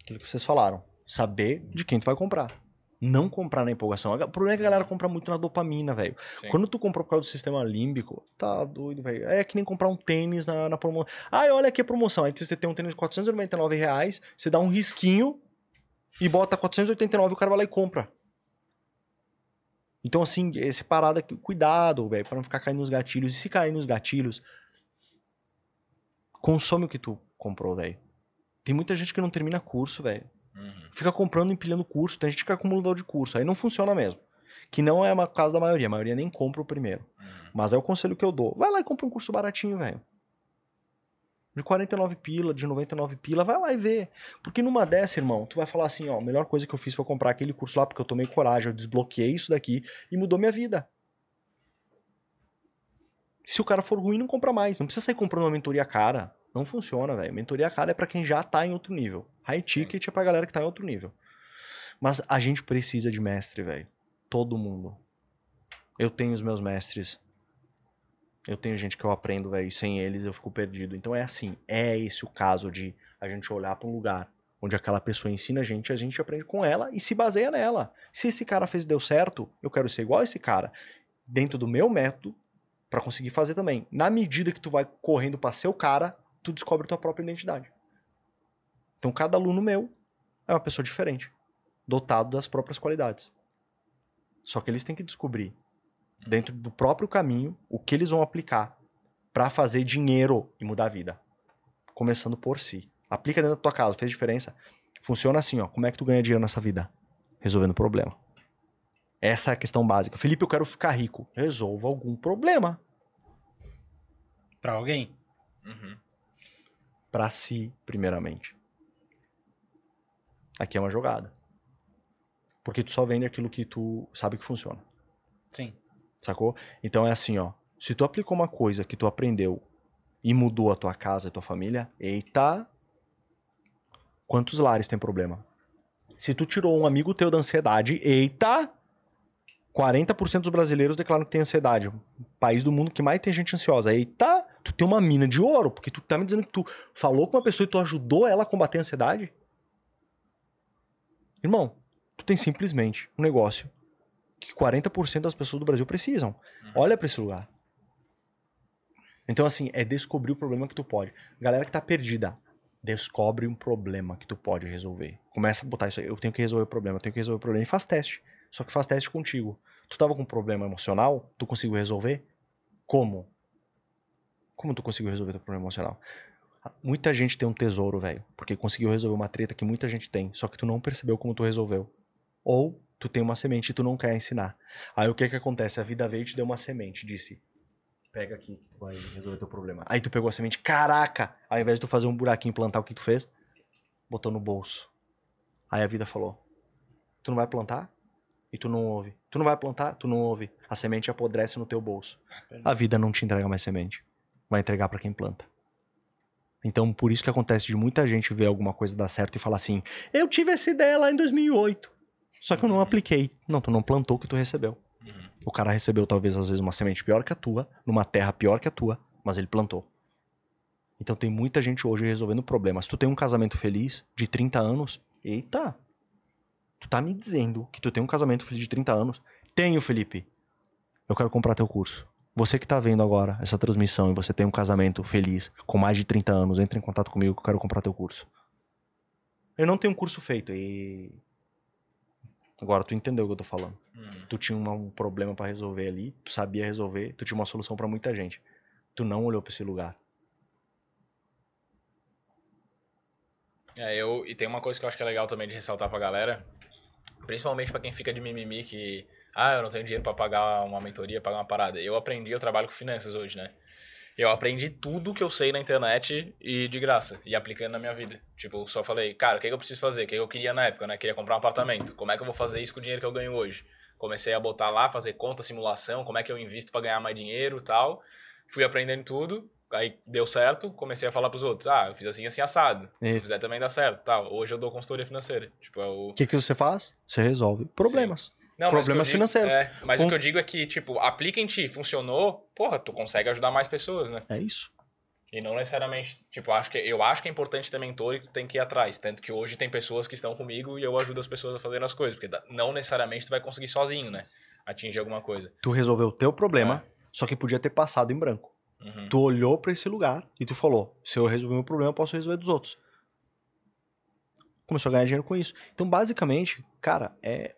aquilo que vocês falaram. Saber de quem tu vai comprar. Não comprar na empolgação. O problema é que a galera compra muito na dopamina, velho. Quando tu comprou por causa do sistema límbico, tá doido, velho. É que nem comprar um tênis na, na promoção. Ai, olha aqui a promoção. Aí você tem um tênis de 499 reais, você dá um risquinho e bota 489 o cara vai lá e compra. Então, assim, esse parada aqui, cuidado, velho, pra não ficar caindo nos gatilhos. E se cair nos gatilhos, consome o que tu comprou, velho. Tem muita gente que não termina curso, velho Uhum. fica comprando e empilhando curso. Tem gente que é acumulador de curso. Aí não funciona mesmo. Que não é o caso da maioria. A maioria nem compra o primeiro. Uhum. Mas é o conselho que eu dou. Vai lá e compra um curso baratinho, velho. De 49 pila, de 99 pila, vai lá e vê. Porque numa dessa, irmão, tu vai falar assim, ó, a melhor coisa que eu fiz foi comprar aquele curso lá porque eu tomei coragem, eu desbloqueei isso daqui e mudou minha vida. Se o cara for ruim, não compra mais. Não precisa sair comprando uma mentoria cara. Não funciona, velho. Mentoria cara é pra quem já tá em outro nível. High ticket é pra galera que tá em outro nível. Mas a gente precisa de mestre, velho. Todo mundo. Eu tenho os meus mestres. Eu tenho gente que eu aprendo, velho, e sem eles eu fico perdido. Então é assim, é esse o caso de a gente olhar pra um lugar onde aquela pessoa ensina a gente, a gente aprende com ela e se baseia nela. Se esse cara fez e deu certo, eu quero ser igual a esse cara, dentro do meu método, pra conseguir fazer também. Na medida que tu vai correndo pra ser o cara, tu descobre tua própria identidade. Então, cada aluno meu é uma pessoa diferente, dotado das próprias qualidades. Só que eles têm que descobrir, dentro do próprio caminho, o que eles vão aplicar para fazer dinheiro e mudar a vida. Começando por si. Aplica dentro da tua casa, fez diferença? Funciona assim, ó. Como é que tu ganha dinheiro nessa vida? Resolvendo problema. Essa é a questão básica. Felipe, eu quero ficar rico. Resolva algum problema. Pra alguém? Uhum. Pra si, primeiramente. Aqui é uma jogada. Porque tu só vende aquilo que tu sabe que funciona. Sim. Sacou? Então é assim, ó. Se tu aplicou uma coisa que tu aprendeu e mudou a tua casa, a tua família, eita. Quantos lares tem problema? Se tu tirou um amigo teu da ansiedade, eita. 40% dos brasileiros declaram que tem ansiedade. País do mundo que mais tem gente ansiosa. Eita, tu tem uma mina de ouro, porque tu tá me dizendo que tu falou com uma pessoa e tu ajudou ela a combater a ansiedade? Irmão, tu tem simplesmente um negócio que 40% das pessoas do Brasil precisam. Olha pra esse lugar. Então, assim, é descobrir o problema que tu pode. Galera que tá perdida, descobre um problema que tu pode resolver. Começa a botar isso aí. Eu tenho que resolver o problema, eu tenho que resolver o problema. E faz teste. Só que faz teste contigo. Tu tava com um problema emocional, tu conseguiu resolver? Como? Como tu conseguiu resolver teu problema emocional? Muita gente tem um tesouro, velho, porque conseguiu resolver uma treta que muita gente tem, só que tu não percebeu como tu resolveu. Ou tu tem uma semente e tu não quer ensinar. Aí o que que acontece? A vida veio e te deu uma semente, disse: "Pega aqui, que tu vai resolver teu problema". Aí tu pegou a semente, caraca, ao invés de tu fazer um buraquinho e plantar, o que tu fez? Botou no bolso. Aí a vida falou: "Tu não vai plantar?" E tu não ouve. Tu não vai plantar? Tu não ouve. A semente apodrece no teu bolso. A vida não te entrega mais semente. Vai entregar pra quem planta. Então, por isso que acontece de muita gente ver alguma coisa dar certo e falar assim: "Eu tive essa ideia lá em 2008, só que eu não apliquei". Não, tu não plantou o que tu recebeu. O cara recebeu talvez às vezes uma semente pior que a tua, numa terra pior que a tua, mas ele plantou. Então tem muita gente hoje resolvendo problemas. Tu tem um casamento feliz de 30 anos? Eita. Tu tá me dizendo que tu tem um casamento feliz de 30 anos? Tenho, Felipe. Eu quero comprar teu curso. Você que tá vendo agora essa transmissão e você tem um casamento feliz com mais de 30 anos, entre em contato comigo que eu quero comprar teu curso. Eu não tenho um curso feito e agora tu entendeu o que eu tô falando. Uhum. Tu tinha uma- um problema pra resolver ali, tu sabia resolver, tu tinha uma solução pra muita gente. Tu não olhou pra esse lugar. É, eu, e tem uma coisa que eu acho que é legal também de ressaltar pra galera, principalmente pra quem fica de mimimi que, ah, eu não tenho dinheiro pra pagar uma mentoria, pagar uma parada. Eu aprendi, eu trabalho com finanças hoje, né? Eu aprendi tudo que eu sei na internet e de graça, e aplicando na minha vida. Tipo, eu só falei, cara, o que, que eu preciso fazer? O que, que eu queria na época, né? Queria comprar um apartamento. Como é que eu vou fazer isso com o dinheiro que eu ganho hoje? Comecei a botar lá, fazer conta, simulação, como é que eu invisto pra ganhar mais dinheiro e tal. Fui aprendendo tudo, aí deu certo, comecei a falar pros outros, ah, eu fiz assim, assim, assado. Se E- eu fizer também dá certo, tal. Hoje eu dou consultoria financeira. Tipo, é o... Que, que você faz? Você resolve problemas. Não, Problemas digo- financeiros. É, mas Com- o que eu digo é que, tipo, aplica em ti, funcionou, porra, tu consegue ajudar mais pessoas, né? É isso. E não necessariamente, tipo, acho que, eu acho que é importante ter mentor e tu tem que ir atrás. Tanto que hoje tem pessoas que estão comigo e eu ajudo as pessoas a fazerem as coisas. Porque não necessariamente tu vai conseguir sozinho, né? Atingir alguma coisa. Tu resolveu o teu problema, só que podia ter passado em branco. Uhum. Tu olhou pra esse lugar e tu falou: se eu resolver meu problema, eu posso resolver dos outros. Começou a ganhar dinheiro com isso. Então, basicamente, cara, é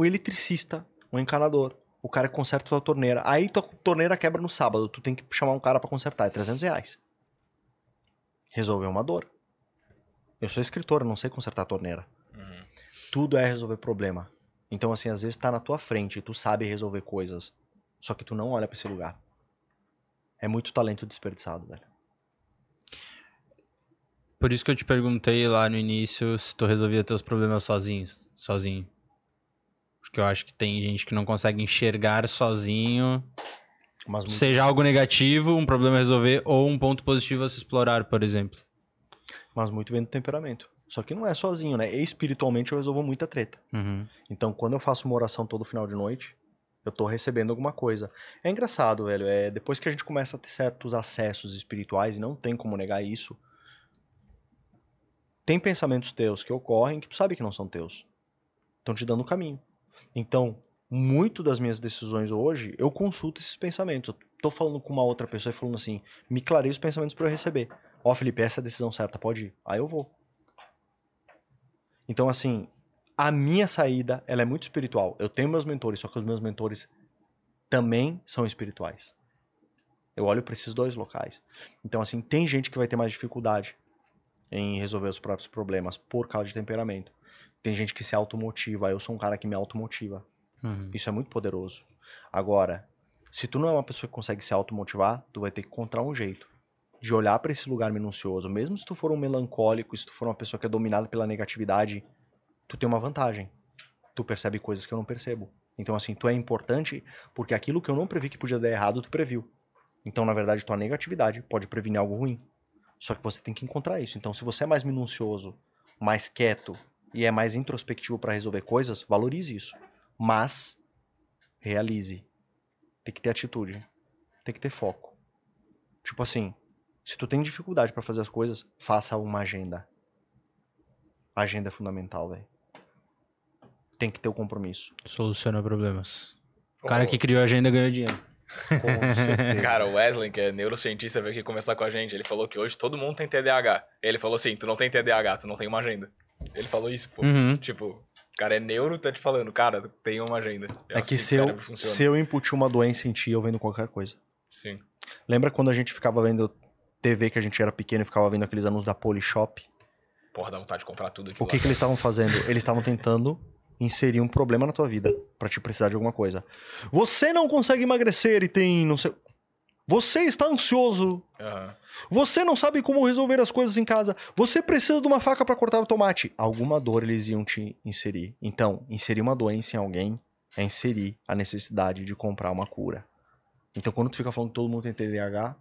o eletricista, o encanador, o cara que conserta tua torneira. Aí tua torneira quebra no sábado, tu tem que chamar um cara pra consertar, é 300 reais. Resolveu uma dor. Eu sou escritor, não sei consertar torneira. Uhum. Tudo é resolver problema. Então, assim, às vezes tá na tua frente e tu sabe resolver coisas, só que tu não olha pra esse lugar. É muito talento desperdiçado, velho. Por isso que eu te perguntei lá no início se tu resolvia teus problemas sozinhos, sozinho. Porque eu acho que tem gente que não consegue enxergar sozinho, Mas muito, seja algo negativo, um problema a resolver, ou um ponto positivo a se explorar, por exemplo. mas muito vem do temperamento. Só que não é sozinho, né? Espiritualmente eu resolvo muita treta. Uhum. Então, quando eu faço uma oração todo final de noite, eu tô recebendo alguma coisa. É engraçado, velho. É, depois que a gente começa a ter certos acessos espirituais, e não tem como negar isso, tem pensamentos teus que ocorrem que tu sabe que não são teus. Estão te dando o caminho. Então, muito das minhas decisões hoje, eu consulto esses pensamentos. Eu tô falando com uma outra pessoa e falando assim, me clareia os pensamentos pra eu receber. Ó, Felipe, essa é a decisão certa, pode ir. Aí eu vou. Então, assim, a minha saída, ela é muito espiritual. Eu tenho meus mentores, só que os meus mentores também são espirituais. Eu olho para esses dois locais. Então, assim, tem gente que vai ter mais dificuldade em resolver os próprios problemas por causa de temperamento. Tem gente que se automotiva. Eu sou um cara que me automotiva. Uhum. Isso é muito poderoso. Agora, se tu não é uma pessoa que consegue se automotivar, tu vai ter que encontrar um jeito de olhar para esse lugar minucioso. Mesmo se tu for um melancólico, se tu for uma pessoa que é dominada pela negatividade, tu tem uma vantagem. Tu percebe coisas que eu não percebo. Então, assim, tu é importante porque aquilo que eu não previ que podia dar errado, tu previu. Então, na verdade, tua negatividade pode prevenir algo ruim. Só que você tem que encontrar isso. Então, se você é mais minucioso, mais quieto e é mais introspectivo para resolver coisas, valorize isso. Mas realize. Tem que ter atitude. Tem que ter foco. Tipo assim, se tu tem dificuldade para fazer as coisas, faça uma agenda. A agenda é fundamental, velho. Tem que ter o compromisso. Soluciona problemas. O cara que criou a agenda ganhou dinheiro. Cara, o Wesley, que é neurocientista, veio aqui conversar com a gente. Ele falou que hoje todo mundo tem TDAH. Ele falou assim: tu não tem TDAH, tu não tem uma agenda. Ele falou isso, pô. Uhum. Tipo, o cara é neuro, tá te falando, cara, tem uma agenda. É assim que se eu, funciona. se eu inputir uma doença em ti, eu vendo qualquer coisa. Sim. Lembra quando a gente ficava vendo TV que a gente era pequeno e ficava vendo aqueles anúncios da Polishop? Porra, dá vontade de comprar tudo aqui. O que, que eles estavam fazendo? Eles estavam tentando inserir um problema na tua vida pra te precisar de alguma coisa. Você não consegue emagrecer e tem não sei. Você está ansioso. Aham. Você não sabe como resolver as coisas em casa. Você precisa de uma faca pra cortar o tomate. Alguma dor eles iam te inserir. Então, inserir uma doença em alguém é inserir a necessidade de comprar uma cura. Então, quando tu fica falando que todo mundo tem TDAH,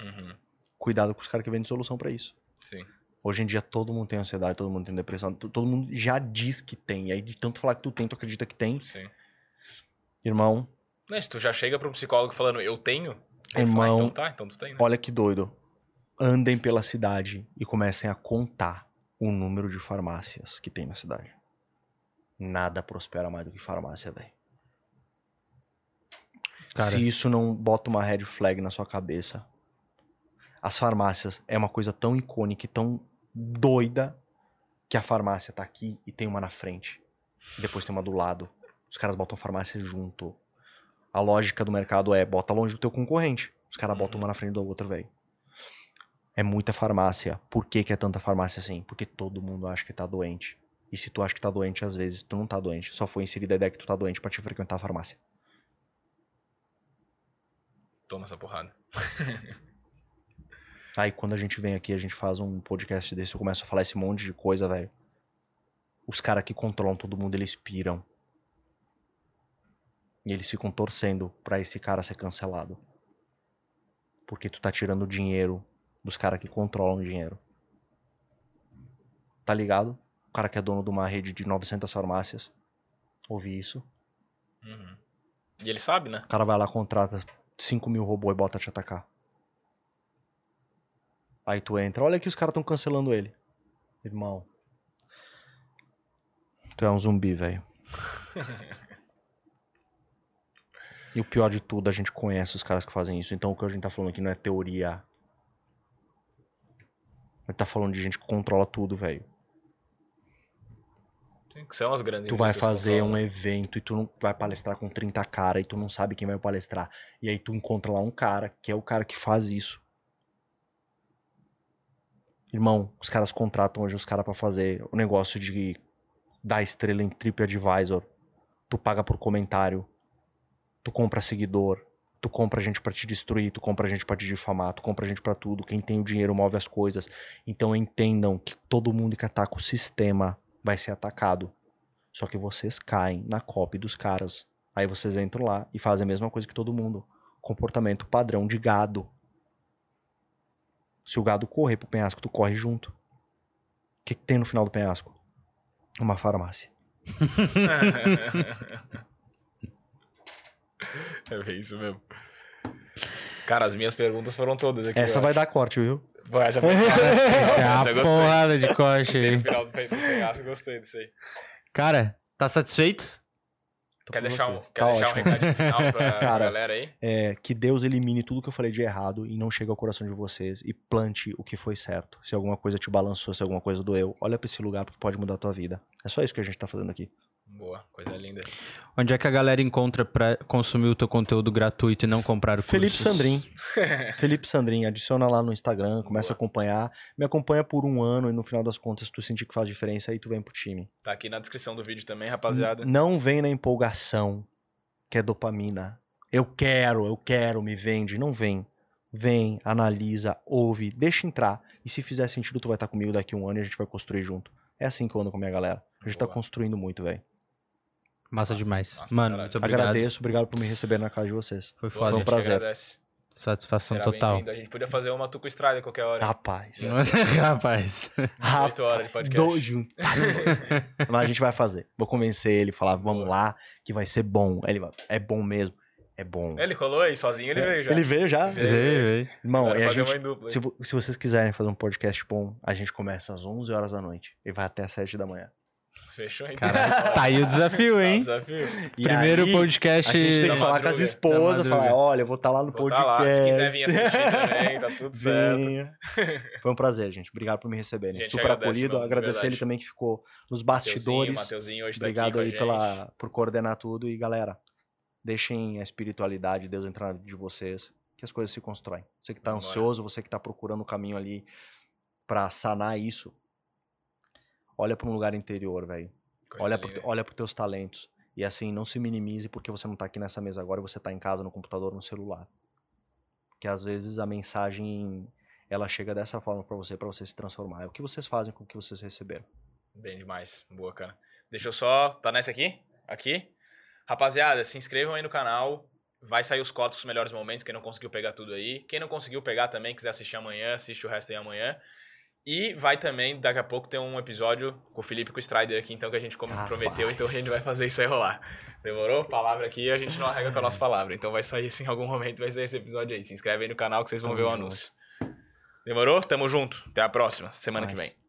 Uhum. cuidado com os caras que vendem solução pra isso. Sim. Hoje em dia todo mundo tem ansiedade, todo mundo tem depressão, todo mundo já diz que tem. E aí de tanto falar que tu tem, tu acredita que tem. Sim. Irmão, se tu já chega pra um psicólogo falando, eu tenho, Irmão, fala, então tá, então tu tem, né? olha que doido. Andem pela cidade e comecem a contar o número de farmácias que tem na cidade. Nada prospera mais do que farmácia, velho. Se isso não bota uma red flag na sua cabeça. As farmácias é uma coisa tão icônica e tão doida que a farmácia tá aqui e tem uma na frente. E depois tem uma do lado. Os caras botam farmácia junto. A lógica do mercado é bota longe do teu concorrente. Os caras botam uma na frente da outra, velho. É muita farmácia. Por que, que é tanta farmácia assim? Porque todo mundo acha que tá doente. E se tu acha que tá doente, às vezes tu não tá doente. Só foi inserida a ideia que tu tá doente pra te frequentar a farmácia. Toma essa porrada. Aí quando a gente vem aqui, a gente faz um podcast desse, eu começo a falar esse monte de coisa, velho. Os caras que controlam todo mundo, eles piram. E eles ficam torcendo pra esse cara ser cancelado. Porque tu tá tirando dinheiro dos caras que controlam o dinheiro. Tá ligado? O cara que é dono de uma rede de 900 farmácias. Ouvi isso. Uhum. E ele sabe, né? O cara vai lá, contrata 5 mil robôs e bota te atacar. Aí tu entra, olha que os caras estão cancelando ele. Irmão. Tu é um zumbi, velho. e o pior de tudo, a gente conhece os caras que fazem isso. Então o que a gente tá falando aqui não é teoria. A gente tá falando de gente que controla tudo, velho. Sim, que são as grandes Tu vai fazer um evento e tu não vai palestrar com 30 cara e tu não sabe quem vai palestrar. E aí tu encontra lá um cara que é o cara que faz isso. Irmão, os caras contratam hoje os caras pra fazer o negócio de dar estrela em TripAdvisor. Tu paga por comentário. Tu compra seguidor. Tu compra gente pra te destruir, tu compra gente pra te difamar, tu compra gente pra tudo. Quem tem o dinheiro move as coisas. Então entendam que todo mundo que ataca o sistema vai ser atacado. Só que vocês caem na copy dos caras. Aí vocês entram lá e fazem a mesma coisa que todo mundo. Comportamento padrão de gado. Se o gado correr pro penhasco, tu corre junto. O que, que tem no final do penhasco? Uma farmácia. é bem isso mesmo. Cara, as minhas perguntas foram todas aqui. Essa vai acho. dar corte, viu? Pô, essa foi é eu uma gostei. porrada de corte aí. no final do penhasco, eu gostei disso aí. Cara, tá satisfeito? Tô Quer deixar, um, quer Tá deixar um recadinho final pra Cara, galera aí? É, que Deus elimine tudo que eu falei de errado e não chegue ao coração de vocês e plante o que foi certo. Se alguma coisa te balançou, se alguma coisa doeu, olha pra esse lugar porque pode mudar a tua vida. É só isso que a gente tá fazendo aqui. Boa, coisa linda. Onde é que a galera encontra pra consumir o teu conteúdo gratuito e não comprar o Felipe Sandrin. Felipe Sandrin, adiciona lá no Instagram, começa Boa. a acompanhar. Me acompanha por um ano e no final das contas, se tu sentir que faz diferença, aí tu vem pro time. Tá aqui na descrição do vídeo também, rapaziada. Não vem na empolgação, que é dopamina. Eu quero, eu quero, me vende. Não vem. Vem, analisa, ouve, deixa entrar. E se fizer sentido, tu vai estar comigo daqui a um ano e a gente vai construir junto. É assim que eu ando com a minha galera. A gente tá Boa. construindo muito, velho. Massa, Massa, demais. massa Mano, muito obrigado. Agradeço, obrigado por me receber na casa de vocês. Foi Boa, foda. a um gente prazer. Satisfação Será total. A gente podia fazer uma Tuco Estrada qualquer hora. Rapaz. Rapaz. 18 horas de podcast. Dois juntos. Mas a gente vai fazer. Vou convencer ele, falar, vamos lá, que vai ser bom. Ele vai, é bom mesmo. É bom. Ele colou aí, sozinho ele veio já. Ele veio já? Veio. Zé, véi. Irmão, e a gente, se, se vocês quiserem fazer um podcast bom, a gente começa às 11 horas da noite e vai até às 7 da manhã. Fechou então. Caralho, tá aí o desafio, Tá o hein? desafio. E Primeiro aí, podcast. A gente tem que falar com as esposas, falar, olha, eu vou estar lá no Vou podcast. tá lá, se quiser vir assistir também, tá tudo certo. Foi um prazer, gente. Obrigado por me receberem. Gente, Super agradece, acolhido. mano, Agradecer verdade. ele também que ficou nos Mateuzinho, bastidores. Mateuzinho hoje Obrigado tá aí pela, por coordenar tudo. E galera, deixem a espiritualidade, Deus entrar na vida de vocês, que as coisas se constroem. Você que tá Vambora. ansioso, você que tá procurando o caminho ali pra sanar isso, olha pra um lugar interior, velho. Olha, pro, olha pros teus talentos. E assim, não se minimize porque você não tá aqui nessa mesa agora e você tá em casa, no computador, no celular. Porque às vezes a mensagem, ela chega dessa forma pra você, pra você se transformar. É o que vocês fazem com o que vocês receberam. Bem demais. Boa, cara. Deixa eu só. Tá nessa aqui? Aqui? Rapaziada, se inscrevam aí no canal. Vai sair os cortes com os melhores momentos. Quem não conseguiu pegar tudo aí. Quem não conseguiu pegar também, quiser assistir amanhã, assiste o resto aí amanhã. E vai também, daqui a pouco, ter um episódio com o Felipe com o Strider aqui, então, que a gente como Rapaz. prometeu, então a gente vai fazer isso aí rolar. Demorou? Palavra aqui, a gente não arrega com a nossa palavra. Então vai sair isso em algum momento, vai sair esse episódio aí. Se inscreve aí no canal que vocês vão Tamo ver o junto. anúncio. Demorou? Tamo junto. Até a próxima, semana que vem.